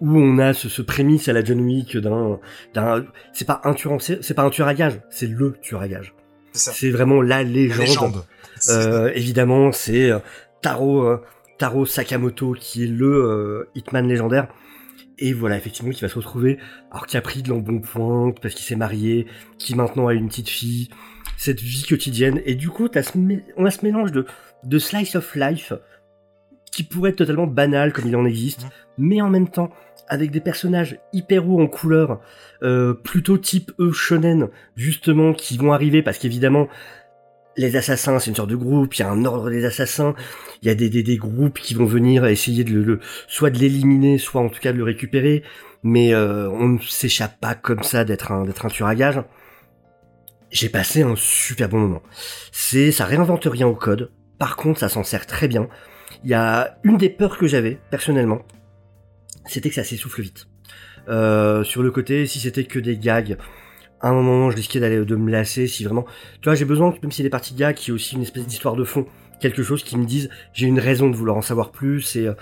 où on a ce, ce prémisse à la John Wick d'un, d'un, c'est pas un tueur, c'est pas un tueur à gage, c'est le tueur à gage. C'est vraiment la La légende. Euh, évidemment, c'est euh, Taro, euh, Taro Sakamoto qui est le Hitman légendaire. Et voilà, effectivement, qui va se retrouver, alors qui a pris de l'embonpoint, parce qu'il s'est marié, qui maintenant a une petite fille, cette vie quotidienne. Et du coup, on a ce mélange de, de slice of life, qui pourrait être totalement banal comme il en existe, mais en même temps, avec des personnages hyper hauts en couleur, euh, plutôt type eux shonen, justement, qui vont arriver, parce qu'évidemment, les assassins, c'est une sorte de groupe, il y a un ordre des assassins, il y a des, des, groupes qui vont venir essayer de le, le- soit de l'éliminer, soit en tout cas de le récupérer, mais euh, on ne s'échappe pas comme ça d'être un, d'être un tueur à gage. J'ai passé un super bon moment. C'est, ça réinvente rien au code, par contre ça s'en sert très bien. Il y a une des peurs que j'avais, personnellement, c'était que ça s'essouffle vite. Euh, sur le côté, si c'était que des gags, à un moment, je risquais d'aller de me lasser. Si vraiment, tu vois, j'ai besoin, même si des parties gags, qui est aussi une espèce d'histoire de fond, quelque chose qui me dise, j'ai une raison de vouloir en savoir plus, et euh,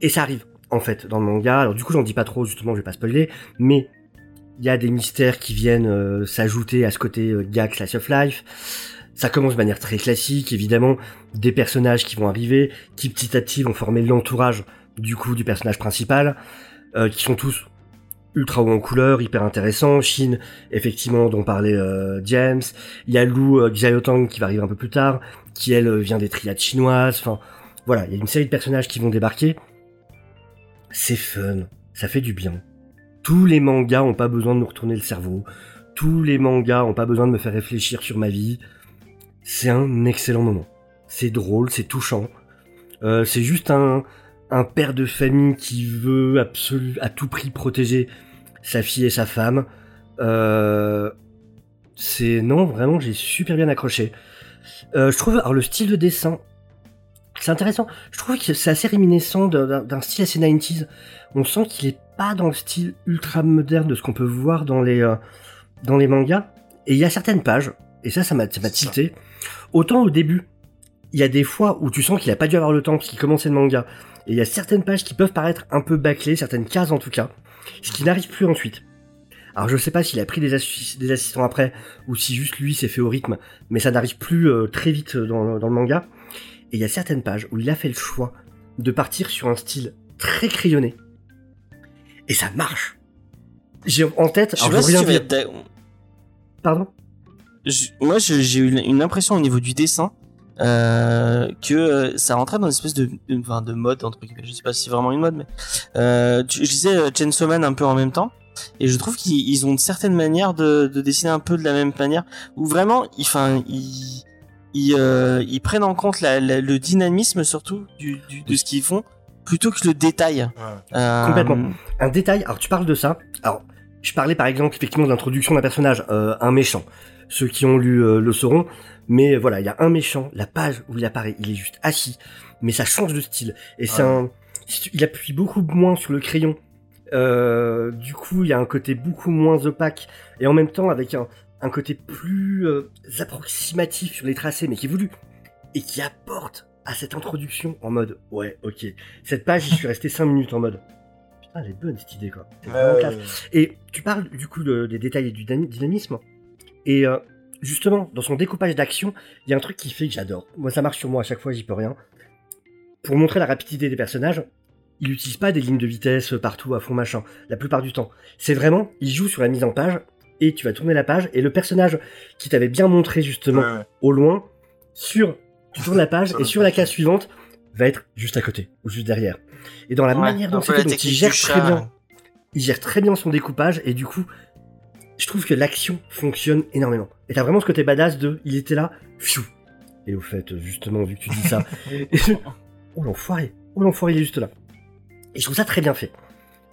et ça arrive en fait dans le manga. Alors du coup, j'en dis pas trop, justement, je vais pas spoiler, mais il y a des mystères qui viennent euh, s'ajouter à ce côté euh, gag of life. Ça commence de manière très classique, évidemment, des personnages qui vont arriver, qui petit à petit vont former l'entourage du coup du personnage principal, euh, qui sont tous ultra haut en couleur, hyper intéressants. Shin, effectivement, dont parlait euh, James. Il y a Lou euh, Xiaotang qui va arriver un peu plus tard, qui elle euh, vient des triades chinoises. Enfin, voilà, il y a une série de personnages qui vont débarquer. C'est fun, ça fait du bien. Tous les mangas ont pas besoin de nous retourner le cerveau. Tous les mangas ont pas besoin de me faire réfléchir sur ma vie. C'est un excellent moment. C'est drôle, c'est touchant. C'est juste un, un père de famille qui veut absolu, à tout prix protéger sa fille et sa femme. Euh, c'est non vraiment j'ai super bien accroché. Euh, je trouve alors le style de dessin, C'est intéressant. Je trouve que c'est assez réminiscent d'un style assez 90s. On sent qu'il est pas dans le style ultra moderne de ce qu'on peut voir dans les euh, dans les mangas. Et il y a certaines pages, et ça, ça m'a ça m'a tilté. Autant au début, il y a des fois où tu sens qu'il a pas dû avoir le temps parce qu'il commençait le manga. Et il y a certaines pages qui peuvent paraître un peu bâclées, certaines cases en tout cas, ce qui n'arrive plus ensuite. Alors je sais pas s'il a pris des, assi- des assistants après ou si juste lui s'est fait au rythme, mais ça n'arrive plus euh, très vite dans, dans le manga. Et il y a certaines pages où il a fait le choix de partir sur un style très crayonné. Et ça marche. J'ai en tête, Je sais alors pas je si tu Pardon? Je- moi j'ai eu une impression au niveau du dessin euh, que euh, ça rentrait dans une espèce de, de, enfin, de mode entre guillemets. Je sais pas si c'est vraiment une mode, mais euh, je disais euh, Chainsaw Man un peu en même temps. Et je trouve qu'ils ils ont une certaine manière de, de dessiner un peu de la même manière, où vraiment, ils, enfin, ils, ils, euh, ils prennent en compte la, la- le dynamisme surtout du, du- de ce qu'ils font, plutôt que le détail. Ouais. Euh, Complètement. Un détail, alors tu parles de ça. Alors, je parlais par exemple effectivement de l'introduction d'un personnage, euh, un méchant. Ceux qui ont lu euh, le sauront. Mais voilà, il y a un méchant, la page où il apparaît, il est juste assis, mais ça change de style. Et c'est Ouais. un, il appuie beaucoup moins sur le crayon. Euh, du coup, il y a un côté beaucoup moins opaque et en même temps avec un, un côté plus euh, approximatif sur les tracés, mais qui est voulu et qui apporte à cette introduction en mode ouais, ok. Cette page, j'y suis resté 5 minutes en mode putain, elle est bonne cette idée quoi. C'est Ouais. Et tu parles du coup de- des détails et du dynami- dynamisme. Et euh, justement, dans son découpage d'action, il y a un truc qui fait que j'adore. Moi, ça marche sur moi à chaque fois, j'y peux rien. Pour montrer la rapidité des personnages, il n'utilise pas des lignes de vitesse partout à fond machin, la plupart du temps. C'est vraiment, il joue sur la mise en page, et tu vas tourner la page, et le personnage qui t'avait bien montré justement Ouais, ouais. au loin, sur, tu tournes la page, et sur la case suivante, va être juste à côté, ou juste derrière. Et dans la ouais, manière dont c'est fait, donc il gère très bien il gère très bien son découpage et du coup, je trouve que l'action fonctionne énormément. Et t'as vraiment ce côté badass de, il était là, fiou. Et au fait, justement, vu que tu dis ça, je- oh l'enfoiré, oh l'enfoiré, il est juste là. Et je trouve ça très bien fait.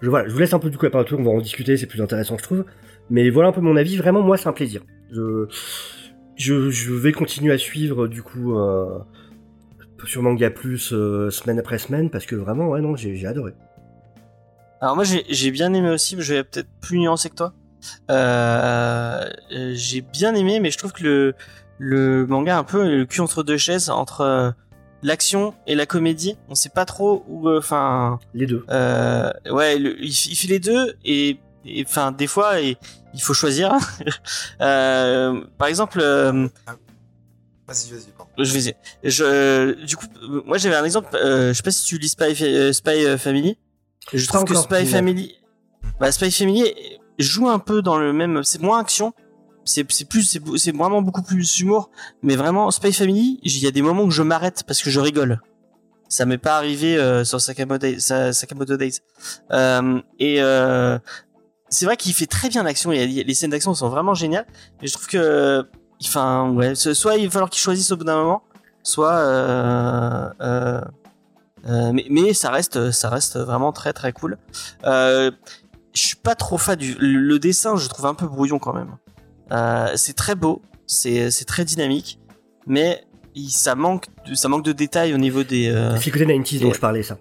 Je, voilà, je vous laisse un peu du coup la parole, on va en discuter, c'est plus intéressant, je trouve. Mais voilà un peu mon avis, vraiment, moi, c'est un plaisir. Je, je, je vais continuer à suivre, du coup, euh, sur Manga Plus, euh, semaine après semaine, parce que vraiment, ouais, non, j'ai adoré. Alors moi j'ai bien aimé aussi, mais je vais peut-être plus nuancé que toi. Euh, euh, j'ai bien aimé, mais je trouve que le le manga a un peu le cul entre deux chaises entre euh, l'action et la comédie. On sait pas trop où. euh, Enfin, Les deux. euh, ouais, le- il, fait les deux et enfin des fois et, il faut choisir. Euh, par exemple. euh, Vas-y, vas-y, je vais essayer. Je, du coup, moi j'avais un exemple. Euh, je sais pas si tu lis Spy, euh, Spy Family. Je trouve que Spy. Family, bah, Spy Family joue un peu dans le même. C'est moins action. C'est c'est plus c'est vraiment beaucoup plus humour. Mais vraiment Spy Family, il y a des moments où je m'arrête parce que je rigole. Ça m'est pas arrivé euh, sur Sakamoto Sakamoto Days. Euh, et euh, c'est vrai qu'il fait très bien l'action. Les scènes d'action sont vraiment géniales. Mais je trouve que enfin ouais soit il va falloir qu'ils choisissent au bout d'un moment soit euh, euh, euh, mais, mais ça reste ça reste vraiment très très cool euh, je suis pas trop fan du le, dessin je trouve un peu brouillon quand même euh, c'est très beau c'est c'est très dynamique mais il, ça manque de, ça manque de détails au niveau des euh, C'est le côté 90 dont je parlais, ça.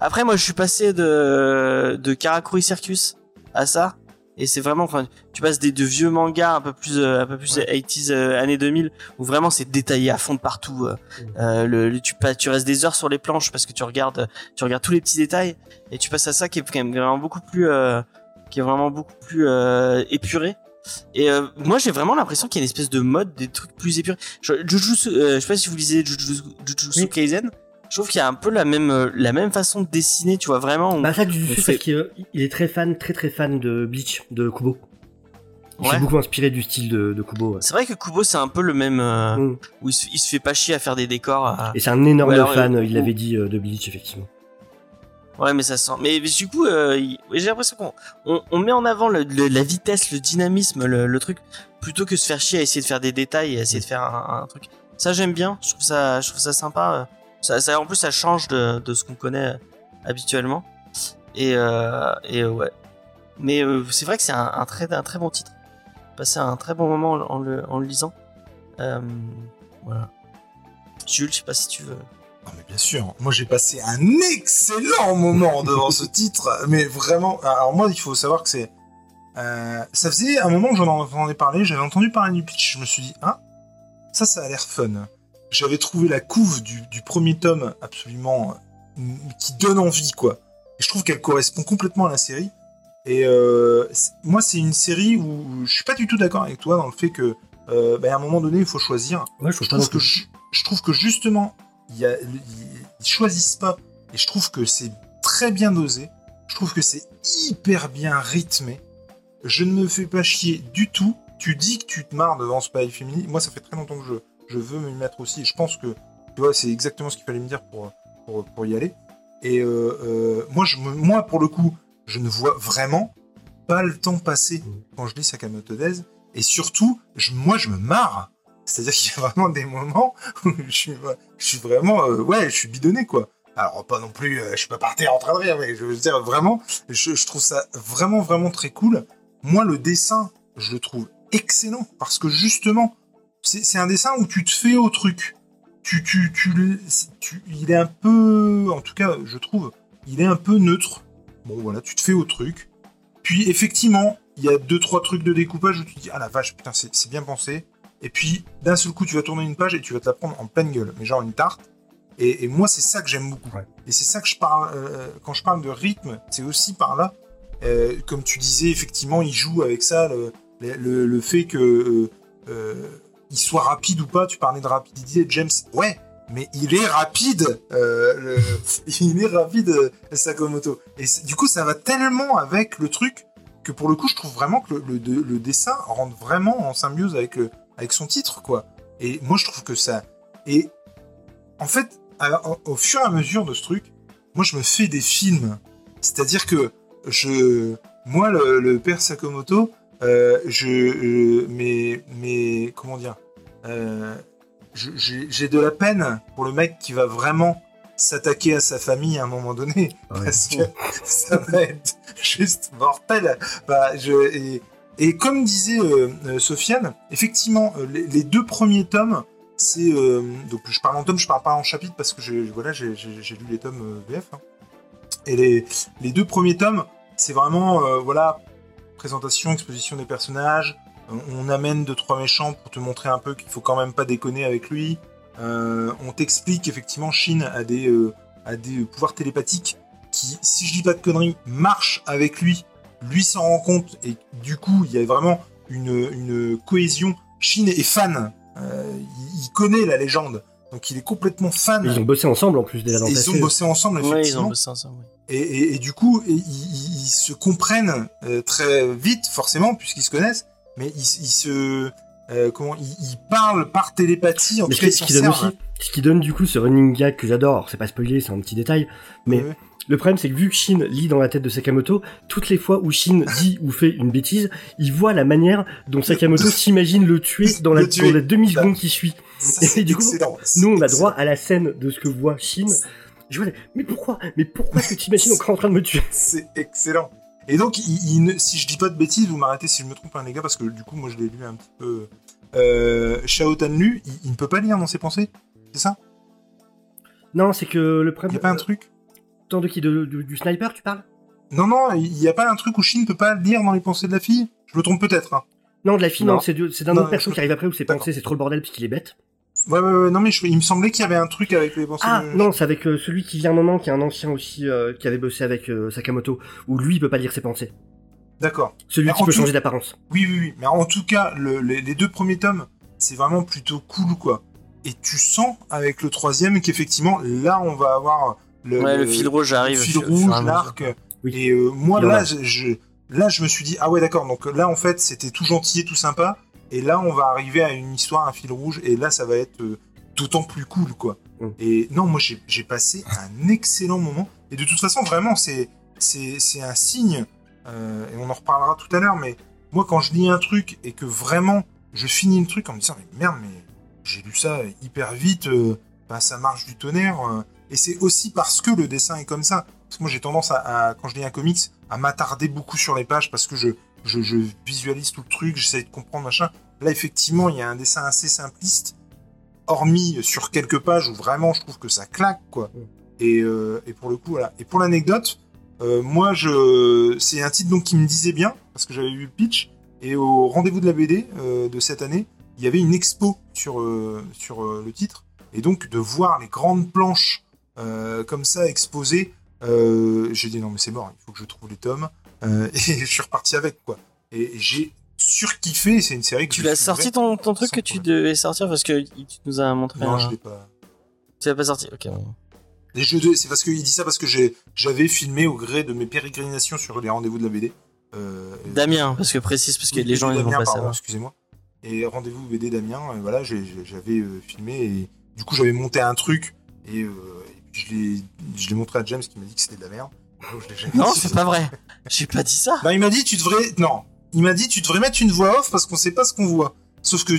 après, moi, je suis passé de de Karakuri Circus à ça, et c'est vraiment, enfin, tu passes des de vieux mangas un peu plus euh, un peu plus 80s euh, années 2000 où vraiment c'est détaillé à fond de partout. euh, euh, le, le- tu passes, tu restes des heures sur les planches parce que tu regardes tu regardes tous les petits détails et tu passes à ça qui est quand même vraiment beaucoup plus euh, qui est vraiment beaucoup plus euh, épuré. Et euh, moi j'ai vraiment l'impression qu'il y a une espèce de mode des trucs plus épurés. Je, Jujutsu, euh, je sais pas si vous lisez Jujutsu, Jujutsu Oui. Kaisen. Je trouve qu'il y a un peu la même euh, la même façon de dessiner, tu vois vraiment. Bah ça, fait- parce qu'il euh, est très fan, très très fan de Bleach, de Kubo. Il Ouais. beaucoup inspiré du style de, de Kubo. ouais. C'est vrai que Kubo c'est un peu le même euh, Mm. où il se, il se fait pas chier à faire des décors. à- Et c'est un énorme Ouais, alors, fan, euh, il l'avait dit, euh, de Bleach, effectivement. Ouais, mais ça sent. Mais, mais du coup, j'ai l'impression qu'on on, on met en avant le, le- la vitesse, le dynamisme, le, le truc, plutôt que se faire chier à essayer de faire des détails et à essayer de faire un, un truc. Ça, j'aime bien. Je trouve ça, je trouve ça sympa. En plus, ça change de, ce qu'on connaît habituellement. Et, euh, ouais. Mais euh, c'est vrai que c'est un, très, bon titre. Passé un très bon moment en, le, lisant. Euh, voilà. Jules, je sais pas si tu veux. Non mais bien sûr, moi j'ai passé un excellent moment devant ce titre, mais vraiment. Alors moi, il faut savoir que c'est. ça faisait un moment que j'en entendais parler, j'avais entendu parler du pitch, je me suis dit, ah, ça, ça a l'air fun. J'avais trouvé la couve du, du premier tome absolument euh, qui donne envie, quoi. Et je trouve qu'elle correspond complètement à la série. Et euh, moi, c'est une série où je suis pas du tout d'accord avec toi dans le fait que, euh, bah, à un moment donné, il faut choisir. Ouais, je trouve Je que plus. je, je trouve que justement, y a, ils, ils choisissent pas, et je trouve que c'est très bien dosé. Je trouve que c'est hyper bien rythmé. Je ne me fais pas chier du tout. Tu dis que tu te marres devant Spy Family. Moi, ça fait très longtemps que je, je veux me y mettre aussi. Je pense que tu vois, c'est exactement ce qu'il fallait me dire pour, pour, pour y aller. Et euh, euh, moi, je moi, pour le coup, je ne vois vraiment pas le temps passer quand je lis Sakamoto Days. Et surtout, je, moi, je me marre. C'est-à-dire qu'il y a vraiment des moments où je suis, je suis vraiment, euh, ouais, je suis bidonné, quoi. Alors, pas non plus, je suis pas par terre en train de rire, mais je veux dire, vraiment, je, je trouve ça vraiment, vraiment très cool. Moi, le dessin, je le trouve excellent, parce que justement, c'est un dessin où tu te fais au truc. Tu, tu, tu, il est un peu, en tout cas, je trouve, il est un peu neutre. Bon, voilà, tu te fais au truc. Puis, effectivement, il y a deux, trois trucs de découpage où tu te dis, ah la vache, putain, c'est bien pensé. Et puis, d'un seul coup, tu vas tourner une page et tu vas te la prendre en pleine gueule, mais genre une tarte. Et, et moi, c'est ça que j'aime beaucoup. Ouais. Et c'est ça que je parle, euh, quand je parle de rythme, c'est aussi par là. Euh, comme tu disais, effectivement, il joue avec ça, le, le, le fait que euh, il soit rapide ou pas. Tu parlais de rapidité, James. Ouais, mais il est rapide. euh, il est rapide, euh, Sakamoto. Et du coup, ça va tellement avec le truc que pour le coup, je trouve vraiment que le, dessin rentre vraiment en symbiose avec, son titre, quoi. Et moi, je trouve que ça. Et en fait, au, au fur et à mesure de ce truc, moi, je me fais des films. C'est-à-dire que je, moi, le père Sakamoto, euh, je, euh, mais, mais, comment dire, euh, j'ai de la peine pour le mec qui va vraiment s'attaquer à sa famille à un moment donné, Ouais. parce que ça va être juste mortel. Bah, je, et, et comme disait euh, Sofiane, effectivement, les, les deux premiers tomes, c'est donc je parle en tome, je parle pas en chapitre parce que j'ai voilà j'ai lu les tomes VF. hein. Et les, les deux premiers tomes, c'est vraiment voilà présentation, exposition des personnages. On, on amène deux trois méchants pour te montrer un peu qu'il faut quand même pas déconner avec lui. Euh, on t'explique effectivement Shin a des euh, a des pouvoirs télépathiques qui, si je dis pas de conneries, marchent avec lui. Lui s'en rend compte et du coup il y a vraiment une, une cohésion. Shin est fan. Euh, il, il connaît la légende. Donc il est complètement fan. Ils ont bossé ensemble en plus déjà dans ils ont ensemble, Ouais, ils effectivement. ont bossé ensemble. ouais. Et, et- et du coup, ils, se comprennent euh, très vite, forcément, puisqu'ils se connaissent, mais ils, ils se. euh, comment ils, ils parlent par télépathie, en Mais tout ce cas, qui, ce donne aussi, ce qui donne du coup ce running gag que j'adore, c'est pas spoilé, c'est un petit détail, mais Ouais. le problème c'est que vu que Shin lit dans la tête de Sakamoto, toutes les fois où Shin dit ou fait une bêtise, il voit la manière dont Sakamoto s'imagine le tuer dans la, la demi-seconde qui suit. Ça, Et du coup, excellent. Nous on a droit à la scène de ce que voit Shin. Je vois, mais pourquoi Mais pourquoi est-ce que tu imagines encore en train de me tuer? C'est excellent. Et donc, il, il ne- si je dis pas de bêtises, vous m'arrêtez si je me trompe, hein, les gars, parce que du coup, moi, je l'ai lu un petit peu. Euh, Shao Tanlu, il, il ne peut pas lire dans ses pensées C'est ça? Non, c'est que le Il problème. n'y a pas un truc? Tant de qui de, du- du sniper, tu parles? Non, non, il n'y a pas un truc où Shin ne peut pas lire dans les pensées de la fille? Je me trompe peut-être. hein. Non, de la fille, non, Non. c'est d'un autre perso je- qui arrive après où c'est D'accord. pensé, c'est trop le bordel puisqu'il est bête. Ouais, ouais, ouais, non, mais je- il me semblait qu'il y avait un truc avec les pensées Ah de... non, c'est avec euh, celui qui vient un moment, qui est un ancien aussi, euh, qui avait bossé avec euh, Sakamoto, où lui il peut pas lire ses pensées. D'accord. Celui Mais qui peut tout- changer d'apparence. Oui, oui, oui. Mais en tout cas, le- les, les deux premiers tomes, c'est vraiment plutôt cool, quoi. Et tu sens avec le troisième qu'effectivement, là, on va avoir le, Ouais, le fil rouge le arrive. fil et à rouge, l'arc. Oui. Et euh, moi, là, je- là, je me suis dit, ah ouais, d'accord. Donc là, en fait, c'était tout gentil et tout sympa. Et là, on va arriver à une histoire, un fil rouge. Et là, ça va être euh, d'autant plus cool, quoi. Mm. Et non, moi, j'ai passé un excellent moment. Et de toute façon, vraiment, c'est un signe. euh, et on en reparlera tout à l'heure. Mais moi, quand je lis un truc et que vraiment, je finis le truc en me disant, mais merde, mais j'ai lu ça hyper vite. euh, bah, ça marche du tonnerre. et c'est aussi parce que le dessin est comme ça. Parce que moi, j'ai tendance à, à- quand je lis un comics, à m'attarder beaucoup sur les pages parce que je, je, je visualise tout le truc, j'essaie de comprendre machin. Là, effectivement, il y a un dessin assez simpliste. hormis sur quelques pages où vraiment je trouve que ça claque, quoi. Mm. Et, euh, et pour le coup, voilà. Et pour l'anecdote, euh, moi, je, c'est un titre donc qui me disait bien parce que j'avais vu le pitch. Et au rendez-vous de la BD euh, de cette année, il y avait une expo sur sur le titre. Et donc de voir les grandes planches comme ça exposées, j'ai dit non mais c'est mort, il faut que je trouve les tomes. Et je suis reparti avec quoi. Et, et j'ai surkiffé. C'est une série que Tu l'as sorti ton, ton truc que tu problème. devais sortir parce que tu nous as montré. Non, un- je l'ai pas. Tu l'as pas sorti. Ok. bon. Les jeux de, c'est parce qu'il dit ça parce que j'avais filmé au gré de mes pérégrinations sur les rendez-vous de la BD. Euh, Damien, parce que précise parce que les gens ils vont Damien, pas pardon, savoir. Excusez-moi. Et rendez-vous BD Damien, euh, voilà, j'avais euh, filmé et du coup j'avais monté un truc et, euh, et puis je l'ai, montré à James qui m'a dit que c'était de la merde. Non, c'est pas vrai. J'ai pas dit ça. Non, il m'a dit tu devrais, non, il m'a dit tu devrais mettre une voix off parce qu'on sait pas ce qu'on voit. Sauf que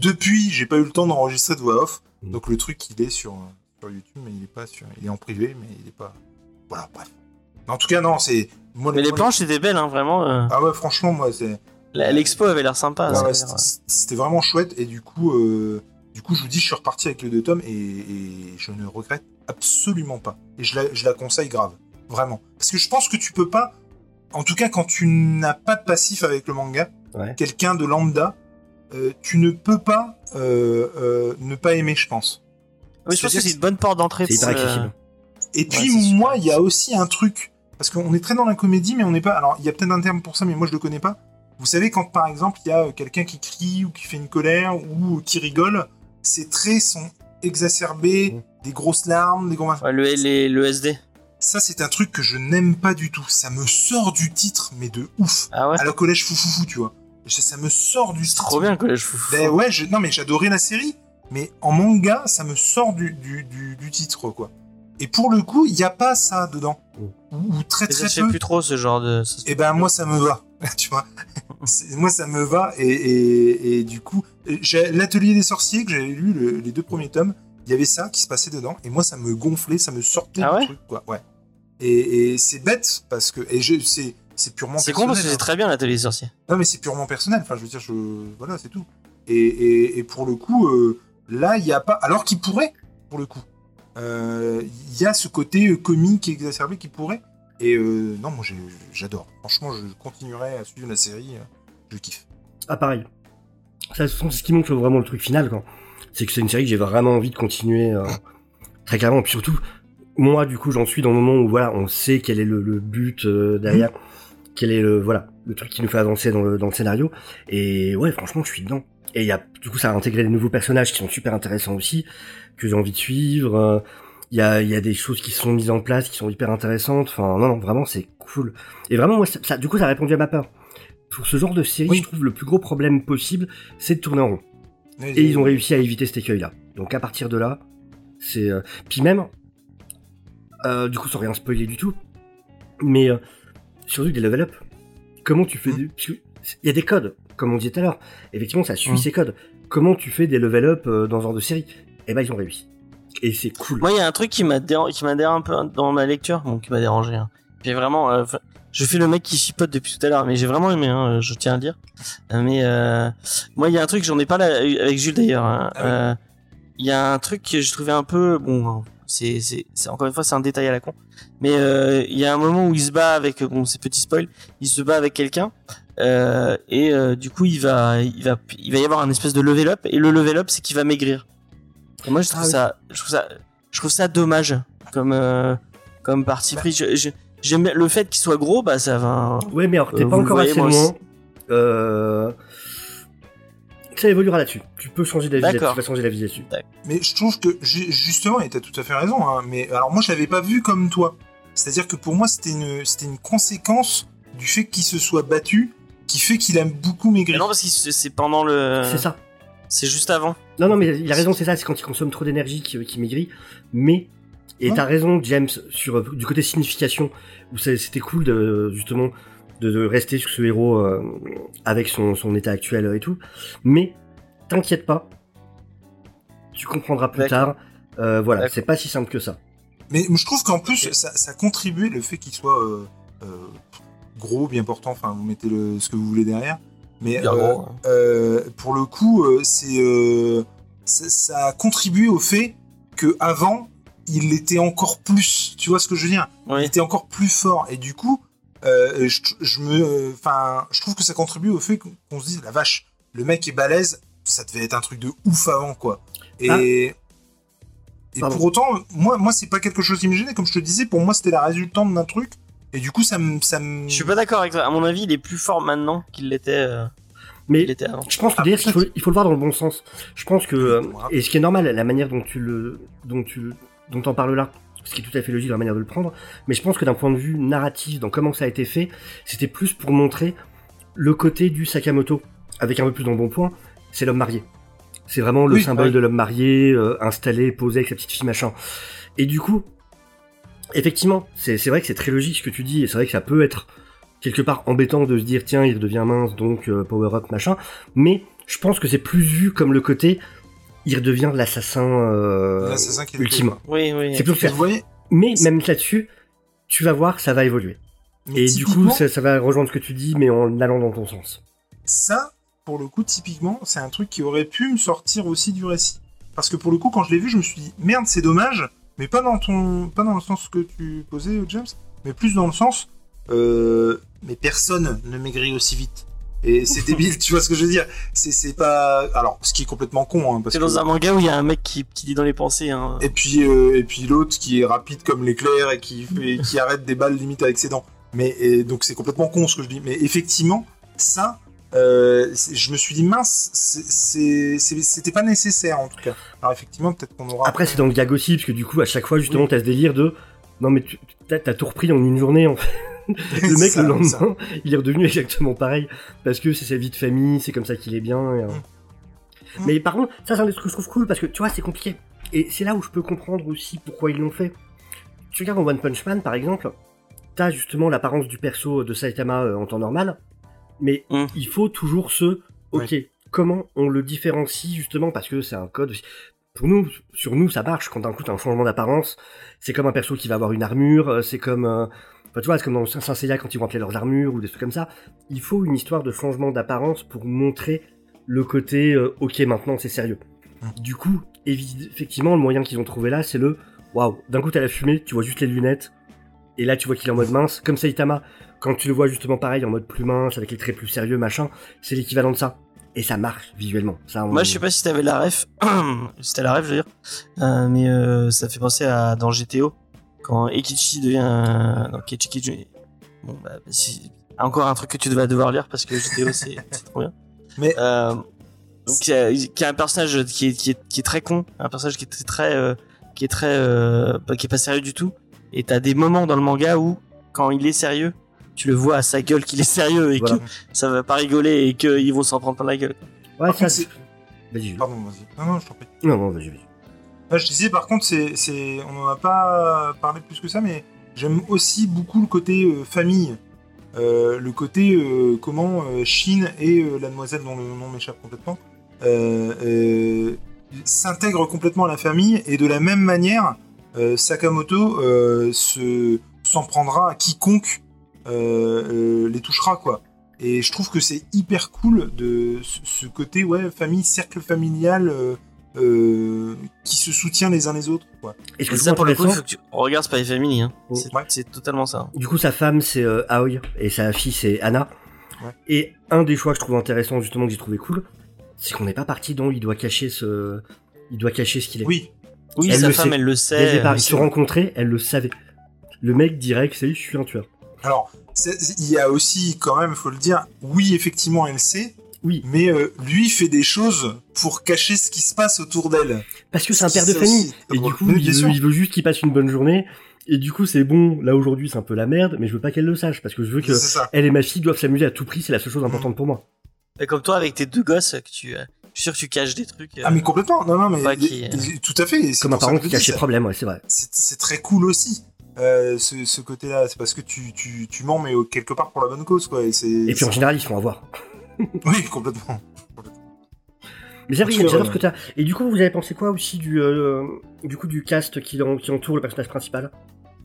depuis j'ai pas eu le temps d'enregistrer de voix off, Mm. donc le truc il est sur sur YouTube mais il est pas sur, il est en privé mais il est pas, voilà bref. Mais en tout cas non c'est moi Mais les moi, planches étaient belles, hein, vraiment. euh. Ah ouais franchement moi c'est L'expo avait l'air sympa. Ouais, ouais, c'était vraiment chouette et du coup, euh, du coup, je vous dis, je suis reparti avec les deux tomes et, et je ne regrette absolument pas. Et je la, je la conseille grave, vraiment, parce que je pense que tu peux pas, en tout cas, quand tu n'as pas de passif avec le manga, Ouais. quelqu'un de lambda, euh, tu ne peux pas euh, euh, ne pas aimer, je pense. Oui, je pense que c'est une bonne porte d'entrée C'est pour. euh. Et puis moi, il y a aussi un truc parce qu'on est très dans la comédie, mais on n'est pas. Alors, il y a peut-être un terme pour ça, mais moi je le connais pas. Vous savez, quand par exemple il y a quelqu'un qui crie ou qui fait une colère ou qui rigole, ses traits sont exacerbés, Mm. des grosses larmes, des gros ouais, le, les- le SD. Ça, c'est un truc que je n'aime pas du tout. Ça me sort du titre, mais de ouf. Ah ouais. À la collège foufoufou, tu vois. Ça, me sort du titre. trop bien, collège foufou. Ben ouais, je- non mais j'adorais la série, mais en manga, ça me sort du, du, du, du titre, quoi. Et pour le coup, il n'y a pas ça dedans. Mm. Ou, très très fait peu. plus trop ce genre de. Et ben moi, ça me va, tu vois. C'est- moi, ça me va, et, et, et du coup, j'ai l'atelier des sorciers que j'avais lu le- les deux premiers tomes, il y avait ça qui se passait dedans, et moi, ça me gonflait, ça me sortait Ah du truc, quoi. Ouais. Et, et c'est bête, parce que... Et je, c'est... C'est purement C'est con parce que personnel, c'est hein. très bien l'atelier des sorciers. Non, mais c'est purement personnel. Enfin, je veux dire, je... voilà, c'est tout. Et, et, et pour le coup, euh, là, il n'y a pas. Alors qu'il pourrait, pour le coup. Euh, Il y a ce côté euh, comique et exacerbé qui pourrait. Et euh, non, moi, j'ai- j'adore. Franchement, je continuerai à suivre la série. Je kiffe. Ah, pareil. Ça, c'est ce qui montre vraiment le truc final, quoi. C'est que c'est une série que j'ai vraiment envie de continuer euh, très clairement. Et puis surtout, moi, du coup, j'en suis dans le moment où, voilà, on sait quel est le, le but euh, derrière, quel est le, voilà, le truc qui nous fait avancer dans le, dans le scénario. Et ouais, franchement, je suis dedans. Et il y a, du coup, ça a intégré des nouveaux personnages qui sont super intéressants aussi, que j'ai envie de suivre. euh, Il y a, il y a des choses qui sont mises en place, qui sont hyper intéressantes. Enfin, non, non, vraiment, c'est cool. Et vraiment, moi, ça, ça- du coup, ça a répondu à ma peur. Pour ce genre de série, Oui. je trouve le plus gros problème possible, c'est de tourner en rond. Et ils ont réussi à éviter cet écueil-là. Donc à partir de là, c'est... euh, Puis même, euh, du coup sans rien spoiler du tout, mais euh, surtout des level up. Comment tu fais Mm. des... Il y a des codes, comme on disait tout à l'heure. Effectivement, ça suit Mm. ces codes. Comment tu fais des level up euh, dans ce genre de série? Eh ben ils ont réussi. Et c'est cool. Moi, il y a un truc qui m'a déran- qui m'a dérangé un peu dans ma lecture, bon, qui m'a dérangé. Hein. J'ai vraiment, euh, je fais le mec qui chipote depuis tout à l'heure, mais j'ai vraiment aimé, hein, je tiens à le dire. Mais euh, moi, il y a un truc, j'en ai pas là avec Jules d'ailleurs. hein. Ah oui. Euh, Il y a un truc que je trouvais un peu, bon, c'est, c'est, c'est encore une fois, c'est un détail à la con. Mais euh, il y a un moment où il se bat avec, bon, c'est petit spoil, il se bat avec quelqu'un. Euh, et euh, du coup, il va, il va, il va y avoir un espèce de level up. Et le level up, c'est qu'il va maigrir. Et moi, je trouve Ah oui. ça, je trouve ça, je trouve ça dommage comme, euh, comme parti pris. Je- je- J'aime bien le fait qu'il soit gros, bah ça va. Ouais, mais alors t'es Euh, pas encore voyez, assez loin. Ça évoluera là-dessus. Tu peux changer d'avis. Tu vas changer d'avis là-dessus. Mais je trouve que, ju- justement, et t'as tout à fait raison, hein, mais alors moi, je l'avais pas vu comme toi. C'est-à-dire que pour moi, c'était une, c'était une conséquence du fait qu'il se soit battu, qui fait qu'il a beaucoup maigri. Mais non, parce que c'est pendant le. C'est ça. C'est juste avant. Non, non, mais il a raison, c'est ça, c'est quand il consomme trop d'énergie qui, qui maigrit. Mais, et Ouais. t'as raison, James, sur du côté signification, où c'était cool de, justement, de, de rester sur ce héros euh, avec son, son état actuel et tout. Mais, t'inquiète pas, tu comprendras plus tard. Euh, voilà, c'est pas si simple que ça. Mais je trouve qu'en plus, ça, ça contribuait le fait qu'il soit euh, euh, gros, bien portant. Enfin, vous mettez le, ce que vous voulez derrière. Mais euh, gros, hein. euh, pour le coup, euh, c'est euh, ça, ça a contribué au fait que avant il l'était encore plus. Tu vois ce que je veux dire? Il était encore plus fort. Et du coup, euh, je, je me, enfin, je trouve que ça contribue au fait qu'on se dise la vache, le mec est balèze. Ça devait être un truc de ouf avant, quoi. Et Ah. et Pardon. pour autant, moi, moi, c'est pas quelque chose qui me gênait. Comme je te disais, pour moi, c'était la résultante d'un truc. Et du coup, ça me, ça me. Je suis pas d'accord avec toi. À mon avis, il est plus fort maintenant qu'il l'était. euh, Mais je pense que d'ailleurs, il faut, il faut le voir dans le bon sens. Je pense que, euh, Ouais. et ce qui est normal, la manière dont tu le, dont tu, dont t'en parles là, ce qui est tout à fait logique dans la manière de le prendre, mais je pense que d'un point de vue narratif, dans comment ça a été fait, c'était plus pour montrer le côté du Sakamoto, avec un peu plus dans le bon point, c'est l'homme marié. C'est vraiment le Oui, symbole de l'homme marié, euh, installé, posé avec sa petite fille, machin. Et du coup, effectivement, c'est vrai que c'est très logique ce que tu dis, et c'est vrai que ça peut être quelque part embêtant de se dire tiens il devient mince donc euh, power up machin mais je pense que c'est plus vu comme le côté il redevient l'assassin euh, ultime Oui, oui. c'est plus mais même là-dessus tu vas voir ça va évoluer mais et du coup ça va rejoindre ce que tu dis mais en allant dans ton sens ça, pour le coup, typiquement, c'est un truc qui aurait pu me sortir aussi du récit. Parce que pour le coup, quand je l'ai vu, je me suis dit merde, c'est dommage, mais pas dans ton, pas dans le sens que tu posais, James, mais plus dans le sens, euh, mais personne ne maigrit aussi vite. Et c'est débile, tu vois ce que je veux dire C'est, c'est pas, alors, ce qui est complètement con, hein, parce C'est que. dans un manga où il y a un mec qui, qui dit dans les pensées. Hein. Et puis, euh, et puis l'autre qui est rapide comme l'éclair et qui, fait, qui arrête des balles limite avec ses dents. Mais et donc c'est complètement con ce que je dis. Mais effectivement, ça, euh, je me suis dit mince, c'est- c'est- c'est- c'était pas nécessaire en tout cas. Alors effectivement, peut-être qu'on aura. après c'est dans le gag aussi parce que du coup à chaque fois justement t'as ce délire de non mais tu t'as t'as tout repris en une journée en fait le mec Ça, le ça. lendemain il est redevenu exactement pareil parce que c'est sa vie de famille c'est comme ça qu'il est bien et, euh, Mm. mais par contre ça c'est un des trucs que je trouve cool parce que tu vois c'est compliqué et c'est là où je peux comprendre aussi pourquoi ils l'ont fait tu regardes en One Punch Man par exemple t'as justement l'apparence du perso de Saitama euh, en temps normal mais Mm. il faut toujours ce ok comment on le différencie justement parce que c'est un code aussi pour nous, sur nous, ça marche quand d'un coup t'as un changement d'apparence. C'est comme un perso qui va avoir une armure, euh, c'est comme, enfin, tu vois, c'est comme dans Saint Seiya quand ils vont appeler leurs armures ou des trucs comme ça. Il faut une histoire de changement d'apparence pour montrer le côté, euh, ok, maintenant c'est sérieux. Mm. Du coup, effectivement, le moyen qu'ils ont trouvé là, c'est le, waouh, d'un coup t'as la fumée, tu vois juste les lunettes, et là tu vois qu'il est en mode mince, comme Saitama. Quand tu le vois justement pareil, en mode plus mince, avec les traits plus sérieux, machin, c'est l'équivalent de ça. Et ça marche visuellement. Ça, on- Moi, je sais pas si t'avais la ref. si t'as la ref, je veux dire. Euh, mais euh, ça fait penser à dans GTO quand Ekichi devient euh, non, Kichi. Bon, bah, si... encore un truc que tu vas devoir lire parce que GTO c'est c'est trop bien. Mais- euh, donc qui a un personnage qui est, qui est qui est très con, un personnage qui est très euh, qui est très euh, pas- qui est pas sérieux du tout. Et t'as des moments dans le manga où quand il est sérieux, tu le vois à sa gueule qu'il est sérieux et Voilà. que ça va pas rigoler et qu'ils vont s'en prendre plein la gueule. Ouais, Par ça, Vas-y. Pardon, vas-y. Non, non, je t'en prie. Non, non, vas-y, vas-y. Là, je disais, par contre, c'est, on n'en a pas parlé plus que ça, mais j'aime aussi beaucoup le côté euh, famille. Euh, le côté euh, comment Shin et la demoiselle dont le nom m'échappe complètement s'intègrent complètement à la famille et de la même manière Sakamoto se s'en prendra à quiconque les touchera quoi et je trouve que c'est hyper cool de ce côté ouais famille cercle familial euh, qui se soutient les uns les autres quoi Et ça, pour le coup, il intéressant, faut que tu regardes Spy Family. Hein. Oh. C'est Ouais. c'est totalement ça. du coup, sa femme, c'est euh, Aoi, et sa fille, c'est Anna. Ouais. Et un des choix que je trouve intéressant, justement, que j'ai trouvé cool, c'est qu'on n'est pas parti dans il doit cacher ce, il doit cacher ce qu'il est. oui Oui, Elle sa femme, sait. elle le Dès le sait. départ, euh, ils se rencontraient, elle le savait. Le mec dirait que c'est je suis un tueur. alors il y a aussi quand même faut le dire oui effectivement elle sait Oui, mais euh, lui fait des choses pour cacher ce qui se passe autour d'elle parce que c'est un père de famille. aussi, Et du coup, Oui, il veut, sûr. il veut juste qu'il passe une bonne journée. Et du coup, c'est bon, là aujourd'hui, c'est un peu la merde, mais je veux pas qu'elle le sache, parce que je veux que elle et ma fille doivent s'amuser à tout prix, c'est la seule chose importante pour moi. Et comme toi, avec tes deux gosses, que tu, euh, je suis sûr que tu caches des trucs. euh, ah mais complètement non non mais qui, euh, tout à fait Comme un parent qui cache ses problèmes, ouais, c'est vrai. c'est très cool aussi euh, ce, ce côté-là c'est parce que tu, tu, tu mens mais quelque part pour la bonne cause quoi et Et puis en général, ils se font avoir. oui complètement Mais j'adore ce ouais. que t'as. Et du coup, vous avez pensé quoi aussi du, euh, du coup, du cast qui, en- qui entoure le personnage principal?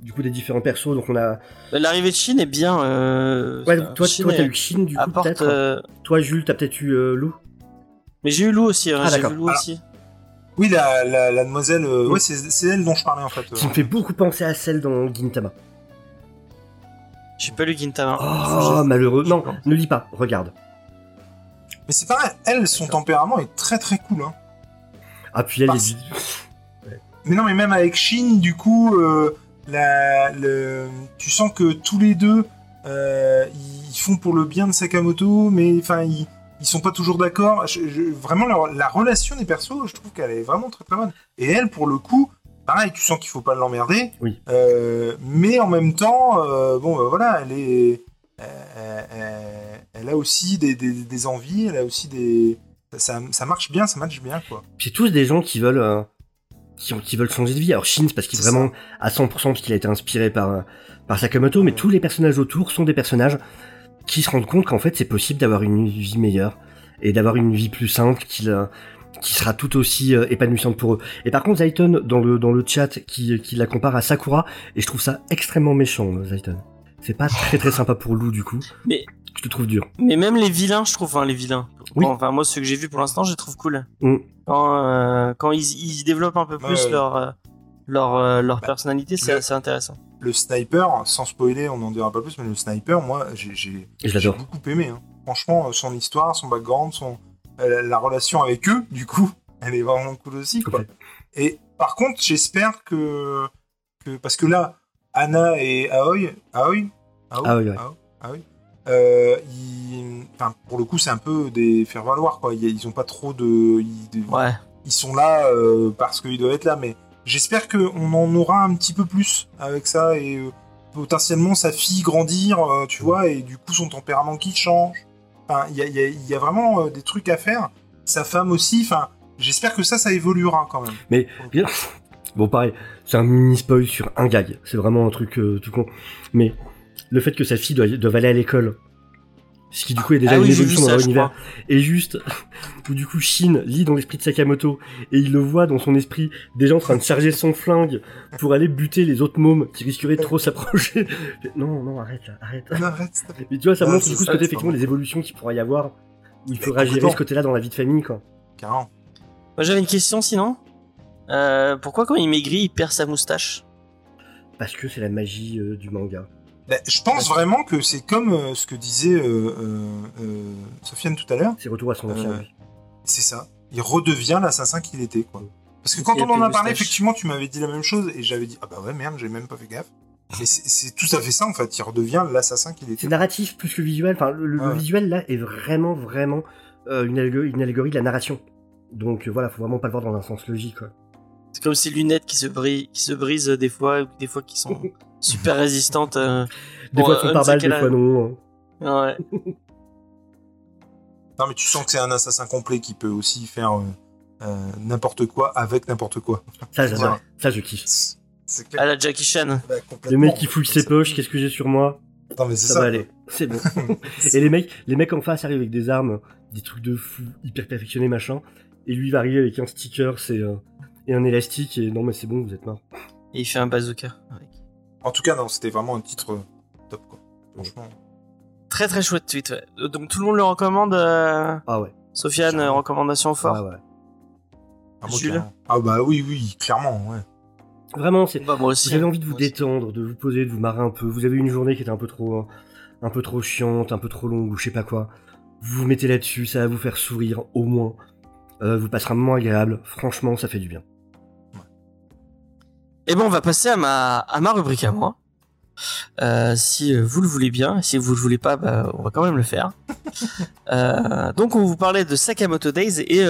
Du coup, des différents persos, donc on a. L'arrivée de Chine est bien. Euh... Ouais, toi, Shin toi, t'as est- eu Shin, du coup, apporte. peut-être? euh, Toi, Jules, t'as peut-être eu euh, Lou? Mais j'ai eu Lou aussi. hein, Ah, j'ai d'accord. vu Lou Alors, aussi. Oui, la, la, la demoiselle. euh, ouais, c'est c'est elle dont je parlais en fait. Qui me fait beaucoup penser à celle dans Gintama. J'ai pas lu Gintama. Oh, malheureux. Non, ne lis pas, regarde. Mais c'est pareil, elle, son tempérament est très très cool. Hein. Ah, puis elle Parce- est... Mais non, mais même avec Shin, du coup, euh, la, le, tu sens que tous les deux, euh, ils font pour le bien de Sakamoto, mais enfin, ils, ils sont pas toujours d'accord. Vraiment, leur- la relation des persos, je trouve qu'elle est vraiment très très bonne. Et elle, pour le coup, pareil, tu sens qu'il faut pas l'emmerder. Oui. Euh, mais en même temps, euh, bon, bah, voilà, elle est, euh, elle, a aussi des, des, des envies, elle a aussi des, ça, ça marche bien, ça match bien, quoi. C'est tous des gens qui veulent... euh, Qui, ont- qui veulent changer de vie. Alors Shin, c'est parce qu'il est vraiment à 100% parce qu'il a été inspiré par, par Sakamoto, mais tous les personnages autour sont des personnages qui se rendent compte qu'en fait c'est possible d'avoir une vie meilleure et d'avoir une vie plus simple qui, euh, qui sera tout aussi euh, épanouissante pour eux. Et par contre Zayton dans le, dans le chat qui, qui la compare à Sakura et je trouve ça extrêmement méchant Zayton. C'est pas très très sympa pour Lou du coup. Mais- je te trouve dur. Mais même les vilains, je trouve, enfin les vilains. Oui. Bon, enfin moi ceux que j'ai vus pour l'instant, je les trouve cool. Mm. Quand, euh, quand ils, ils développent un peu plus leur euh, leur euh, leur Bah, personnalité, c'est le- assez intéressant. le sniper, sans spoiler, on n'en dira pas plus, mais le sniper, moi, j'ai j'ai l'adore. beaucoup aimé. hein. Franchement, son histoire, son background, son la relation avec eux, du coup, elle est vraiment cool aussi. Quoi. Et par contre, j'espère que, que parce que là, Anna et Aoi, Aoi, Aoi, oui, ouais. Aoi, Aoi, euh, ils, enfin, pour le coup, c'est un peu des faire valoir quoi. Ils, ont pas trop de, ils, de- Ouais. ils sont là euh, parce qu'ils doivent être là, mais j'espère qu'on en aura un petit peu plus avec ça et euh, potentiellement sa fille grandir, euh, tu vois, et du coup son tempérament qui change. Enfin, il y a, il y a- il y a vraiment euh, des trucs à faire. Sa femme aussi, enfin, j'espère que ça, ça évoluera quand même. Mais bien- bon, pareil, c'est un mini spoil sur un gag. C'est vraiment un truc euh, tout con. Mais le fait que sa fille doive, doive aller à l'école, ce qui du coup est déjà ah une oui, évolution dans leur univers, et juste où du coup Shin lit dans l'esprit de Sakamoto et il le voit dans son esprit déjà en train de charger son flingue pour aller buter les autres mômes qui risqueraient de trop s'approcher. Non, non, arrête là, arrête. Non, arrête. Mais tu vois, ça montre c'est du coup ce côté c'est effectivement des évolutions qu'il pourrait y avoir où il faudra gérer ce côté-là dans la vie de famille quoi. Carrément. Moi j'avais une question sinon. Euh, pourquoi quand il maigrit, il perd sa moustache? Parce que c'est la magie euh, du manga. Ben, je pense vraiment que c'est comme euh, ce que disait euh, euh, Sofiane tout à l'heure. C'est retour à son ancien. Euh, vie. C'est ça. Il redevient l'assassin qu'il était, quoi. Parce que quand on en a parlé, moustache. effectivement, tu m'avais dit la même chose et j'avais dit ah bah ouais merde, j'ai même pas fait gaffe. Mais c'est tout à fait ça en fait. Il redevient l'assassin qu'il était. C'est narratif plus que visuel. Enfin, le, Ouais. visuel là est vraiment, vraiment euh, une, allégorie, une allégorie de la narration. Donc euh, voilà, faut vraiment pas le voir dans un sens logique. Quoi. C'est comme ces lunettes qui se brisent, qui se brisent des fois, ou des fois qui sont super résistantes. euh. Des Bon, fois, euh, on par balle, des fois non. hein. Ouais. Non mais tu sens que c'est un assassin complet qui peut aussi faire euh, euh, n'importe quoi avec n'importe quoi. Ça, j'adore. Ouais. Ça, je kiffe. À la Jackie Chan. Bah, Le mec qui fouille ses poches, qu'est-ce que j'ai sur moi? Non mais c'est Ça, ça. va aller. C'est bon. Et les mecs, les mecs en face arrivent avec des armes, des trucs de fou, hyper perfectionnés, machin. Et lui il va arriver avec un sticker, c'est euh, et un élastique. Et non, mais c'est bon, vous êtes mort. Et il fait un bazooka. avec. En tout cas non, c'était vraiment un titre euh, top quoi. Franchement. Très très chouette tweet. ouais. Euh, Donc tout le monde le recommande. euh, Ah ouais. Sofiane, euh, recommandation Ah fort. ouais. Ah, moi, Jules carrément. Ah bah oui oui clairement ouais. Vraiment, c'est. Bah, moi aussi. Vous avez envie de vous Moi aussi. détendre, de vous poser, de vous marrer un peu. Vous avez eu une journée qui était un peu trop, un peu trop chiante, un peu trop longue ou je sais pas quoi. Vous vous mettez là-dessus, ça va vous faire sourire au moins. Euh, vous passerez un moment agréable. Franchement, ça fait du bien. Et bon, on va passer à ma, rubrique à moi. Euh, si euh, vous le voulez bien, si vous le voulez pas, bah, on va quand même le faire. Euh, donc, on vous parlait de Sakamoto Days et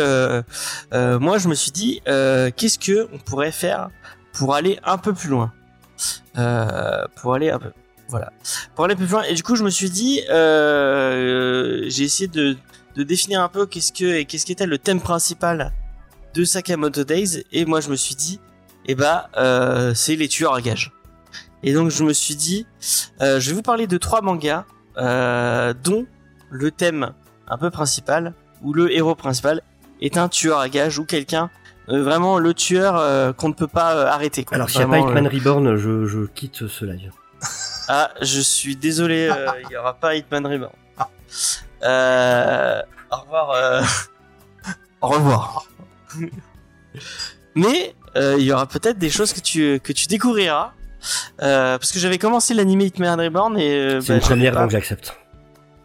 moi, je me suis dit, qu'est-ce que on pourrait faire pour aller un peu plus loin, pour aller un peu, voilà, pour aller plus loin. Et du coup, je me suis dit, j'ai essayé de, définir un peu qu'est-ce que qu'est-ce qu'était le thème principal de Sakamoto Days. Et moi, je me suis dit, eh bah, euh, c'est les tueurs à gages. Et donc je me suis dit, euh, je vais vous parler de trois mangas, euh, dont le thème un peu principal, ou le héros principal, est un tueur à gages, ou quelqu'un, euh, vraiment le tueur euh, qu'on ne peut pas euh, arrêter. quoi. Alors, s'il n'y a pas Hitman euh, Reborn, je, je quitte ce live. Ah, je suis désolé, euh, il y aura pas Hitman Reborn. Euh, au revoir. euh, Au revoir. Mais il y aura peut-être des choses que tu que tu découvriras. Euh, parce que j'avais commencé l'anime Hitman Reborn et euh, C'est bah, une première, pas- donc j'accepte.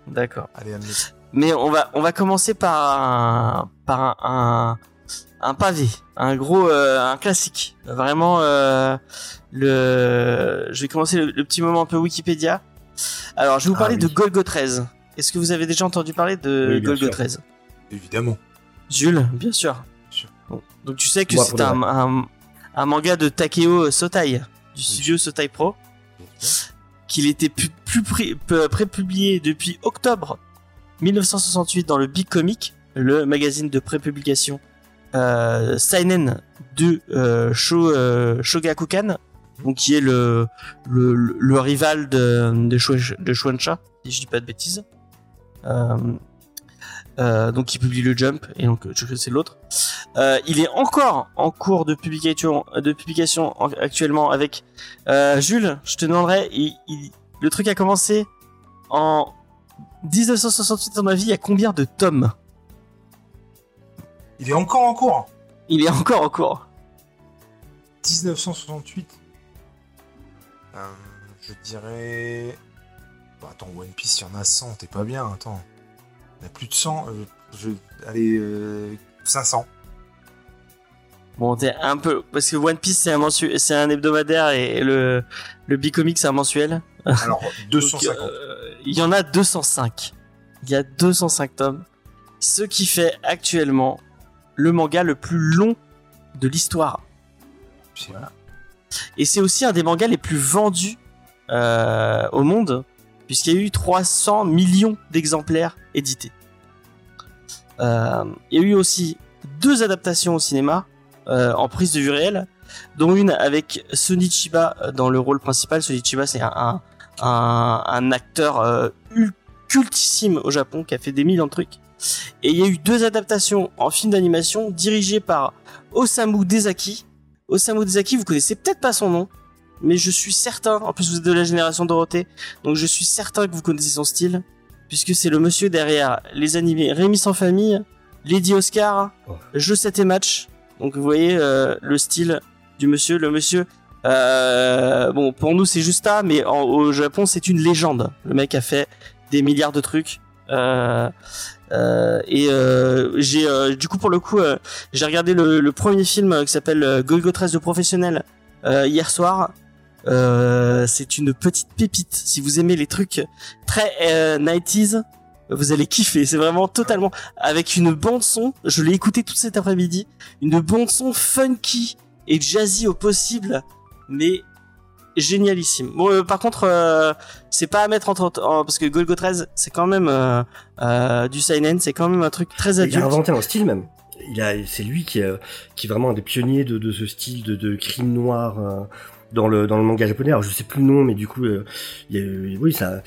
D'accord. Allez, amenez. Mais on va on va commencer par un par un un, un pavé, un gros euh, un classique. Vraiment euh, le je vais commencer le, le petit moment un peu Wikipédia. Alors, je vais vous Ah parler de. Golgo 13. Est-ce que vous avez déjà entendu parler de Oui, Golgo sûr. 13 Évidemment. Jules, bien sûr. Bon. Donc tu sais que c'est un, vrai. un, un manga de Takeo Sotai, du studio Sotai Pro, qu'il était plus pré- pré-publié depuis octobre 1968 dans le Big Comic, le magazine de pré-publication euh, Seinen de euh, Sho, euh, Shogakukan, donc qui est le, le, le- le rival de, de, de Shueisha, si je dis pas de bêtises. Euh, euh, donc qui publie le Jump et donc que c'est l'autre. Euh, il est encore en cours de publication, de publication en- actuellement avec euh, Jules. Je te demanderai, il- il- le truc a commencé en 1968 à mon avis. Il y a combien de tomes? Il est encore en cours. Il est encore en cours. 1968. Euh, je dirais. Bon, attends, One Piece, il y en a 100, t'es pas bien, attends. Il y en a plus de 100. euh, je... Allez, euh, 500. Bon, t'es un peu parce que One Piece c'est un mensu- c'est un hebdomadaire et le le Bicomic c'est un mensuel. Alors, Donc, 250. euh, il y en a 205. Il y a 205 tomes. Ce qui fait actuellement le manga le plus long de l'histoire. Et c'est aussi un des mangas les plus vendus euh, au monde, puisqu'il y a eu 300 millions d'exemplaires édités. Euh, il y a eu aussi deux adaptations au cinéma euh, en prise de vue réelle, dont une avec Sonny Chiba dans le rôle principal. Sonny Chiba, c'est un, un, acteur euh, ul- cultissime au Japon qui a fait des millions de trucs. Et il y a eu deux adaptations en film d'animation dirigées par Osamu Dezaki, Osamu Dezaki, vous connaissez peut-être pas son nom, mais je suis certain, en plus vous êtes de la génération Dorothée, donc je suis certain que vous connaissez son style, puisque c'est le monsieur derrière les animés Rémi sans famille, Lady Oscar, Oh. Je 7 et match. Donc vous voyez euh, le style du monsieur, le monsieur. euh, bon, pour nous c'est juste ça, mais en- au Japon c'est une légende. Le mec a fait des milliards de trucs. Euh, et j'ai du coup pour le coup j'ai regardé le, le premier film qui s'appelle Golgo 13 de professionnel hier soir. Euh, c'est une petite pépite. Si vous aimez les trucs très euh, 90s, vous allez kiffer. C'est vraiment totalement avec une bande son. Je l'ai écouté tout cet après-midi. Une bande son funky et jazzy au possible, mais génialissime. Bon, euh, par contre, euh, c'est pas à mettre entre en- parce que Golgo 13, c'est quand même euh, euh, du seinen, c'est quand même un truc très Il a adulte. inventé un style même. Il a, c'est lui qui, est- qui est vraiment un des pionniers de, de ce style de, de crime noir euh, dans le dans le manga japonais. Alors je sais plus le nom, mais du coup, euh, y a- oui, ça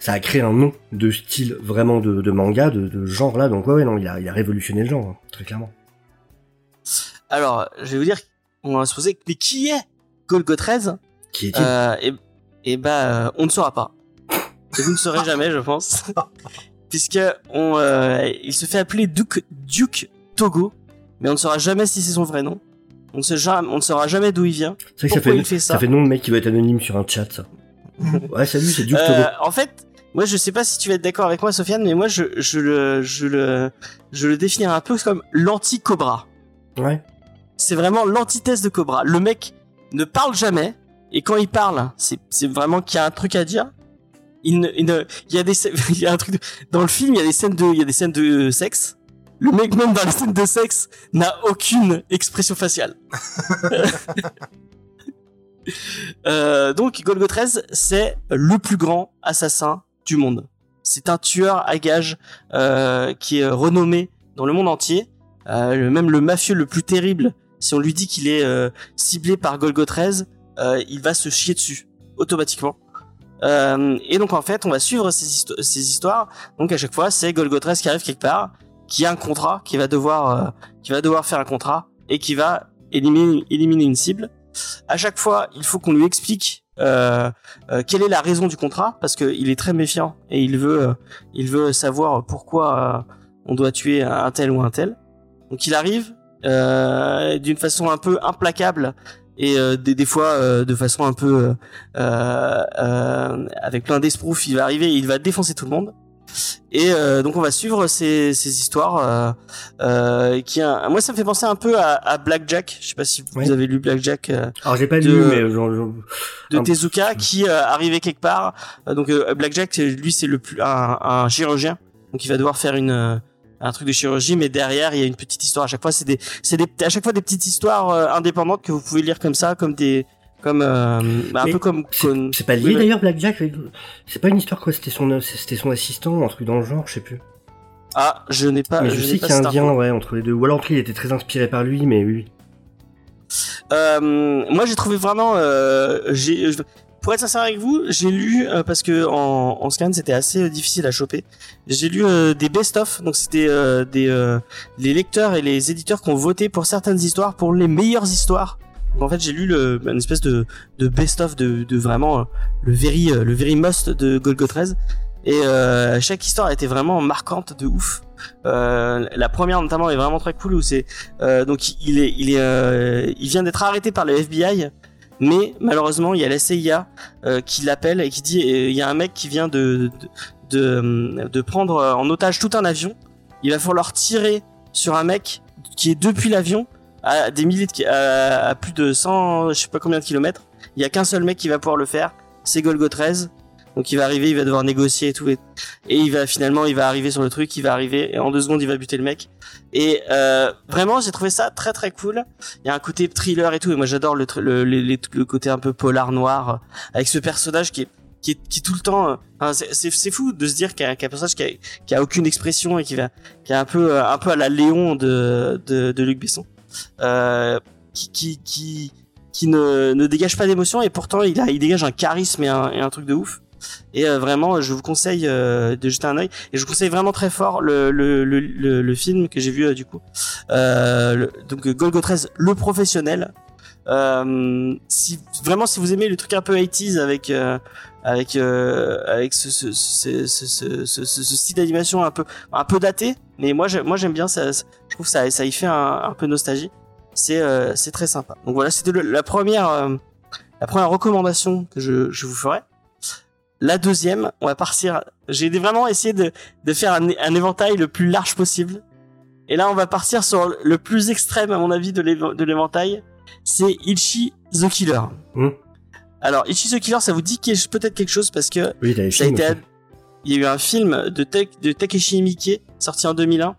ça a créé un nom de style vraiment de, de manga, de, de genre là. Donc ouais, ouais, non, il a, il a révolutionné le genre, hein, très clairement. Alors, je vais vous dire, on va se poser, mais qui est Golgo 13 Qui est-il? Euh, et, et bah, euh, on ne saura pas. Et vous ne saurez jamais, je pense. Puisque on, euh, il se fait appeler Duke, Duke Togo, mais on ne saura jamais si c'est son vrai nom. On ne, sait jamais, on ne saura jamais d'où il vient. C'est vrai que ça pourquoi fait, il fait ça ça fait nom de mec qui va être anonyme sur un chat. Ça. ouais, salut, c'est Duke Euh, en fait, moi, je sais pas si tu vas être d'accord avec moi, Sofiane, mais moi, je, je le, je le, je le définirais un peu comme l'anti-Cobra. Ouais. c'est vraiment l'antithèse de Cobra. Le mec ne parle jamais, et quand il parle, c'est c'est vraiment qu'il y a un truc à dire. Il, ne, il, ne- il y a des il y a un truc de- dans le film, il y a des scènes de il y a des scènes de sexe. Le mec même dans les scènes de sexe n'a aucune expression faciale. Euh, donc Golgo 13, c'est le plus grand assassin du monde. C'est un tueur à gages euh, qui est renommé dans le monde entier. Euh, même le mafieux le plus terrible, si on lui dit qu'il est ciblé par Golgo 13, euh, il va se chier dessus automatiquement. Et donc en fait, on va suivre ces, histo- ces histoires. Donc à chaque fois, c'est Golgo 13 qui arrive quelque part, qui a un contrat, qui va devoir, euh, qui va devoir faire un contrat et qui va éliminer, éliminer une cible. À chaque fois, il faut qu'on lui explique euh, euh, quelle est la raison du contrat, parce qu'il est très méfiant et il veut, euh, il veut savoir pourquoi euh, on doit tuer un tel ou un tel. Donc il arrive, d'une façon un peu implacable et des, des fois de façon un peu avec plein d'esprouf il va arriver et il va défoncer tout le monde et euh, donc on va suivre ces, ces histoires euh, euh, qui a- moi ça me fait penser un peu à, à Blackjack je sais pas si vous avez lu Blackjack euh, Alors j'ai pas de- lu, mais genre, genre- de Tezuka qui arrivait quelque part. Donc Blackjack, lui, c'est le plus un, un chirurgien, donc il va devoir faire une un truc de chirurgie, mais derrière il y a une petite histoire. À chaque fois, c'est des c'est des à chaque fois des petites histoires euh, indépendantes que vous pouvez lire comme ça, comme des comme euh, bah, un peu comme, c'est pas lié Oui, oui. d'ailleurs Blackjack. C'est pas une histoire quoi. C'était son, c'était son assistant, un truc dans le genre, je sais plus. ah je n'ai pas mais je, sais qu'il y a un lien ouais entre les deux. Ou alors il était très inspiré par lui, mais oui. Euh, moi j'ai trouvé vraiment euh, j'ai pour être sincère avec vous j'ai lu euh, parce que en, en scan c'était assez euh, difficile à choper j'ai lu euh, des best of donc c'était euh, des euh, les lecteurs et les éditeurs qui ont voté pour certaines histoires pour les meilleures histoires en fait j'ai lu une espèce de, de best of de, vraiment euh, le very euh, le very must de Golgo 13 et euh, chaque histoire était vraiment marquante de ouf la première notamment est vraiment très cool où c'est donc il est, il est, il vient d'être arrêté par le FBI, mais malheureusement il y a la CIA qui l'appelle et qui dit il y a un mec qui vient de de prendre en otage tout un avion. Il va falloir tirer sur un mec qui est depuis l'avion à des milliers de, à, à plus de 100 je sais pas combien de kilomètres. Il y a qu'un seul mec qui va pouvoir le faire, c'est Golgo 13. Donc il va arriver, il va devoir négocier et tout, et, il va finalement, il va arriver sur le truc, il va arriver, et en deux secondes il va buter le mec. Et euh, vraiment, j'ai trouvé ça très très cool. Il y a un côté thriller et tout, et moi j'adore le, le, le, le côté un peu polar noir avec ce personnage qui est qui est, qui tout le temps. enfin, c'est- fou de se dire qu'il y a, qu'il y a un personnage qui a, qui a aucune expression et qui va qui est un peu euh, un peu à la Léon de de, de Luc Besson, qui qui qui qui ne, ne dégage pas d'émotion et pourtant il il dégage un charisme et un, truc de ouf. Et euh, vraiment, je vous conseille euh, de jeter un œil. Et je vous conseille vraiment très fort le, le, le, film que j'ai vu euh, du coup. Euh, donc euh, Golgo 13, le professionnel. Euh, si vraiment si vous aimez le truc un peu 80s avec euh, avec euh, avec ce ce, ce, ce, ce, style d'animation un peu un peu daté, mais moi moi j'aime bien ça. Je trouve ça ça y fait un, un peu nostalgie. C'est euh, c'est très sympa. Donc voilà, c'était la première euh, la première recommandation que je je vous ferai. La deuxième, on va partir. J'ai vraiment essayé de, de faire un, éventail le plus large possible. Et là, on va partir sur le plus extrême, à mon avis, de l'éve- de l'éventail. C'est Ichi the Killer. Hmm. Alors, Ichi the Killer, ça vous dit quelque- peut-être quelque chose parce que Oui, t'as les ça a été. Il y a eu un film de, de Takeshi Miike sorti en 2001.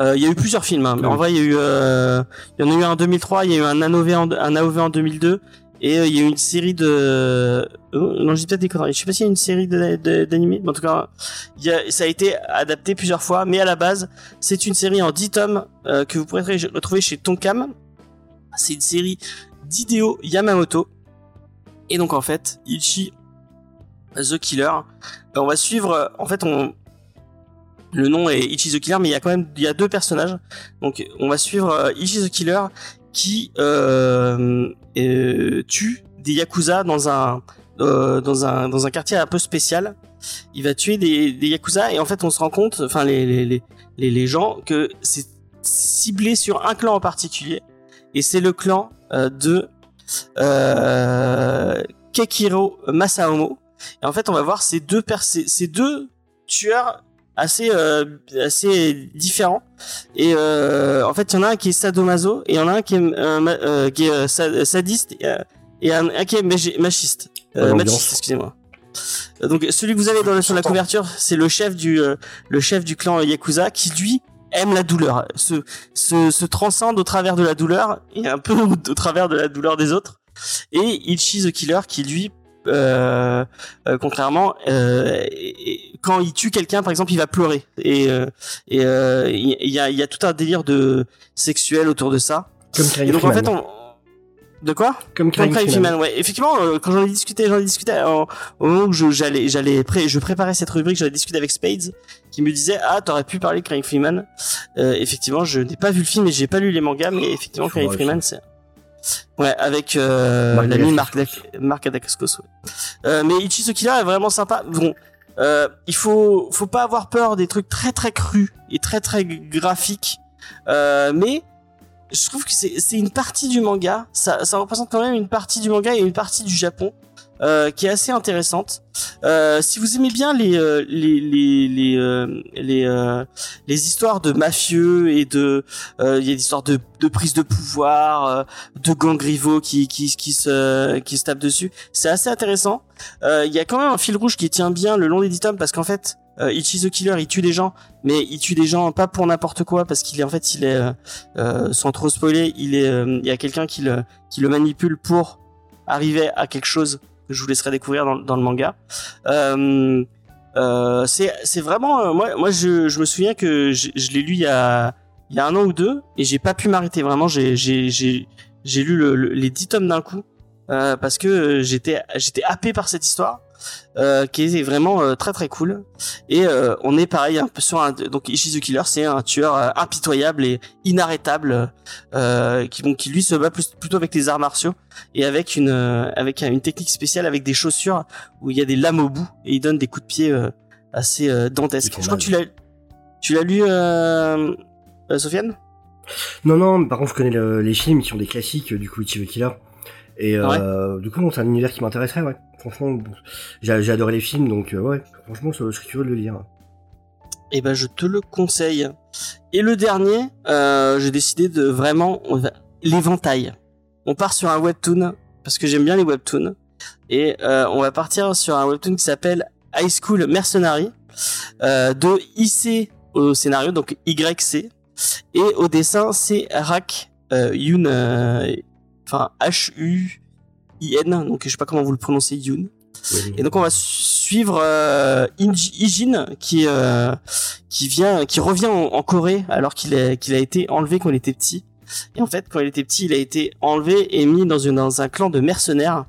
Euh, il y a eu plusieurs films, hein, mais Oui. en vrai, il y a eu, euh, il y en a eu un en 2003, il y a eu un AOV en, un AOV en 2002, et euh, il y a eu une série de, euh, non, j'ai peut-être des conneries. Je sais pas s'il y a une série d'animés, mais en tout cas, il y a, ça a été adapté plusieurs fois, mais à la base, c'est une série en 10 tomes euh, que vous pourrez re- retrouver chez Tonkam. C'est une série d'Hideo Yamamoto. Et donc en fait, Ichi The Killer, euh, on va suivre. En fait, on le nom est Ichi the Killer, mais il y a quand même il y a deux personnages. Donc on va suivre euh, Ichi the Killer qui euh, euh, tue des yakuza dans un euh, dans un dans un quartier un peu spécial. Il va tuer des, des yakuza et en fait on se rend compte, enfin les les les les, gens que c'est ciblé sur un clan en particulier et c'est le clan euh, de Kekiro Masaomo. Et en fait, on va voir ces deux ces, deux tueurs assez euh, assez différents. Et euh, en fait, il y en a un qui est sadomaso et il y en a un qui est, euh, euh, qui est euh, sa- sadiste et, euh, et un, un qui est machiste. Euh, machiste, excusez-moi. Euh, Donc celui que vous avez dans sur la couverture, c'est le chef du euh, le chef du clan Yakuza qui lui aime la douleur, se, se, se transcende au travers de la douleur et un peu au, travers de la douleur des autres. Et Ichi the Killer qui lui, euh, euh, contrairement, euh, et- et quand il tue quelqu'un, par exemple, il va pleurer. Et euh, et euh, il y, a, y a tout un délire de sexuel autour de ça. Comme Et Crying donc en Freeman. fait, on... de quoi Comme Comme Crying Crying Freeman. Freeman, ouais. Effectivement, euh, quand j'en ai discuté, j'en ai discuté en- au moment où j'allais, j'allais, pré- je préparais cette rubrique, j'allais discuter avec Spades, qui me disait, ah, t'aurais pu parler de Crying Freeman. Euh, effectivement, je n'ai pas vu le film et j'ai pas lu les mangas, mais effectivement, Crying Freeman, c'est, ouais, avec, euh, l'ami Marc, Marc Dacascos, ouais. Euh, mais Ichi the Killer est vraiment sympa. Bon, euh, il faut, faut pas avoir peur des trucs très très crus et très très graphiques. Euh, mais je trouve que c'est une partie du manga. Ça, ça représente quand même une partie du manga et une partie du Japon euh, qui est assez intéressante. Euh, si vous aimez bien les euh, les les les euh, les, euh, les histoires de mafieux et de euh, il y a des histoires de de prise de pouvoir, de gangs rivaux qui qui qui se qui se tapent dessus, c'est assez intéressant. Il y a quand même un fil rouge qui tient bien le long des dix tomes parce qu'en fait euh, Ichi the Killer, il tue des gens, mais il tue des gens pas pour n'importe quoi parce qu'il est en fait il est euh, euh, sans trop spoiler, il est euh, il y a quelqu'un qui le qui le manipule pour arriver à quelque chose que je vous laisserai découvrir dans, dans le manga. Euh, euh, c'est vraiment moi moi je, je me souviens que je, je l'ai lu il y a il y a un an ou deux et j'ai pas pu m'arrêter vraiment j'ai lu le- le- les dix tomes d'un coup euh, parce que j'étais j'étais happé par cette histoire euh, qui est vraiment euh, très très cool et euh, on est pareil un peu sur un donc Ishi the Killer c'est un tueur euh, impitoyable et inarrêtable euh, qui bon, qui lui se bat plus, plutôt avec les arts martiaux et avec une euh, avec une technique spéciale avec des chaussures où il y a des lames au bout et il donne des coups de pied euh, assez euh, dantesques. Je crois que tu l'as tu l'as lu Sofiane? Non, non, par contre, je connais le- les films qui sont des classiques, du coup, Ichi the Killer. Et euh, du coup, c'est un univers qui m'intéresserait, ouais. Franchement, j'ai adoré les films, donc euh, ouais, franchement, je, serais curieux de le lire. Eh ben je te le conseille. Et le dernier, euh, j'ai décidé de vraiment l'éventail. On part sur un webtoon parce que j'aime bien les webtoons et euh, on va partir sur un webtoon qui s'appelle High School Mercenary de IC au scénario donc YC et au dessin c'est Rak euh, enfin H U I N donc je sais pas comment vous le prononcez Yoon et donc on va suivre euh, Ijin qui euh, qui vient qui revient en, en Corée alors qu'il est qu'il a été enlevé quand il était petit. Et en fait quand il était petit, il a été enlevé et mis dans une dans un clan de mercenaires.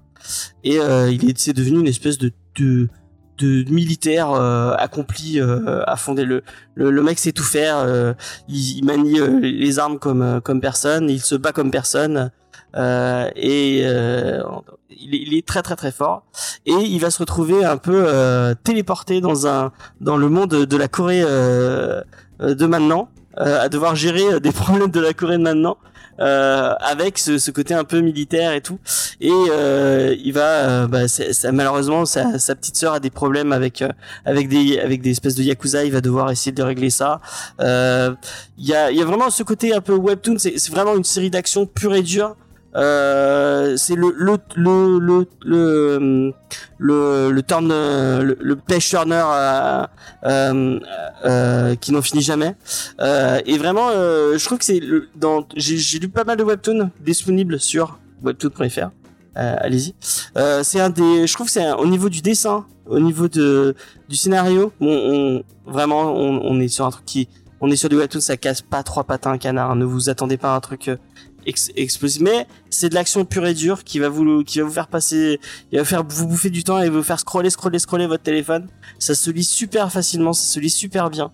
Et euh, il est c'est devenu une espèce de de de militaire euh, accompli euh, à fonder le, le le mec sait tout faire euh, il, il manie les armes comme comme personne il se bat comme personne euh, et euh, il, est, il est très très très fort. Et il va se retrouver un peu euh, téléporté dans un dans le monde de la Corée euh, de maintenant euh, à devoir gérer euh, des problèmes de la Corée de maintenant euh, avec ce, ce côté un peu militaire et tout. Et euh, il va euh, bah, ça, malheureusement sa, sa petite sœur a des problèmes avec avec des avec des espèces de yakuza. Il va devoir essayer de régler ça. Il y a y a vraiment ce côté un peu webtoon. C'est vraiment une série d'action pure et dure euh, c'est le le le le le le, le turn le, le page turner euh, euh, euh, qui n'en finit jamais. Euh, et vraiment je trouve que c'est dans j'ai lu pas mal de webtoons disponibles sur webtoon.fr allez-y. C'est un des je trouve que c'est au niveau du dessin au niveau de du scénario on, on- vraiment on, on est sur un truc qui on est sur du webtoon ça casse pas trois patins un canard ne vous attendez pas à un truc ex- explosif mais c'est de l'action pure et dure qui va vous qui va vous faire passer il va faire vous bouffer du temps et vous faire scroller scroller scroller votre téléphone. Ça se lit super facilement ça se lit super bien.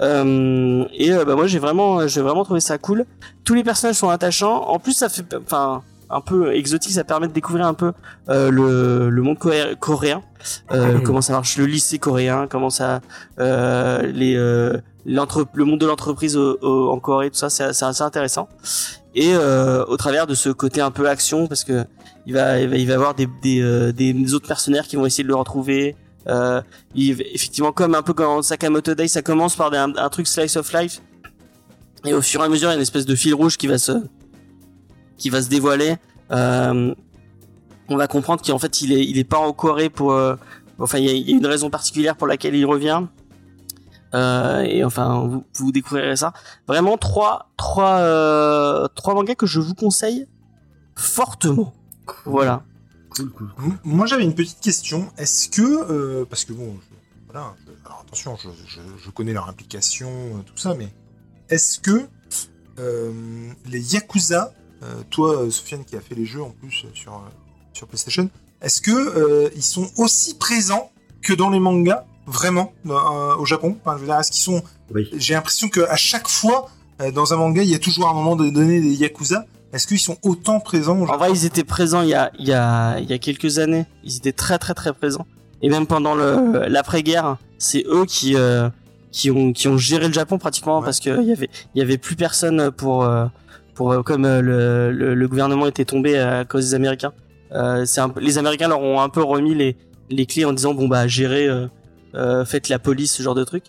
Euh, et euh, bah moi j'ai vraiment j'ai vraiment trouvé ça cool. Tous les personnages sont attachants. En plus ça fait enfin un peu exotique ça permet de découvrir un peu euh, le, le monde coré- coréen. Euh, comment ça marche le lycée coréen comment ça euh, les euh, l'entre le monde de l'entreprise en Corée tout ça c'est c'est assez intéressant et euh, au travers de ce côté un peu action parce que il va il va, il va avoir des des, euh, des autres mercenaires qui vont essayer de le retrouver euh, il, effectivement comme un peu quand Sakamoto Day ça commence par un, un truc slice of life. Et au fur et à mesure il y a une espèce de fil rouge qui va se qui va se dévoiler. Euh, on va comprendre qu'en fait il est il est pas en Corée pour euh, enfin il y, a, il y a une raison particulière pour laquelle il revient euh, et enfin vous, vous découvrirez ça vraiment trois trois euh, trois mangas que je vous conseille fortement voilà Cool, cool. M- Moi, j'avais une petite question. Est-ce que, euh, parce que bon, je- voilà, je- alors attention, je, je- connais leur implication, tout ça, mais est-ce que les Yakuza, toi, Sofiane, qui a fait les jeux en plus sur, sur PlayStation, est-ce que ils sont aussi présents que dans les mangas, vraiment, euh, au Japon Enfin, je veux dire, est-ce qu'ils sont Oui. J'ai l'impression qu'à chaque fois, euh, dans un manga, il y a toujours un moment de donner des Yakuza. Est-ce qu'ils sont autant présents au En Japon vrai, ils étaient présents il y a, il y a, il y a quelques années. Ils étaient très, très, très présents. Et même pendant le, l'après-guerre, c'est eux qui, euh, qui ont qui ont géré le Japon pratiquement Ouais. parce que il y avait il y avait plus personne pour pour comme le, le le gouvernement était tombé à cause des Américains. Euh, c'est un peu- les Américains leur ont un peu remis les les clés en disant bon bah gérez euh, euh, faites la police ce genre de trucs.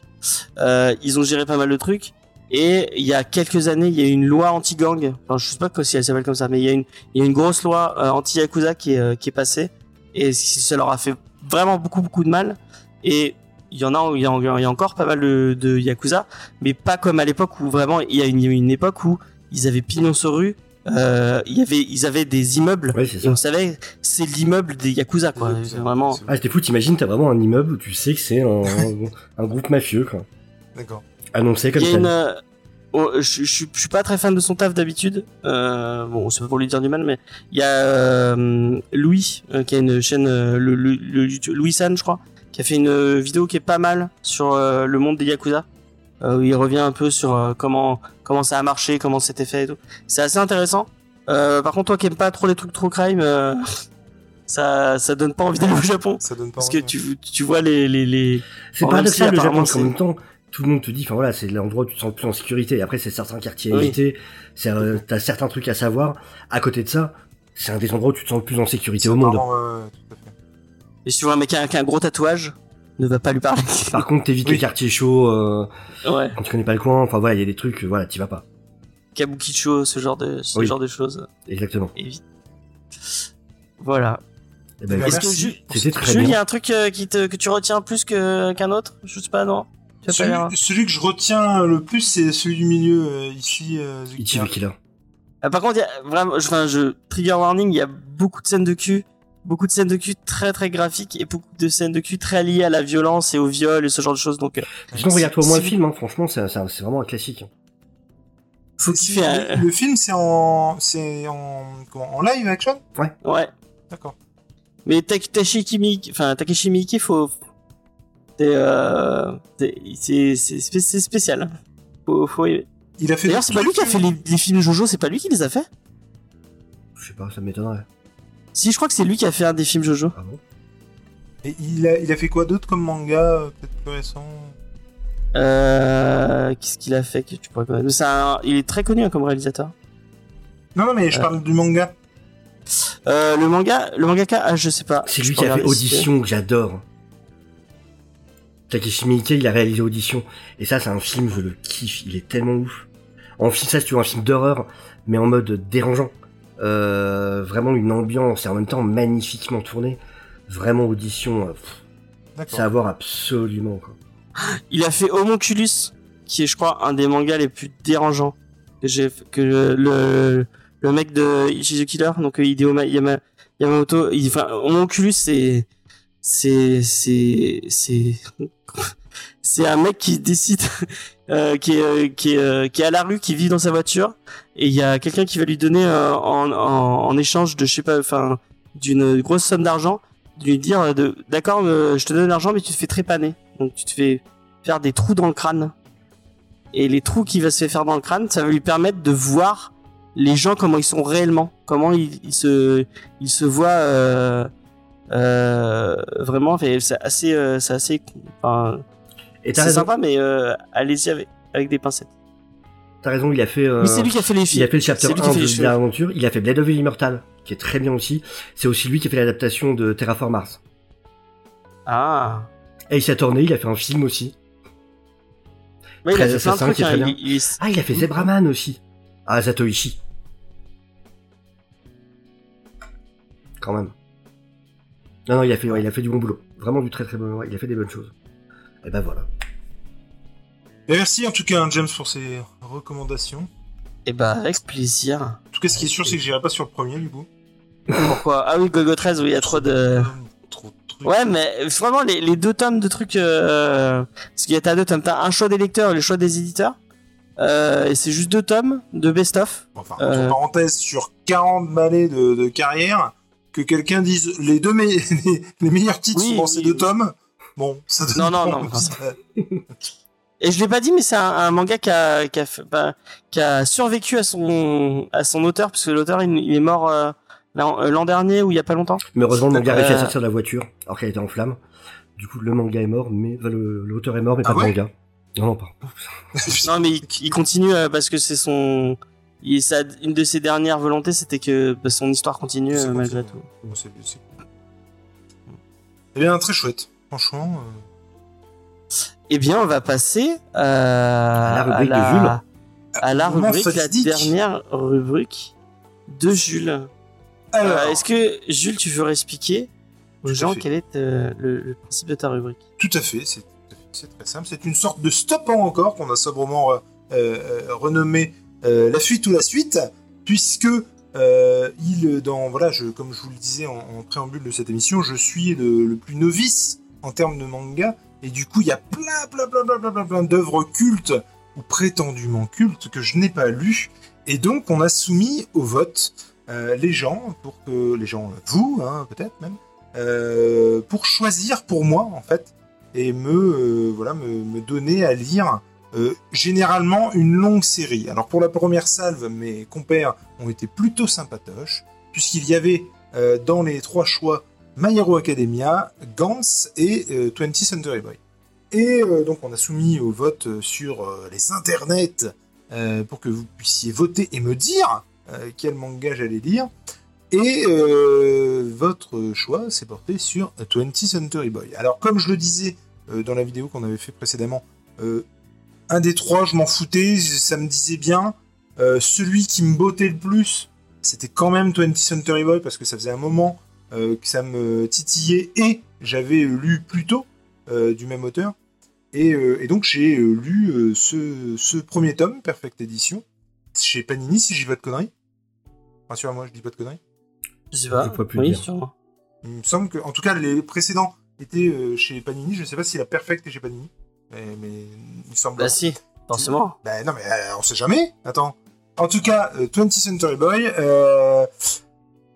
Euh, ils ont géré pas mal de trucs. Et il y a quelques années, il y a une loi anti-gang. Enfin, je sais pas si elle s'appelle comme ça, mais il y a une, il y a une grosse loi euh, anti-yakuza qui est, euh, qui est passée. Et ça leur a fait vraiment beaucoup, beaucoup de mal. Et il y en a, il y a, il y a encore pas mal de, de yakuza, mais pas comme à l'époque où vraiment il y a une, une époque où ils avaient pignon sur rue. Euh, y avait, ils avaient des immeubles. Ouais, Et on savait, c'est l'immeuble des yakuza, quoi. C'est- Vraiment. Ah, c'était fou, t'imagines, t'as vraiment un immeuble où tu sais que c'est un, un groupe mafieux, quoi. D'accord. Annoncé comme ça. une. euh, oh, je, je, je suis pas très fan de son taf d'habitude. Euh, bon, c'est pas pour lui dire du mal, mais il y a euh, Louis euh, qui a une chaîne, euh, le, le, Louis San, je crois, qui a fait une vidéo qui est pas mal sur euh, le monde des yakuza. Euh, où il revient un peu sur euh, comment comment ça a marché, comment c'était fait et tout. C'est assez intéressant. Euh, par contre, toi qui aimes pas trop les trucs trop crime, euh, ça ça donne pas envie d'aller au Japon. Ça donne pas Parce que tu, tu vois les, les, les... C'est En paradoxal si, le Japon, qu'en même temps, tout le monde te dit, enfin voilà, c'est l'endroit où tu te sens le plus en sécurité. Et après, c'est certains quartiers à Oui. éviter, c'est, euh, t'as certains trucs à savoir. À côté de ça, c'est un des endroits où tu te sens le plus en sécurité au monde. marrant, ouais, ouais, tout à fait. Et si tu vois un mec qui a, qui a un gros tatouage, ne va pas lui parler. Par contre, t'évites Oui. les quartiers chauds, euh, ouais. quand tu connais pas le coin. Enfin voilà, il y a des trucs, voilà, t'y vas pas. Kabukicho, ce genre de, ce Oui. genre de choses. Exactement. Évite. Voilà. Eh ben, Bah, Est-ce que. Ju- C'était très Jules, il y a un truc euh, qui te, que tu retiens plus qu'un autre? Je sais pas, non? Pas Celui, que je retiens le plus, c'est celui du milieu, euh, ici. Euh, Ichi. Ah, par contre, il y a vraiment, je- enfin, je, trigger warning, il y a beaucoup de scènes de cul, beaucoup de scènes de cul très très graphiques et beaucoup de scènes de cul très liées à la violence et au viol et ce genre de choses. Donc, euh, Sinon, regarde-toi au moins le film, hein. franchement, c'est c'est- c'est vraiment un classique. faut Si- kiffer. hein. le, film, c'est en, c'est en, comment, en live action? Ouais. D'accord. Mais Tak- Takeshi Miike, enfin Takeshi Miike, faut, c'est, euh, c'est, c'est, c'est spé- c'est spécial. Faut, faut aimer. Il a fait. D'ailleurs, c'est pas lui qui a fait les, les films Jojo, c'est pas lui qui les a fait? Je sais pas, ça m'étonnerait. Si, je crois que c'est lui qui a fait un des films Jojo. Ah bon Et il a, il a fait quoi d'autre comme manga, euh, peut-être plus récent Euh, qu'est-ce qu'il a fait que tu pourrais connaître? C'est un- Il est très connu hein, comme réalisateur. Non, non, mais je Euh. parle du manga. Euh, le manga, le mangaka, ah, je sais pas. C'est lui qui a fait Audition, que j'adore. Takeshi Miike, il a réalisé Audition. Et ça, c'est un film, je le kiffe, il est tellement ouf. En film, ça, c'est toujours un film d'horreur, mais en mode dérangeant. Euh, vraiment une ambiance et en même temps magnifiquement tourné. Vraiment Audition, euh, c'est à voir absolument, quoi. Il a fait Homunculus, qui est, je crois, un des mangas les plus dérangeants que j'ai, que le, le, le mec de Ichi the Killer, donc euh, Hideo Ma- Yama- Yamamoto, il, enfin, Homunculus, c'est, c'est, c'est, c'est, c'est un mec qui décide, euh, qui est, qui est, euh, qui est à la rue, qui vit dans sa voiture, et il y a quelqu'un qui va lui donner euh, en, en, en échange de, je sais pas, enfin, d'une grosse somme d'argent, de lui dire, d'accord, je te donne l'argent, mais tu te fais trépaner. Donc tu te fais faire des trous dans le crâne. Et les trous qu'il va se faire dans le crâne, ça va lui permettre de voir les gens comment ils sont réellement, comment ils, ils se, ils se voient euh, euh, vraiment. C'est assez, euh, c'est assez, enfin, Et t'as c'est raison, sympa, mais euh, allez-y avec, avec des pincettes. t'as raison, il a fait, euh, Mais c'est lui qui a fait les films. il a fait le chapter C'est 1 lui qui a fait les de l'aventure, il a fait Blade of Immortal, qui est très bien aussi. C'est aussi lui qui a fait l'adaptation de Terraform Mars. Ah. Ace Attorney, il a fait un film aussi. Ouais, il a Très fait plein de assassin trucs. qui est hein. très Il, il Ah, il a fait Zebraman aussi. Ah, Zatoichi. Quand même. Non, non, il a fait, ouais, il a fait du bon boulot. Vraiment du très très bon. ouais, il a fait des bonnes choses. Et ben voilà. Et merci en tout cas, hein, James, pour ces recommandations. Eh bah, avec plaisir. En tout cas, ce qui est sûr, c'est que j'irai pas sur le premier, du coup. Pourquoi? Ah oui, Gogo 13, oui, il y a trop de. Trop de trucs. Ouais, mais vraiment, les, les deux tomes de trucs. Euh, parce qu'il y a t'as deux tomes. T'as un choix des lecteurs et le choix des éditeurs. Euh, et c'est juste deux tomes de best-of. Enfin, Euh. entre parenthèses, sur 40 balais de, de carrière, que quelqu'un dise les deux me- les, les meilleurs titres Oui, sont dans ces deux oui. tomes. Bon, ça donne Non, non, non. Et je l'ai pas dit, mais c'est un, un manga qui a, qui, a, fait- bah, qui a survécu à son, à son auteur, parce que l'auteur, il, il est mort euh, l'an euh, l'an dernier ou il y a pas longtemps. Mais heureusement, le manga a réussi à Euh. sortir de la voiture, alors qu'elle était en flamme. Du coup, le manga est mort, mais enfin, l'auteur est mort, mais Ah pas ouais le manga. Non, non, pas. Non, mais il, il continue euh, parce que c'est son. il- sa- une de ses dernières volontés, c'était que bah, son histoire continue euh, malgré tout. c'est-. Eh bien, très chouette. Franchement. euh, Eh bien, on va passer euh, à la rubrique de la- Jules. À la rubrique, la dernière rubrique de Jules. Alors, Euh, Est-ce que Jules, tu veux expliquer aux gens quel est euh, le, le principe de ta rubrique? Tout à fait, c'est très simple. C'est une sorte de stop en encore qu'on a sobrement euh, euh, renommé euh, la fuite ou la suite, puisque euh, il, dans voilà, je, comme je vous le disais en, en préambule de cette émission, je suis le, le plus novice en termes de manga, et du coup il y a plein, plein, plein, plein, plein, plein, d'œuvres cultes ou prétendument cultes que je n'ai pas lues, et donc on a soumis au vote euh, les gens pour que les gens, vous, hein, peut-être même, euh, pour choisir pour moi en fait et me euh, voilà me, me donner à lire généralement une longue série. Alors pour la première salve, mes compères ont été plutôt sympatoches puisqu'il y avait dans les trois choix My Hero Academia, Gantz et euh, 20th Century Boy. Et euh, donc on a soumis au vote euh, sur euh, les internets euh, pour que vous puissiez voter et me dire euh, quel manga j'allais lire. Et euh, votre choix s'est porté sur 20th Century Boy. Alors, comme je le disais euh, dans la vidéo qu'on avait fait précédemment, euh, un des trois, je m'en foutais, ça me disait bien. Euh, celui qui me bottait le plus, c'était quand même 20th Century Boy, parce que ça faisait un moment euh, que ça me titillait, et j'avais lu plus tôt euh, du même auteur. Et, euh, et donc, j'ai euh, lu euh, ce, ce premier tome, Perfect Edition, chez Panini, si j'y vais de conneries. Rassure-moi, je dis pas de conneries. Je sais pas. Plus oui, sûrement. Il me semble que, en tout cas, les précédents étaient euh, chez Panini. Je sais pas si la Perfect est chez Panini, mais, mais il me semble. Bah si, forcément. Bah non, mais euh, on sait jamais. Attends. En tout cas, euh, 20th Century Boy. Euh,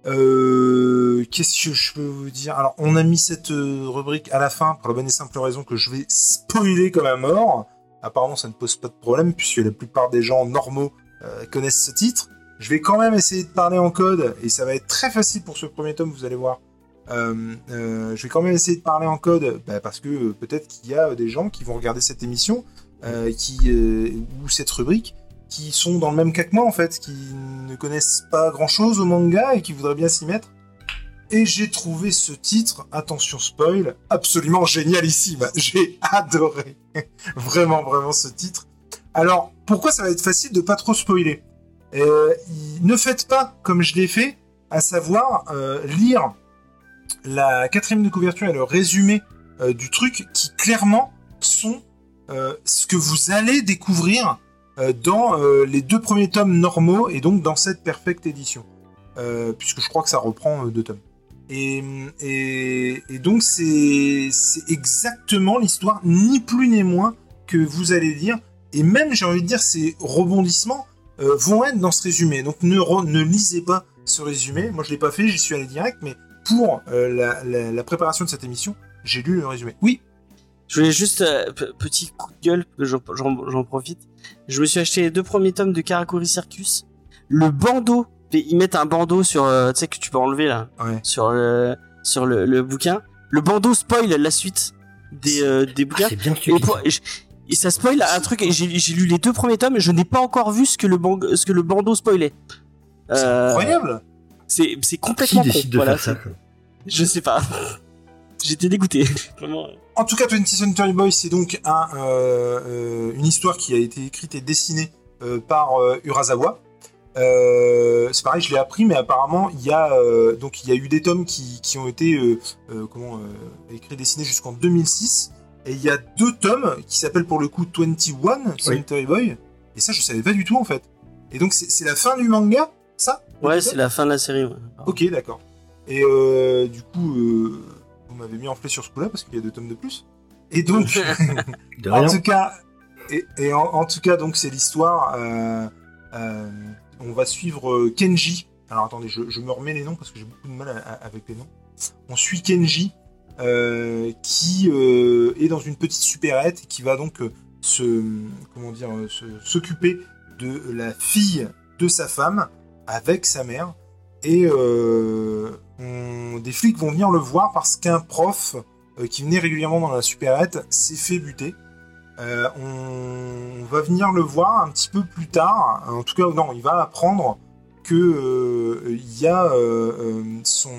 euh, Qu'est-ce que je peux vous dire? Alors, on a mis cette euh, rubrique à la fin pour la bonne et simple raison que je vais spoiler comme un mort. Apparemment, ça ne pose pas de problème puisque la plupart des gens normaux euh, connaissent ce titre. Je vais quand même essayer de parler en code et ça va être très facile pour ce premier tome, vous allez voir. Je vais quand même essayer de parler en code bah, parce que peut-être qu'il y a des gens qui vont regarder cette émission qui ou cette rubrique qui sont dans le même cas que moi en fait, qui ne connaissent pas grand-chose au manga et qui voudraient bien s'y mettre. Et j'ai trouvé ce titre, attention spoil, absolument génialissime. J'ai adoré, vraiment vraiment ce titre. Alors pourquoi ça va être facile de pas trop spoiler? Euh, Ne faites pas comme je l'ai fait, à savoir euh, lire la quatrième de couverture et le résumé euh, du truc qui clairement sont euh, ce que vous allez découvrir dans euh, les deux premiers tomes normaux et donc dans cette perfecte édition. Euh, puisque je crois que ça reprend euh, deux tomes. Et, et, et donc c'est exactement l'histoire, ni plus ni moins, que vous allez lire. Et même, j'ai envie de dire, ces rebondissements euh, vont être dans ce résumé. Donc ne, re- ne lisez pas ce résumé. Moi, je l'ai pas fait, j'y suis allé direct, mais pour euh, la, la- la préparation de cette émission, j'ai lu le résumé. Oui, Je voulais juste, euh, petit coup de gueule, j'en profite. Je me suis acheté les deux premiers tomes de Karakuri Circus. Le bandeau, ils mettent un bandeau sur, euh, tu sais, que tu peux enlever là, ouais. sur le, sur le, le bouquin. Le bandeau spoil la suite des, euh, des Ah, bouquins. c'est bien Et, pour- et je- et ça spoil un truc. J'ai lu les deux premiers tomes. et Je n'ai pas encore vu ce que le, ce que le bandeau spoilait. C'est Euh, incroyable. C'est c'est Qui complètement con. décide de Voilà, faire ça Je sais pas. J'étais dégoûté. Vraiment. En tout cas, 20th Century Boy, c'est donc un, euh, euh, une histoire qui a été écrite et dessinée euh, par euh, Urasawa. Euh, c'est pareil, je l'ai appris, mais apparemment, il y a euh, donc il y a eu des tomes qui, qui ont été euh, euh, comment euh, écrits, dessinés jusqu'en 2006, et il y a deux tomes qui s'appellent pour le coup 21 Century Boy. Et ça, je savais pas du tout en fait. Et donc c'est c'est la fin du manga, ça Ouais, c'est la fin de la série. ouais. Ok, d'accord. Et euh, du coup, euh, m'avez mis en flé sur ce coup-là parce qu'il y a deux tomes de plus. Et donc, De en tout cas, et, et en, en tout cas, donc c'est l'histoire. euh, euh, on va suivre euh, Kenji. Alors attendez, je, je me remets les noms parce que j'ai beaucoup de mal à- à- avec les noms. On suit Kenji euh, qui euh, est dans une petite supérette et qui va donc euh, se comment dire euh, s'occuper de la fille de sa femme avec sa mère. Et euh, des flics vont venir le voir parce qu'un prof euh, qui venait régulièrement dans la supérette s'est fait buter. Euh, on va venir le voir un petit peu plus tard. En tout cas, non, il va apprendre que euh, il y a son,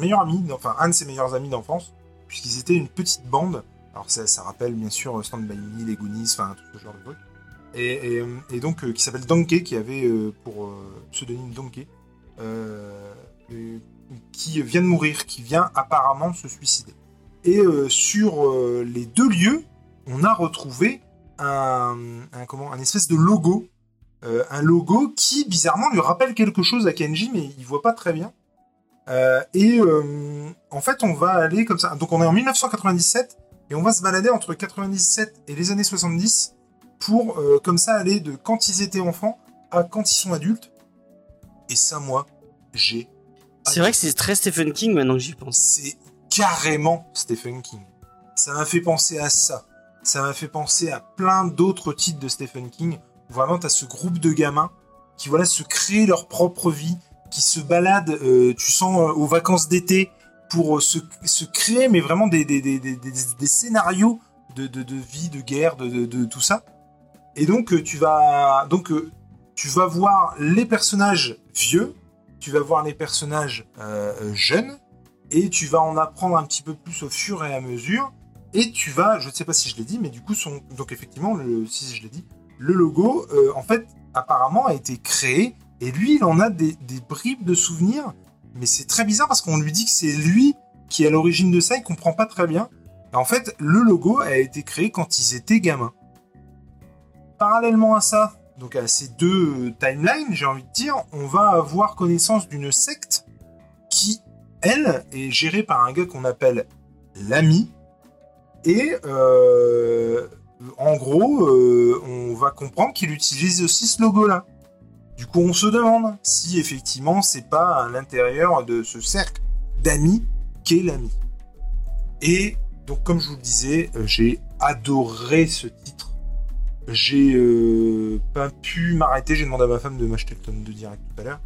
meilleur ami, enfin un de ses meilleurs amis d'enfance, puisqu'ils étaient une petite bande. Alors ça, rappelle bien sûr Stand By Me, les Goonies, enfin tout ce genre de et, et donc qui s'appelle Donkey, qui avait pour pseudonyme Donkey, qui vient de mourir, qui vient apparemment de se suicider. Et sur les deux lieux, on a retrouvé un, comment, un espèce de logo. Euh, un logo qui, bizarrement, lui rappelle quelque chose à Kenji, mais il voit pas très bien. Euh, et euh, en fait, on va aller comme ça. Donc, on est en 1997 et on va se balader entre 97 et les années 70 pour, euh, comme ça, aller de quand ils étaient enfants à quand ils sont adultes. Et ça, moi, j'ai. C'est vrai que c'est très Stephen King maintenant que j'y pense. C'est carrément Stephen King. Ça m'a fait penser à ça ça m'a fait penser à plein d'autres titres de Stephen King. Vraiment, t'as ce groupe de gamins qui voilà se créent leur propre vie, qui se baladent, euh, tu sens, euh, aux vacances d'été pour euh, se, se, créer, mais vraiment des, des, des, des scénarios de, de, de, vie, de guerre, de, de, tout ça. Et donc tu vas donc tu vas voir les personnages vieux, tu vas voir les personnages jeunes, et tu vas en apprendre un petit peu plus au fur et à mesure. Et tu vas, je ne sais pas si je l'ai dit, mais du coup, donc effectivement, le, si je l'ai dit, le logo, euh, en fait, apparemment a été créé, et lui, il en a des, des bribes de souvenirs, mais c'est très bizarre parce qu'on lui dit que c'est lui qui est à l'origine de ça, il comprend pas très bien. Et en fait, le logo a été créé quand ils étaient gamins. Parallèlement à ça, donc à ces deux timelines, j'ai envie de dire, on va avoir connaissance d'une secte qui, elle, est gérée par un gars qu'on appelle l'ami, et euh, en gros, euh, on va comprendre qu'il utilise aussi ce logo-là. Du coup, on se demande si effectivement c'est pas à l'intérieur de ce cercle d'amis qu'est l'ami. Et donc, comme je vous le disais, euh, j'ai adoré ce titre. J'ai euh, pas pu m'arrêter. J'ai demandé à ma femme de m'acheter le tome de direct tout à l'heure.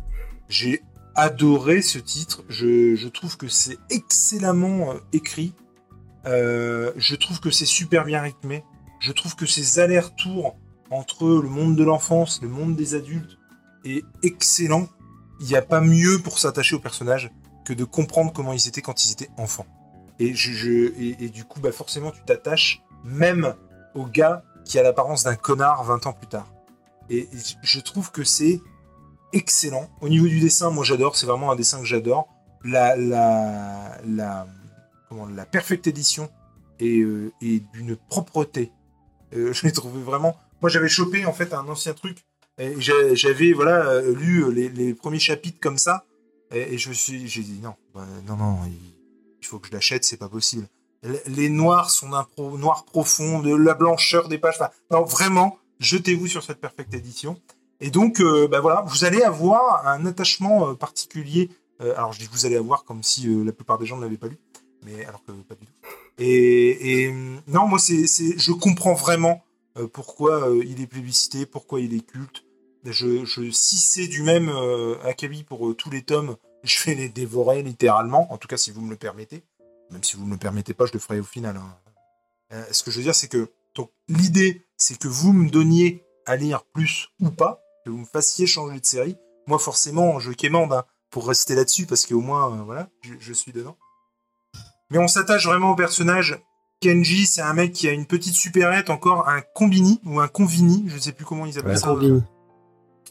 J'ai adoré ce titre. Je, je trouve que c'est excellemment euh, écrit. Euh, je trouve que c'est super bien rythmé. Je trouve que ces allers-retours entre le monde de l'enfance, le monde des adultes, est excellent. Il n'y a pas mieux pour s'attacher aux personnages que de comprendre comment ils étaient quand ils étaient enfants. Et, je, je et, du coup, bah forcément, tu t'attaches même au gars qui a l'apparence d'un connard 20 ans plus tard. Et, et je trouve que c'est excellent. Au niveau du dessin, moi j'adore, c'est vraiment un dessin que j'adore. La, la, la, comment, la perfecte édition et, euh, et d'une propreté. Euh, je l'ai trouvé vraiment. Moi, j'avais chopé en fait un ancien truc. J'avais voilà lu les, les, premiers chapitres comme ça et, et je me suis, j'ai dit non, bah, non, non, il, il, faut que je l'achète, c'est pas possible. Les noirs sont d'un pro, noir profond, de la blancheur des pages. Non, vraiment, jetez-vous sur cette perfecte édition. Et donc, bah voilà, vous allez avoir un attachement euh, particulier. Euh, alors, je dis vous allez avoir comme si la plupart des gens ne l'avaient pas lu mais alors que pas du tout. Et, et non, moi, c'est, je comprends vraiment pourquoi il est plébiscité, pourquoi il est culte. Je, je si c'est du même acabit pour tous les tomes, je vais les dévorer littéralement, en tout cas si vous me le permettez. Même si vous ne me le permettez pas, je le ferai au final. Hein. Euh, ce que je veux dire, c'est que donc l'idée, c'est que vous me donniez à lire plus ou pas, que vous me fassiez changer de série. Moi, forcément, je quémande hein, pour rester là-dessus parce qu'au moins, voilà, je, je suis dedans. Mais on s'attache vraiment au personnage. Kenji, c'est un mec qui a une petite supérette, encore un combini ou un convini, je sais plus comment ils appellent Ouais, ça. combini.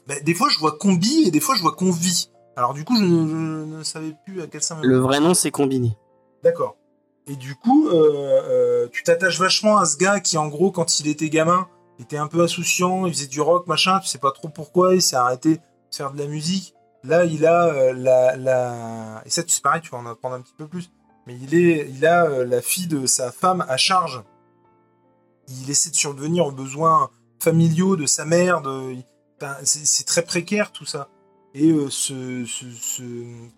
Bah, des fois, je vois combi et des fois, je vois convi. Alors du coup, je, ne- je ne savais plus à quel sein. me- Le vrai nom, c'est Combini. D'accord. Et du coup, euh, euh, tu t'attaches vachement à ce gars qui, en gros, quand il était gamin, était un peu insouciant, il faisait du rock, machin, tu sais pas trop pourquoi, il s'est arrêté de faire de la musique. Là, il a euh, la. Et ça, c'est pareil, tu vas en apprendre un petit peu plus. Mais il, est, il a la fille de sa femme à charge. Il essaie de survenir aux besoins familiaux de sa mère. C'est très précaire, tout ça. Et euh, ce, ce, ce...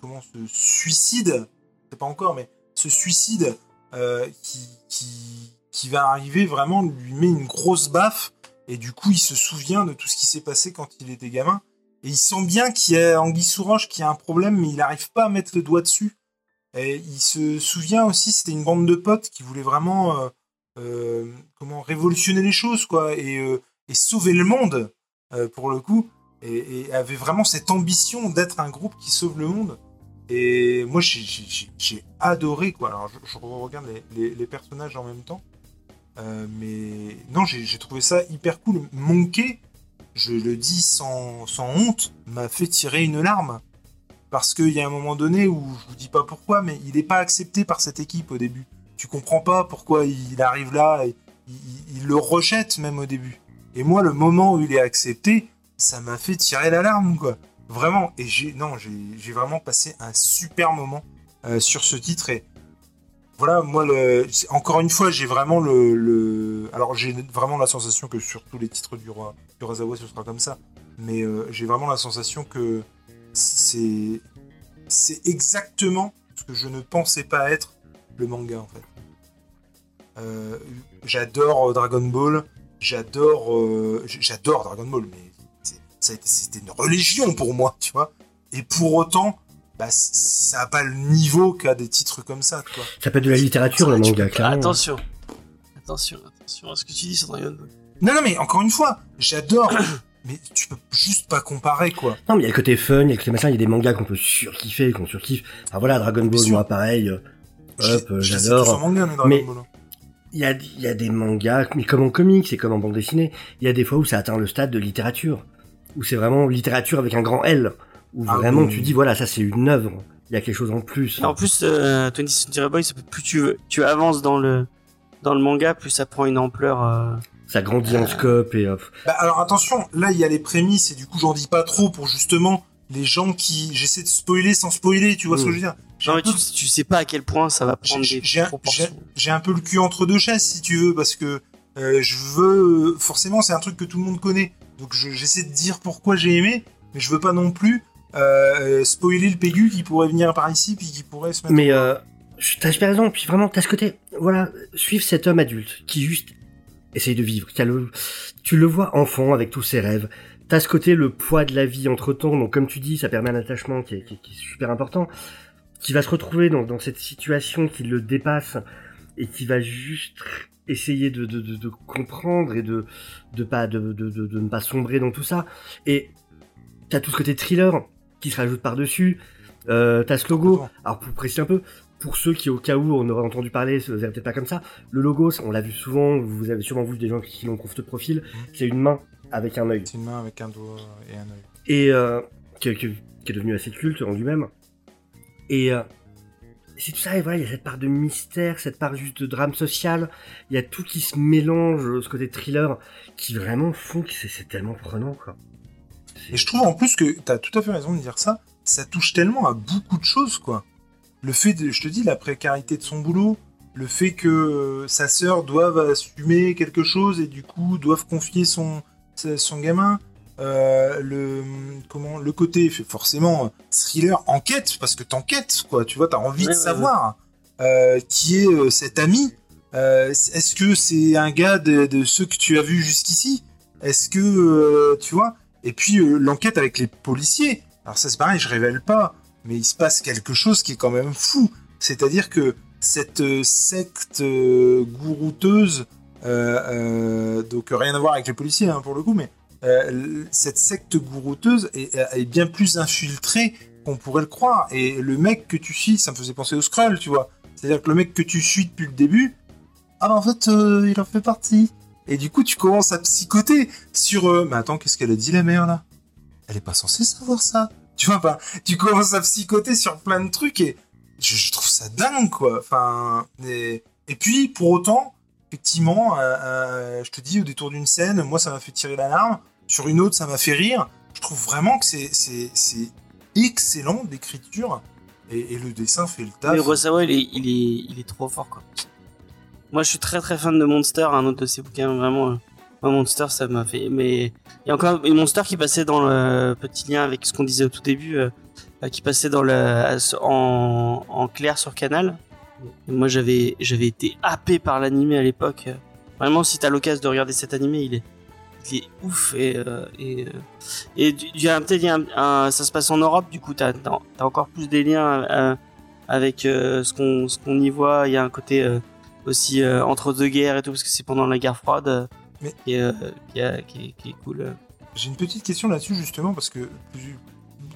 Comment ce suicide, c'est pas encore, mais ce suicide euh, qui, qui, qui va arriver vraiment lui met une grosse baffe. Et du coup il se souvient de tout ce qui s'est passé quand il était gamin. Et il sent bien qu'il y a Anguille sous roche qui a un problème mais il n'arrive pas à mettre le doigt dessus. Et il se souvient aussi c'était une bande de potes qui voulaient vraiment euh, euh, comment révolutionner les choses, quoi, et, sauver le monde, pour le coup, et avait vraiment cette ambition d'être un groupe qui sauve le monde. Et moi, j'ai- adoré, quoi. Alors, je, regarde les, personnages en même temps. Euh, mais non, j'ai trouvé ça hyper cool. Monkey, je le dis sans, honte, m'a fait tirer une larme. Parce qu'il y a un moment donné où, je vous dis pas pourquoi, mais il n'est pas accepté par cette équipe au début. Tu comprends pas pourquoi il arrive là, et il- il le rejette même au début. Et moi, le moment où il est accepté, ça m'a fait tirer la larme, quoi. Vraiment. Et j'ai, non, j'ai vraiment passé un super moment euh, sur ce titre. Et voilà, moi, encore une fois, j'ai vraiment le, alors j'ai vraiment la sensation que sur tous les titres du roi, du Razawa, ce sera comme ça. Mais euh, j'ai vraiment la sensation que c'est, c'est exactement ce que je ne pensais pas être le manga en fait. Euh, j'adore Dragon Ball, j'adore, j'adore Dragon Ball, c'était une religion pour moi, tu vois. Et pour autant, bah, ça a pas le niveau qu'a des titres comme ça, quoi. Ça peut être de la littérature, le manga, clairement. Attention. Attention, attention à ce que tu dis sur Dragon Ball. Non, non, mais encore une fois, j'adore, mais tu peux juste pas comparer, quoi. Non, mais il y a le côté fun, il y a le côté machin, il y a des mangas qu'on peut surkiffer, qu'on surkiffe. Ah voilà, Dragon Ball, moi pareil, euh, hop, Je- euh, j'adore. Mais- Ball. hein. Il y a, il y a des mangas, mais comme en comics et comme en bande dessinée, il y a des fois où ça atteint le stade de littérature. Où c'est vraiment littérature avec un grand L. Où Ah vraiment oui. tu dis, voilà, ça c'est une œuvre. Il y a quelque chose en plus. Et en plus, euh, 20th Century Boy, ça peut- plus tu, tu avances dans le, dans le manga, plus ça prend une ampleur. euh, Ça grandit en scope et hop. Bah, alors attention, là il y a les prémices et du coup j'en dis pas trop pour justement les gens qui j'essaie de spoiler sans spoiler, tu vois ce que Mm. je veux dire? J'ai Non, un mais peu- tu, tu sais pas à quel point ça va prendre j'ai- des j'ai un peu le cul entre deux chaises si tu veux parce que euh, je veux forcément c'est un truc que tout le monde connaît donc je- j'essaie de dire pourquoi j'ai aimé mais je veux pas non plus euh, spoiler le Pégu qui pourrait venir par ici puis qui pourrait se mettre Mais euh, je- t'as super raison. Puis vraiment, t'as ce côté, voilà, suivre cet homme adulte qui juste essaye de vivre. Qui a le, tu le vois enfant avec tous ses rêves. T'as ce côté le poids de la vie entre temps. Donc comme tu dis, ça permet un attachement qui est, qui est- qui est super important. Qui va se retrouver dans, dans cette situation qui le dépasse et qui va juste essayer de, de, de, de comprendre et de pas ne pas sombrer dans tout ça. Et t'as tout ce côté thriller qui se rajoute par dessus. Euh, t'as ce logo. Alors pour préciser un peu, pour ceux qui au cas où on aurait entendu parler, ce verrait peut-être pas comme ça, le logo, on l'a vu souvent, vous avez sûrement vu des gens qui l'ont conf de profil, c'est une main avec un œil. c'est une main avec un doigt et un œil. Et euh, qui, qui- qui est devenu assez culte en lui-même. Et euh, c'est tout ça, et voilà, il y a cette part de mystère, cette part juste de drame social, il y a tout qui se mélange, ce côté thriller, qui vraiment font que c'est tellement prenant, quoi. Et je trouve en plus que t'as tout à fait raison de dire ça. Ça touche tellement à beaucoup de choses, quoi. Le fait de, je te dis, la précarité de son boulot, le fait que euh, sa sœur doive assumer quelque chose et du coup doivent confier son son gamin. Euh, le comment le côté forcément thriller enquête parce que t'enquêtes quoi tu vois t'as envie Ouais, de ouais, savoir euh, qui est euh, cet ami est-ce que c'est un gars de, de ceux que tu as vus jusqu'ici? Est-ce que tu vois? Et puis l'enquête avec les policiers. Alors ça c'est pareil, je révèle pas, mais il se passe quelque chose qui est quand même fou. C'est-à-dire que cette secte gourouteuse, donc rien à voir avec les policiers hein, pour le coup, mais euh, cette secte gourouteuse est, bien plus infiltrée qu'on pourrait le croire. Et le mec que tu suis, ça me faisait penser au Skrull, tu vois. C'est-à-dire que le mec que tu suis depuis le début, ah bah en fait euh, il en fait partie. Et du coup tu commences à psychoter sur euh, mais attends qu'est-ce qu'elle a dit la mère là? Elle est pas censée savoir ça tu vois pas tu commences à psychoter sur plein de trucs et je, trouve ça dingue quoi enfin et, puis pour autant effectivement euh, je te dis au détour d'une scène moi ça m'a fait tirer l'alarme sur une autre ça m'a fait rire je trouve vraiment que c'est excellent l'écriture et, le dessin fait le taf Mais Rosawa, il est, il est, il est trop fort, quoi. Moi, je suis très très fan de Monster, un autre de ses bouquins, vraiment. euh, Moi, Monster, ça m'a fait. Mais il y a encore un Monster qui passait dans le petit lien avec ce qu'on disait au tout début, euh, euh, qui passait dans le en, en clair sur Canal. Et moi, j'avais j'avais été happé par l'animé à l'époque. Vraiment, si t'as l'occasion de regarder cet animé, il est il est ouf et euh, et euh, et du- y a un- un- ça se passe en Europe, du coup, t'as t'as encore plus des liens. euh, avec ce qu'on ce qu'on y voit il y a un côté aussi entre deux guerres et tout, parce que c'est pendant la guerre froide. Mais- qui, est, qui, a- qui est- qui est cool. J'ai une petite question là-dessus justement parce que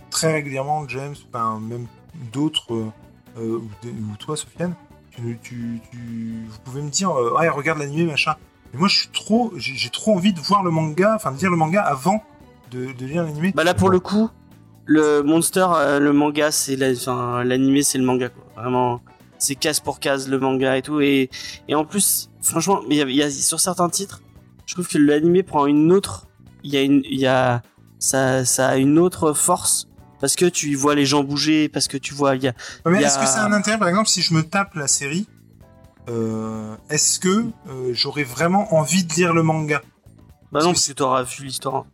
très régulièrement James, même d'autres ou, ou toi Sofiane, tu, tu- tu- vous pouvez me dire ouais regarde l'animé machin. Mais moi je suis trop, j'ai trop envie de voir le manga, enfin de lire le manga avant de, de lire l'animé. Bah là pour le coup, le Monster, euh, le manga, c'est la- l'animé, c'est le manga quoi. Vraiment, c'est case pour case le manga et tout. Et, et en plus, franchement, il y a, il y a- sur certains titres, je trouve que l'animé prend une autre, il y a une, il y a, ça, ça a une autre force parce que tu y vois les gens bouger, parce que tu vois, il y a, Mais il y a- est-ce que c'est un intérêt par exemple si je me tape la série, est-ce que euh, j'aurais vraiment envie de lire le manga? Bah non parce que t'auras vu l'histoire.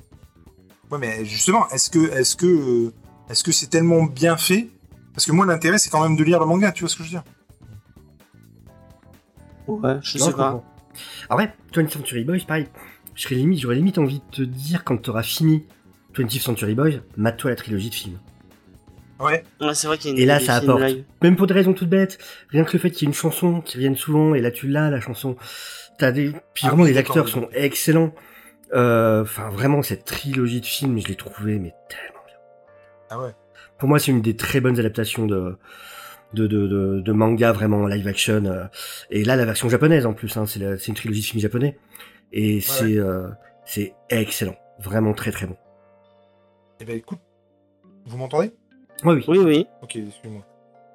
Ouais, mais justement, est-ce que, est-ce que, euh, est-ce que c'est tellement bien fait? Parce que moi, l'intérêt, c'est quand même de lire le manga. Tu vois ce que je veux dire? Ouais, je Non, sais je pas. comprends. Après, 20th Century Boys, pareil. Je serais limite, j'aurais limite envie de te dire quand t'auras fini 20th Century Boys, mate-toi la trilogie de films. Ouais. Ouais, c'est vrai qu'il y a une Et là, ça apporte. live. Même pour des raisons toutes bêtes, rien que le fait qu'il y ait une chanson qui revienne souvent, et là tu l'as, la chanson. T'as des, puis Ah vraiment les acteurs oui. sont excellents. Euh, Enfin, vraiment cette trilogie de films, je l'ai trouvé mais tellement bien. Ah ouais. Pour moi, c'est une des très bonnes adaptations de de, de, de, de manga vraiment live action. euh. Et là, la version japonaise en plus, hein, c'est la- c'est une trilogie de films japonais, et c'est euh, c'est excellent, vraiment très très bon. Eh ben, écoute, vous m'entendez? Oui. Oui, oui. Ok, excuse-moi.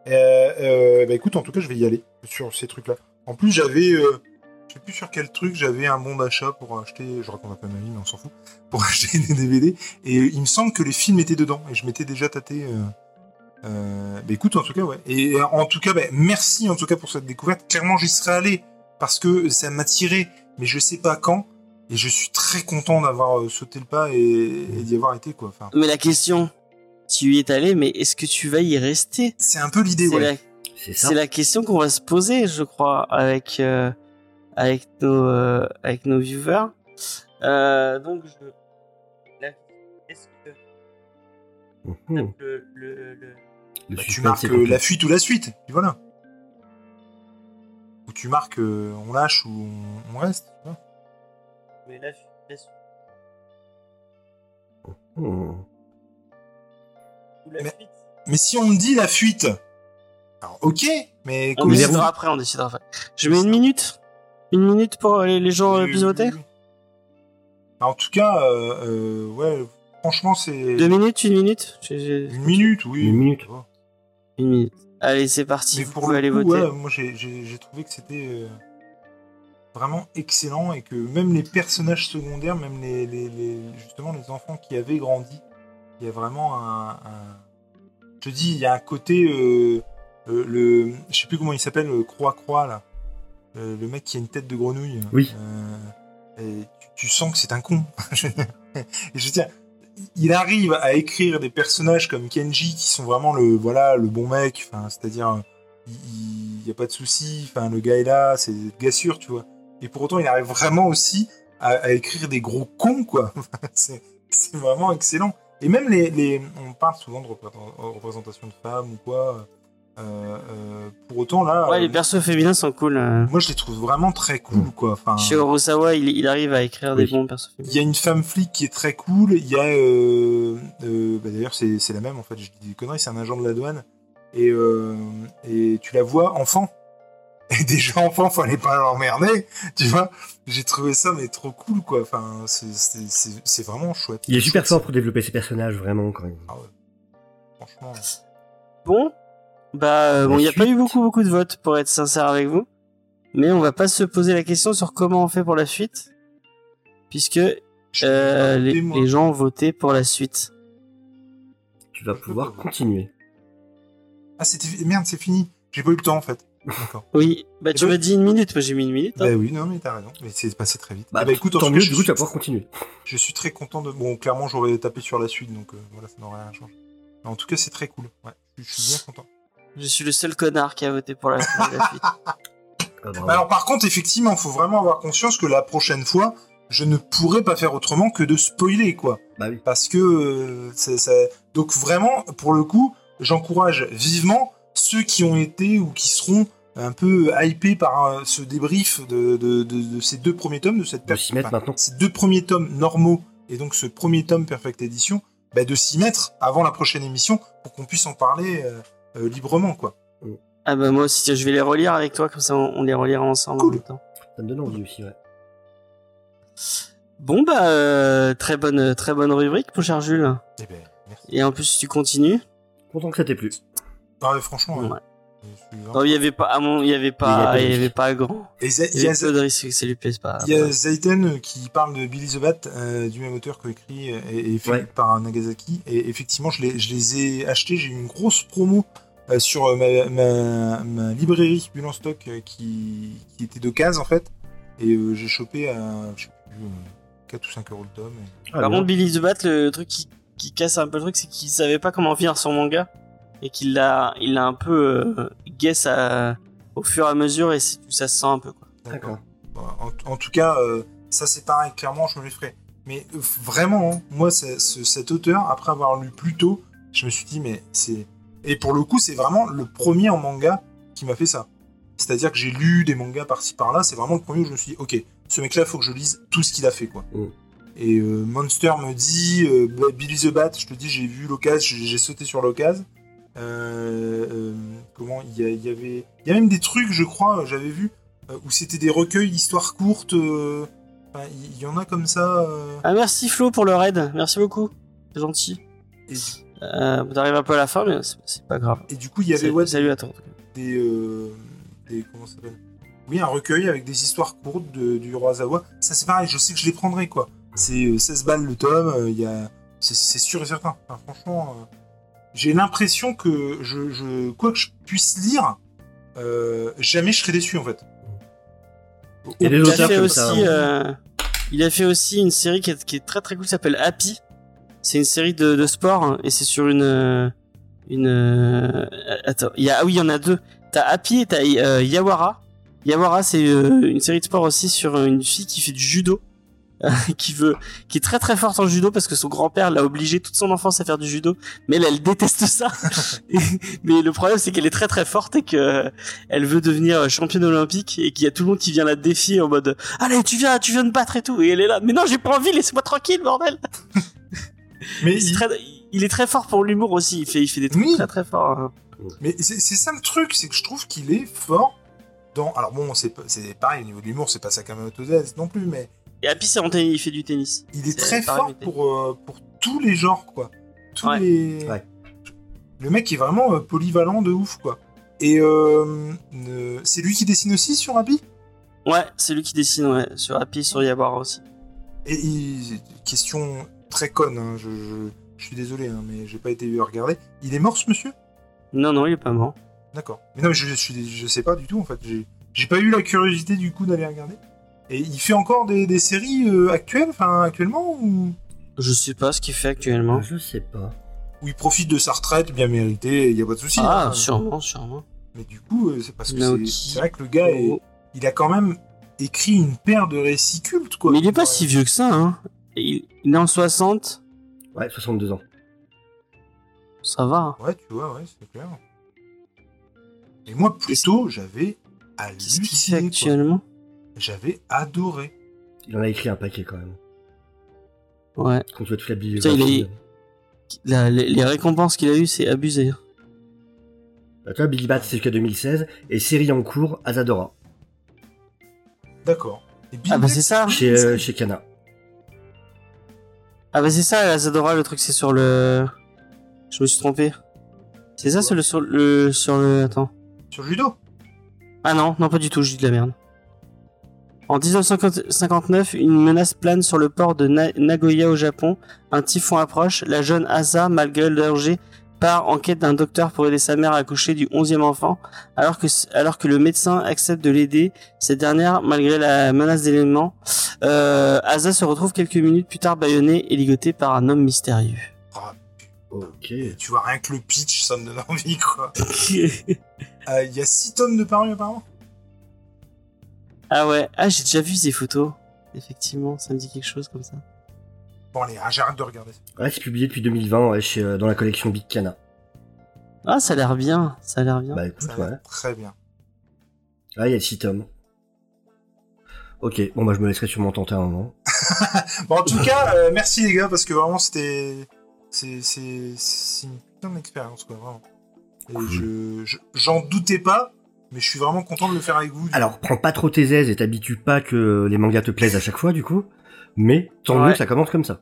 Euh, euh, bah écoute, en tout cas, je vais y aller sur ces trucs-là. En plus, j'avais, euh, je sais plus sur quel truc, j'avais un bon d'achat pour acheter, je raconte un peu ma vie, mais on s'en fout, pour acheter des DVD. Et il me semble que les films étaient dedans, et je m'étais déjà tâté. Euh, euh, bah écoute, en tout cas, ouais. Et en tout cas, bah, merci en tout cas pour cette découverte. Clairement, j'y serais allé parce que ça m'a tiré, mais je sais pas quand. Et je suis très content d'avoir euh, sauté le pas et, et d'y avoir été, quoi. Enfin, Mais la question, tu y es allé, mais est-ce que tu vas y rester? C'est un peu l'idée, C'est ouais. la, C'est ça. c'est la question qu'on va se poser, je crois, avec euh, avec nos euh, avec nos viewers. Euh, donc, je... la- est-ce que le, le, le- Le Bah, tu marques euh, la fuite ou la suite, voilà. Ou tu marques euh, on lâche ou on, reste. mais la- la- Mhm. Ou la Mais- si on me dit la fuite, alors ok, mais On décidera après, on décidera après. Je mets une minute Une minute pour les, les gens euh, oui, oui. En tout cas, euh, euh, ouais, franchement, c'est Deux minutes Une minute une minute, oui. Une minute. Une minute. Allez, c'est parti. Mais vous pour le aller coup, voter. ouais, moi j'ai- trouvé que c'était euh, vraiment excellent et que même les personnages secondaires, même les, les- les- justement les enfants qui avaient grandi, il y a vraiment un, un- je te dis, il y a un côté euh, euh, le, je sais plus comment il s'appelle, le croix croix là, Euh, le mec qui a une tête de grenouille. Oui. Et tu, tu sens que c'est un con. et je veux dire, il arrive à écrire des personnages comme Kenji qui sont vraiment le voilà le bon mec enfin c'est-à-dire il, il y a pas de souci enfin le gars est là c'est le gars sûr tu vois et pour autant il arrive vraiment aussi à, à écrire des gros cons quoi c'est vraiment excellent et même les, les on parle souvent de représent- représentation de femmes ou quoi euh, euh, pour autant là Ouais, euh, les persos féminins sont cool. euh. moi je les trouve vraiment très cool quoi enfin Chez Orosawa, il, il arrive à écrire des bons persos Il féminins. y a une femme flic qui est très cool. Il y a, euh, euh, bah d'ailleurs, c'est la même en fait. Je dis des conneries, c'est un agent de la douane. Et, euh, et tu la vois enfant. Et déjà enfant, fallait pas l'emmerder, tu vois. J'ai trouvé ça mais trop cool quoi. Enfin, c'est- c'est c'est- c'est vraiment chouette. Il est super Chouette, fort pour développer ses personnages, vraiment. Quand même. Ah ouais. Franchement. Bon, bah euh, bon, il n'y a pas eu beaucoup beaucoup de votes pour être sincère avec vous, mais on va pas se poser la question sur comment on fait pour la suite, puisque euh, les, les gens ont voté pour la suite. Tu vas pouvoir continuer. Ah c'était merde, c'est fini. J'ai pas eu le temps en fait. D'accord. Oui, bah Et tu donc- m'as dit une minute, moi j'ai mis une minute. hein. bah oui, non mais t'as raison. Mais c'est passé très vite. Bah, Eh ben, écoute, tant mieux, du je coup, tu suis- vas pouvoir continuer. Je suis très content de. Bon, clairement, j'aurais tapé sur la suite, donc euh, voilà, ça n'aurait rien changé. Mais en tout cas, c'est très cool. Ouais, je je suis bien content. Je suis le seul connard qui a voté pour la, la suite. Ah. Bah alors, par contre, effectivement, il faut vraiment avoir conscience que la prochaine fois, je ne pourrai pas faire autrement que de spoiler, quoi. Bah oui. Parce que euh, ça- donc vraiment, pour le coup, j'encourage vivement ceux qui ont été ou qui seront un peu hypé par euh, ce débrief de, de, de, de ces deux premiers tomes, de cette De s'y mettre enfin, maintenant. ces deux premiers tomes normaux et donc ce premier tome Perfect Edition, bah, de s'y mettre avant la prochaine émission pour qu'on puisse en parler euh, euh, librement, quoi. Ah bah moi aussi, je vais les relire avec toi, comme ça on, on les relira ensemble en Cool. même temps. Ça me donne envie aussi, ouais. Bon bah euh, très bonne très bonne rubrique mon cher Jules. Eh ben, merci. Et en plus tu continues. Content que ça t'ait plu. Ah ouais, franchement, ouais. Non, il y avait pas à mon il y avait pas Il y avait pas grand. Et Il y a, peu de risques que ça lui plaise pas. il y a Zaiten qui parle de Billy the Bat, euh, du même auteur coécrit euh, et, et fait Ouais. par Nagasaki. Et effectivement, je les, je les ai achetés. J'ai eu une grosse promo euh, sur euh, ma, ma, ma librairie Bulle en stock euh, qui, qui était d'occasion en fait. Et euh, j'ai chopé à je sais plus, euh, 4 ou 5 euros le tome. et- Ah, Par contre Billy the Bat le truc qui, qui casse un peu le truc c'est qu'il savait pas comment finir son manga et qu'il l'a il l'a un peu euh, guess à- au fur et à mesure et ça se sent un peu quoi. D'accord. Bon, En, en tout cas, euh, ça c'est pareil, clairement, je me les ferai. Mais euh, vraiment, hein, moi, cet auteur, après avoir lu plus tôt, je me suis dit, mais c'est. Et pour le coup, c'est vraiment le premier en manga qui m'a fait ça. C'est-à-dire que j'ai lu des mangas par-ci par-là, c'est vraiment le premier où je me suis dit, ok, ce mec-là, faut que je lise tout ce qu'il a fait, quoi. Mm. Et euh, Monster me dit, euh, Billy the Bat, je te dis, j'ai vu l'occasion, j'ai j'ai sauté sur l'occasion. Euh, euh, comment il y, avait il y a même des trucs je crois j'avais vu euh, où c'était des recueils d'histoires courtes il y, en a comme ça euh, Ah merci Flo pour le raid, merci beaucoup. C'est gentil. et, Euh, T'arrives un peu à la fin mais c'est- pas grave. et du coup il y avait ouais, Salut à toi. des, euh, des comment ça s'appelle? Oui un recueil avec des histoires courtes de, du roi Zawa ça c'est pareil je sais que je les prendrai quoi c'est euh, 16 balles le tome il y a c'est- sûr et certain Enfin, franchement j'ai l'impression que je, je quoi que je puisse lire euh, jamais je serai déçu en fait Il y a des Il a auteurs fait comme aussi, ça. hein. euh, il a fait aussi une série qui est, qui est très très cool, qui s'appelle Happy. C'est une série de, de sport hein, et c'est sur une euh, une. euh, attends, il y a ah oui, il y en a deux. T'as Happy et t'as euh, Yawara. Yawara, c'est euh, une série de sport aussi sur une fille qui fait du judo, qui veut, qui est très très forte en judo parce que son grand-père l'a obligé toute son enfance à faire du judo, mais elle, elle déteste ça. Et- mais le problème c'est qu'elle est très très forte et que elle veut devenir championne olympique et qu'il y a tout le monde qui vient la défier en mode allez tu viens tu viens de battre et tout et elle est là mais non j'ai pas envie laissez-moi tranquille bordel mais il- très- il est très fort pour l'humour aussi il fait il fait des trucs Oui. très très forts hein. Mais c'est ça le truc, c'est que je trouve qu'il est fort dans. Alors bon, c'est pareil, au niveau de l'humour, c'est pas Sakamoto Days non plus, mais et Happy c'est en tennis, il fait du tennis il est très fort pour, euh, pour tous les genres, quoi. Tous Ouais. les. Ouais. Le mec est vraiment euh, polyvalent de ouf, quoi. Et euh, euh, c'est lui qui dessine aussi sur Happy? Ouais c'est lui qui dessine ouais sur Happy sur Yawara aussi Et il- question très conne, hein, je, je, je suis désolé, hein, mais j'ai pas été regarder. Il est mort, ce monsieur? Non non il est pas mort D'accord. Mais non, mais je, je, je sais pas du tout en fait. J'ai- J'ai pas eu la curiosité du coup d'aller regarder. Et il fait encore des, des séries euh, actuelles, enfin actuellement, ou? Je sais pas ce qu'il fait actuellement Je sais pas. où il profite de sa retraite bien méritée, il y a pas de souci. ah hein. sûrement sûrement Mais du coup, euh, c'est parce que c'est c'est vrai que le gars, est- il a quand même écrit une paire de récits cultes quoi. mais il est pas Ouais. si vieux que ça hein Et il, il est en 60 Ouais, 62 ans. ça va hein. Ouais, tu vois, ouais, c'est clair. Et moi, plutôt, j'avais qu'est-ce qu'il fait halluciné. quoi. J'avais adoré. Il en a écrit un paquet quand même. ouais Quand tu vois toute la Putain, il bibliographie. est- La- les, les récompenses qu'il a eues, c'est abusé. Bah, toi, Billy Bat, c'est jusqu'à 2016. Et série en cours, Azadora. D'accord. Ah bah c'est ça. Chez, euh, chez Kana. Ah bah c'est ça, la Zadora, le truc c'est sur le. Je me suis trompé. C'est ça, c'est le sur le sur le. Attends. sur le judo? Ah non, non pas du tout, je dis de la merde. En 1959, une menace plane sur le port de Na- Nagoya au Japon. Un typhon approche. La jeune Asa, malgré le danger, part en quête d'un docteur pour aider sa mère à accoucher du onzième enfant. Alors que, alors que le médecin accepte de l'aider, cette dernière, malgré la menace d'éléments, euh, Asa se retrouve quelques minutes plus tard bâillonnée et ligotée par un homme mystérieux. Ok. Et tu vois, rien que le pitch, ça me donne envie, quoi. Euh, Il y a 6 tomes de paru, apparemment? Ah ouais, ah j'ai déjà vu ces photos. Effectivement, ça me dit quelque chose comme ça. Bon, allez, ah, j'arrête de regarder. Ouais, c'est publié depuis 2020 ouais, chez, euh, dans la collection Big Kana. Ah, ça a l'air bien, ça a l'air bien. Bah écoute, Ça a ouais. très bien. Ah, il y a 6 tomes. Ok, bon bah je me laisserai sûrement tenter un moment. Bon, en tout cas, euh, merci les gars, parce que vraiment, c'était. C'est c'est- c'est une putain d'expérience, quoi, vraiment. Et Cool. je- je- j'en doutais pas, mais je suis vraiment content de le faire avec vous. Alors, prends pas trop tes aises et t'habitue pas que les mangas te plaisent à chaque fois, du coup. Mais tant mieux Ouais. que ça commence comme ça.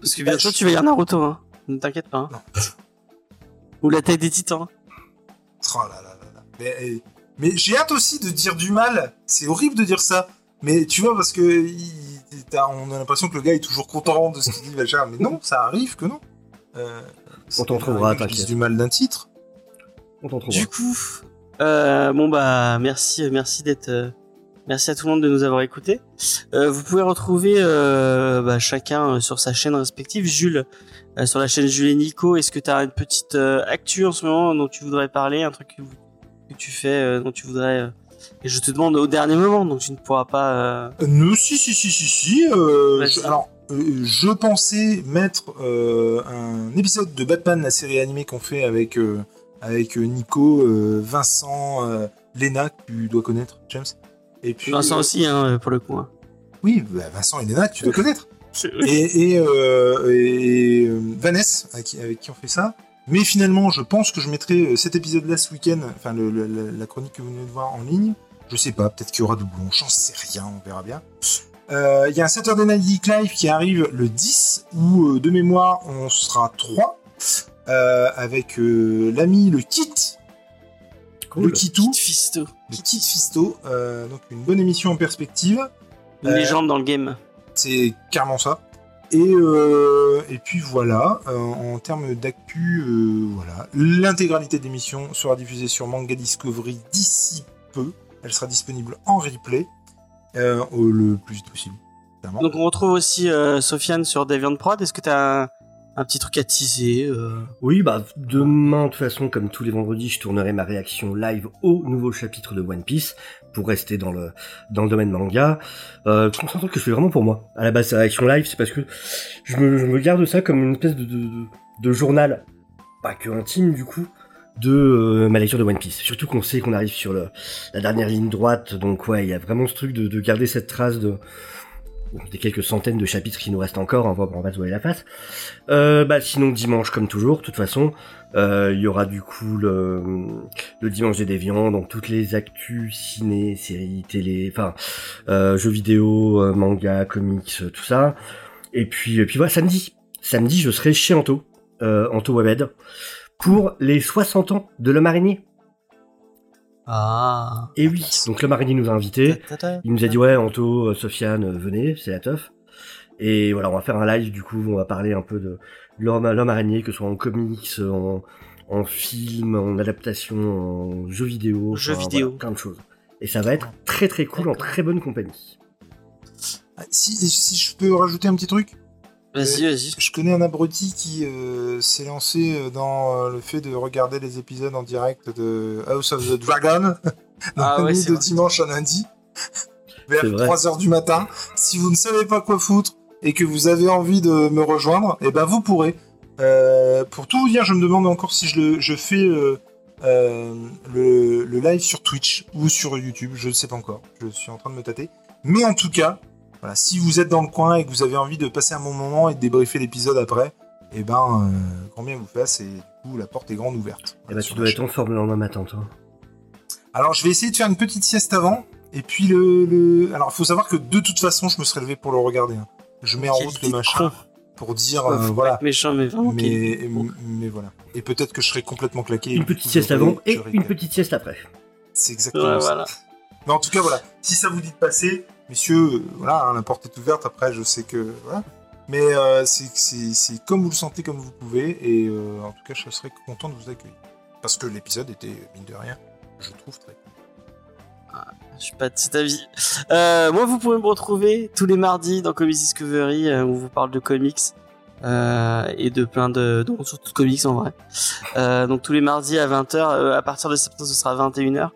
Parce que bientôt tu vas lire Naruto, hein. Ne t'inquiète pas. hein. Ou la taille des titans. Oh là là là là. Mais, eh, mais j'ai hâte aussi de dire du mal. C'est horrible de dire ça. Mais tu vois, parce que il- on a l'impression que le gars est toujours content de ce qu'il dit, machin. Mais non, ça arrive que non. Euh, On t'en trouvera, t'inquiète. du mal d'un titre. On t'en trouvera. Du coup, euh, bon bah merci, merci d'être, euh, merci à tout le monde de nous avoir écoutés. Euh, vous pouvez retrouver euh, bah, chacun euh, sur sa chaîne respective. Jules euh, sur la chaîne Jules et Nico. Est-ce que tu as une petite euh, actu en ce moment dont tu voudrais parler, un truc que, vous- que tu fais, euh, dont tu voudrais euh, et je te demande au dernier moment, donc tu ne pourras pas. euh, Euh, non, si, si, si, si, si. euh, je- alors, euh, je pensais mettre euh, un épisode de Batman, la série animée qu'on fait avec, euh, avec euh, Nico, euh, Vincent, euh, Lena, que tu dois connaître, James. Et puis, Vincent aussi, hein, pour le coup. hein. Oui, bah, Vincent et Lena, tu dois connaître. et, et, et, Vanessa, avec qui, avec qui on fait ça. Mais finalement, je pense que je mettrai cet épisode-là ce week-end, enfin le- le- la, chronique que vous venez de voir en ligne. Je sais pas, peut-être qu'il y aura doublon, j'en sais rien, on verra bien. Euh, Il y a un Saturday Night Geek Live qui arrive le 10, où euh, de mémoire on sera 3, avec euh, l'ami le Kit, Cool. le Kitou, Petite fisto, le Kit Fisto, euh, donc une bonne émission en perspective. une Euh, légende dans le game. C'est carrément ça. Et, euh, et puis voilà, euh, en termes d'actu, euh, voilà, l'intégralité de l'émission sera diffusée sur Manga Discovery d'ici peu. Elle sera disponible en replay euh, au- le plus vite possible. Donc on retrouve aussi euh, Sofiane sur DeviantProd. Est-ce que tu as un, petit truc à teaser euh, Oui, bah demain, de toute façon, comme tous les vendredis, je tournerai ma réaction live au nouveau chapitre de One Piece pour rester dans le dans le domaine manga. Euh, truc que je fais vraiment pour moi. À la base, c'est réaction live, c'est parce que je me, je me garde ça comme une espèce de, de, journal, pas que intime du coup, de euh, ma lecture de One Piece. Surtout qu'on sait qu'on arrive sur la dernière ligne droite, donc ouais, il y a vraiment ce truc de, de garder cette trace de des quelques centaines de chapitres qui nous restent encore, on va, on va se voiler la face. Euh, bah sinon dimanche comme toujours, de toute façon, euh, il y aura du coup le, dimanche des déviants, donc toutes les actus ciné, séries, télé, enfin euh, jeux vidéo, euh, manga, comics, tout ça. Et puis et puis voilà samedi, samedi je serai chez Anto, Anto Webed, pour les 60 ans de l'homme araignée. Ah. Et oui, donc l'homme araignée nous a invités. Il nous a dit ouais Anto, euh, Sofiane, euh, venez, c'est la teuf. Et voilà, on va faire un live du coup, on va parler un peu de l'homme l'homme araignée, que ce soit en comics, en, en film, en adaptation, en jeu vidéo, Jeu enfin, vidéo. voilà, plein de choses. Et ça va être très très cool, en très bonne compagnie. Ah, Si, si je peux rajouter un petit truc, Vas-y, vas-y. je connais un abruti qui euh, s'est lancé euh, dans euh, le fait de regarder les épisodes en direct de House of the Dragon dans Ah la ouais, de vrai. dimanche à lundi vers C'est vrai. 3h du matin. Si vous ne savez pas quoi foutre et que vous avez envie de me rejoindre, eh ben vous pourrez. Euh, pour tout vous dire, je me demande encore si je, le, je fais euh, euh, le, le live sur Twitch ou sur YouTube, je ne sais pas encore. Je suis en train de me tâter. Mais en tout cas, voilà, si vous êtes dans le coin et que vous avez envie de passer un bon moment et de débriefer l'épisode après, eh ben, euh, grand bien vous fasse et du coup la porte est grande ouverte. Et bah Sur tu dois être en forme le lendemain matin, toi. Alors, je vais essayer de faire une petite sieste avant. Et puis, le. le... Alors, il faut savoir que de toute façon, je me serais levé pour le regarder. hein. Je mets en route le machin pour dire. Euh, voilà. méchant, mais vraiment. Mais, voilà. Et peut-être que je serai complètement claqué. Une petite sieste avant et une petite sieste après. C'est exactement Ouais, ça. voilà. Mais en tout cas, voilà. Si ça vous dit de passer, messieurs, euh, voilà, hein, la porte est ouverte. Après, je sais que. Voilà. Mais euh, c'est- comme vous le sentez, comme vous pouvez. Et euh, en tout cas, je serais content de vous accueillir. Parce que l'épisode était, mine de rien, je trouve très cool. Je suis pas de cet avis. Moi, vous pouvez me retrouver tous les mardis dans Comics Discovery où on vous parle de comics et de plein de, donc surtout de comics en vrai. Donc tous les mardis à 20h. à partir de septembre, ce sera 21h.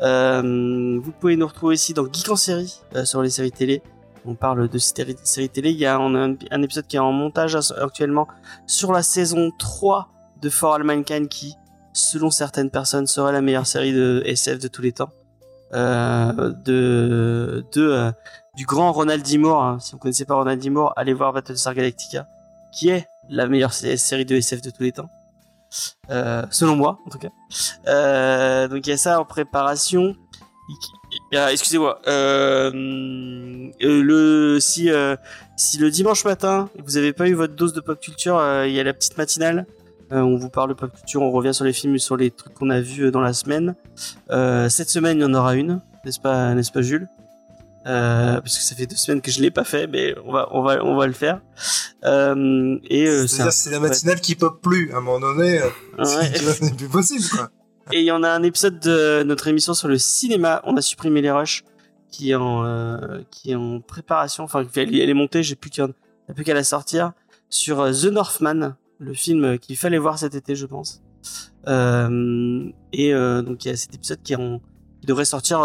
Euh, vous pouvez nous retrouver aussi dans Geek en série euh, sur les séries télé. On parle de séries, séries télé. Il y a un, épisode qui est en montage as- actuellement sur la saison 3 de For All Mankind qui, selon certaines personnes, serait la meilleure série de SF de tous les temps. euh, de, du grand Ronald D. Moore. hein. Si vous connaissez pas Ronald D. Moore, allez voir Battlestar Galactica, qui est la meilleure sé- série de SF de tous les temps. Euh, selon moi, en tout cas. Euh, donc il y a ça en préparation. Il y a- Excusez-moi. Euh, le si si le dimanche matin vous avez pas eu votre dose de pop culture, il y a la petite matinale. On vous parle de pop culture, on revient sur les films, sur les trucs qu'on a vus dans la semaine. Cette semaine, il y en aura une, n'est-ce pas, n'est-ce pas, Jules? Euh, Parce que ça fait deux semaines que je l'ai pas fait, mais on va, on va, on va le faire. Euh, et euh, c'est la matinale qui pop plus. À un moment donné, euh, ouais. c'est plus possible, quoi. Et il y en a un épisode de notre émission sur le cinéma. On a supprimé les rushs qui est en euh, qui est en préparation. Enfin, elle, elle est montée. J'ai plus qu'à il y a plus qu'à la sortir sur The Northman, le film qu'il fallait voir cet été, je pense. Et donc il y a cet épisode qui, est en- qui devrait sortir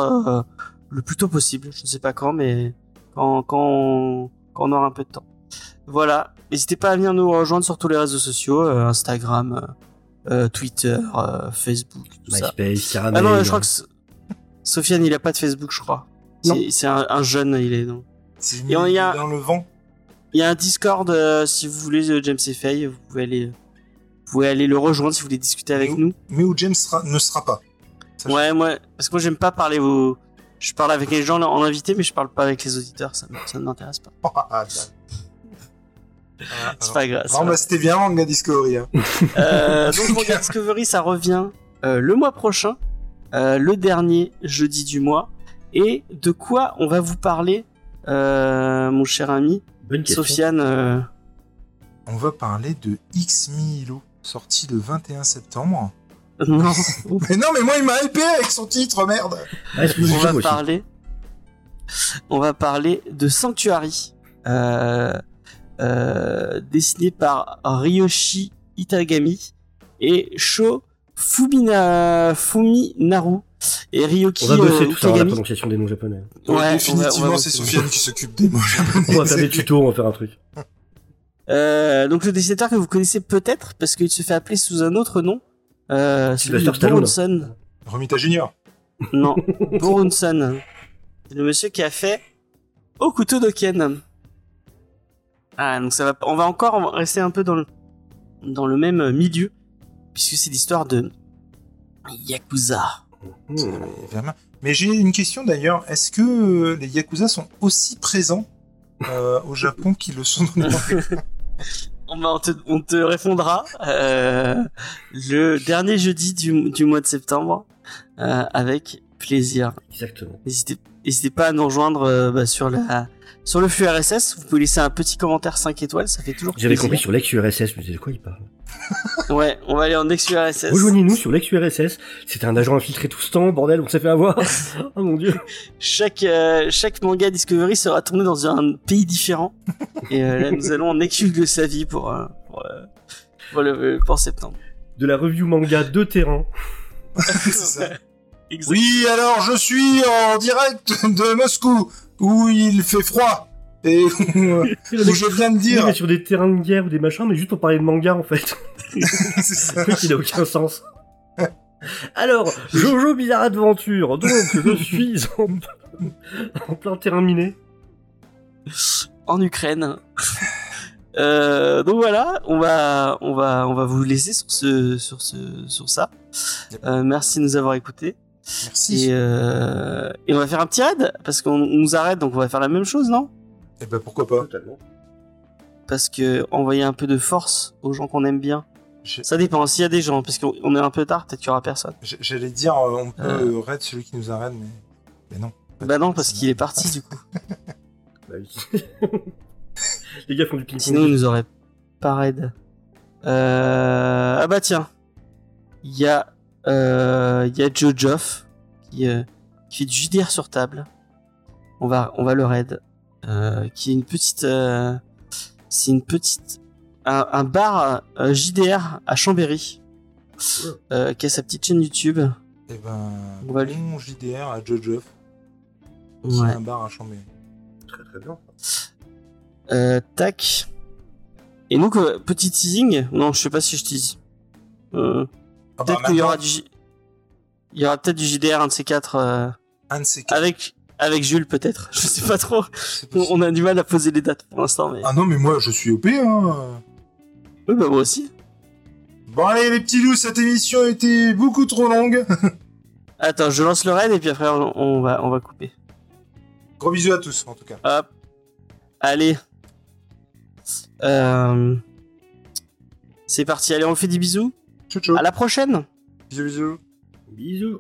le plus tôt possible. Je ne sais pas quand, mais quand quand on, quand on aura un peu de temps. Voilà. N'hésitez pas à venir nous rejoindre sur tous les réseaux sociaux, euh, Instagram. euh, euh, Twitter, euh, Facebook, tout ça. Caramel. Ah non, je crois que So- Sofiane, il a pas de Facebook, je crois. Non. C'est- un, un jeune, il est. Et on y a- dans le vent. Il y a un Discord, euh, si vous voulez, euh, James et Faye, vous pouvez aller, vous pouvez aller le rejoindre si vous voulez discuter avec Mais où- nous. Mais où James sera- ne sera pas. Ça, Ouais, moi, parce que moi j'aime pas parler aux. Je parle avec les gens en invité, mais je parle pas avec les auditeurs, ça, ça ne m'intéresse pas. Ah, C'est pas grave. bah, c'était bien Manga Discovery. Hein. Euh, donc Manga Discovery, ça revient euh, le mois prochain, euh, le dernier jeudi du mois. Et de quoi on va vous parler, euh, mon cher ami Bonne. Sofiane euh, On va parler de X Milo, sorti le 21 septembre. Non, Mais non, mais moi, il m'a hypé avec son titre, merde. On va aussi. parler. On va parler de Sanctuary, euh, euh, dessiné par Ryoshi Itagami et Sho Fumina, Fuminaru et Ryoki On va bosser euh, tout ça la prononciation des noms japonais. Ouais, va- Définitivement, c'est. Sofiane qui s'occupe des mots japonais. On va faire des tutos, on va faire un truc. Euh, donc le dessinateur que vous connaissez peut-être parce qu'il se fait appeler sous un autre nom. Euh, celui de. Boronson. Romita Junior. Non, Boronson. C'est le monsieur qui a fait Okuto Doken. Ah, donc ça va, on va encore rester un peu dans le, dans le même milieu, puisque c'est l'histoire de Yakuza. Vraiment. Mais j'ai une question d'ailleurs. Est-ce que euh, les Yakuza sont aussi présents euh, au Japon qu'ils le sont dans les On, te, on te répondra euh, le dernier jeudi du, du mois de septembre euh, avec plaisir. Exactement. N'hésitez n'hésitez pas à nous rejoindre euh, bah, sur la sur le flux RSS. Vous pouvez laisser un petit commentaire 5 étoiles, ça fait toujours J'avais compris sur l'ex-URSS, mais de quoi il parle Ouais, on va aller en ex URSS. Rejoignez-nous sur l'ex-URSS. C'était un agent infiltré tout ce temps, bordel, on s'est fait avoir. oh mon dieu. Chaque euh, chaque manga Discovery sera tourné dans un pays différent. Et euh, là, nous allons en ex-Yougoslavie pour euh, pour, euh, pour le pour septembre. De la review manga de terrain. C'est ça. Exact. Oui, alors je suis en direct de Moscou où il fait froid et où, où je viens de dire. est sur des terrains de guerre ou des machins, mais juste pour parler de manga en fait. C'est ça. Truc, il a aucun sens. Alors, Jojo Bizarre Adventure, donc je suis en, en plein terrain miné. en Ukraine. Euh, donc voilà, on va, on va, on va vous laisser sur ce, sur ce, sur ça. Euh, merci de nous avoir écoutés. Merci. Et, euh, et on va faire un petit raid parce qu'on on nous arrête, donc on va faire la même chose, non? Eh ben pourquoi pas. Totalement. Parce que envoyer un peu de force aux gens qu'on aime bien. Ça dépend. S'il y a des gens, parce qu'on on est un peu tard, peut-être qu'il y aura personne. J'allais dire, euh, on peut Euh. raid celui qui nous arrête, mais, mais non. Bah non, parce qu'il est parti du coup. Bah oui. Les gars font du ping-pong. Sinon, il nous aurait pas raid. Euh... Ah bah tiens, il y a, euh... il y a Joe Joff qui, euh, qui fait du JDR sur table. On va, on va le raid. Euh, qui est une petite, euh, c'est une petite, un, un bar euh, JDR à Chambéry, euh, qui a sa petite chaîne YouTube. Eh ben, On va lui- bon JDR à Jojo, qui Ouais. un bar à Chambéry. Très très bien. Euh, tac. Et donc, euh, petit teasing. Non, je sais pas si je tease. Euh, Ah bah, peut-être qu'il y aura du, il y aura peut-être du JDR un de ces quatre. euh, Un de ces quatre. Avec avec Jules peut-être. Je sais pas trop. On, a du mal à poser les dates pour l'instant, mais Ah non, mais moi, je suis OP, hein. oui, bah moi aussi. Bon, allez, les petits loups, cette émission était beaucoup trop longue. Attends, je lance le raid et puis après on, on va on va couper. Gros bisous à tous, en tout cas. Hop. Allez. Euh... C'est parti. Allez, on fait des bisous. Ciao, ciao. À la prochaine. Bisous, bisous. Bisous.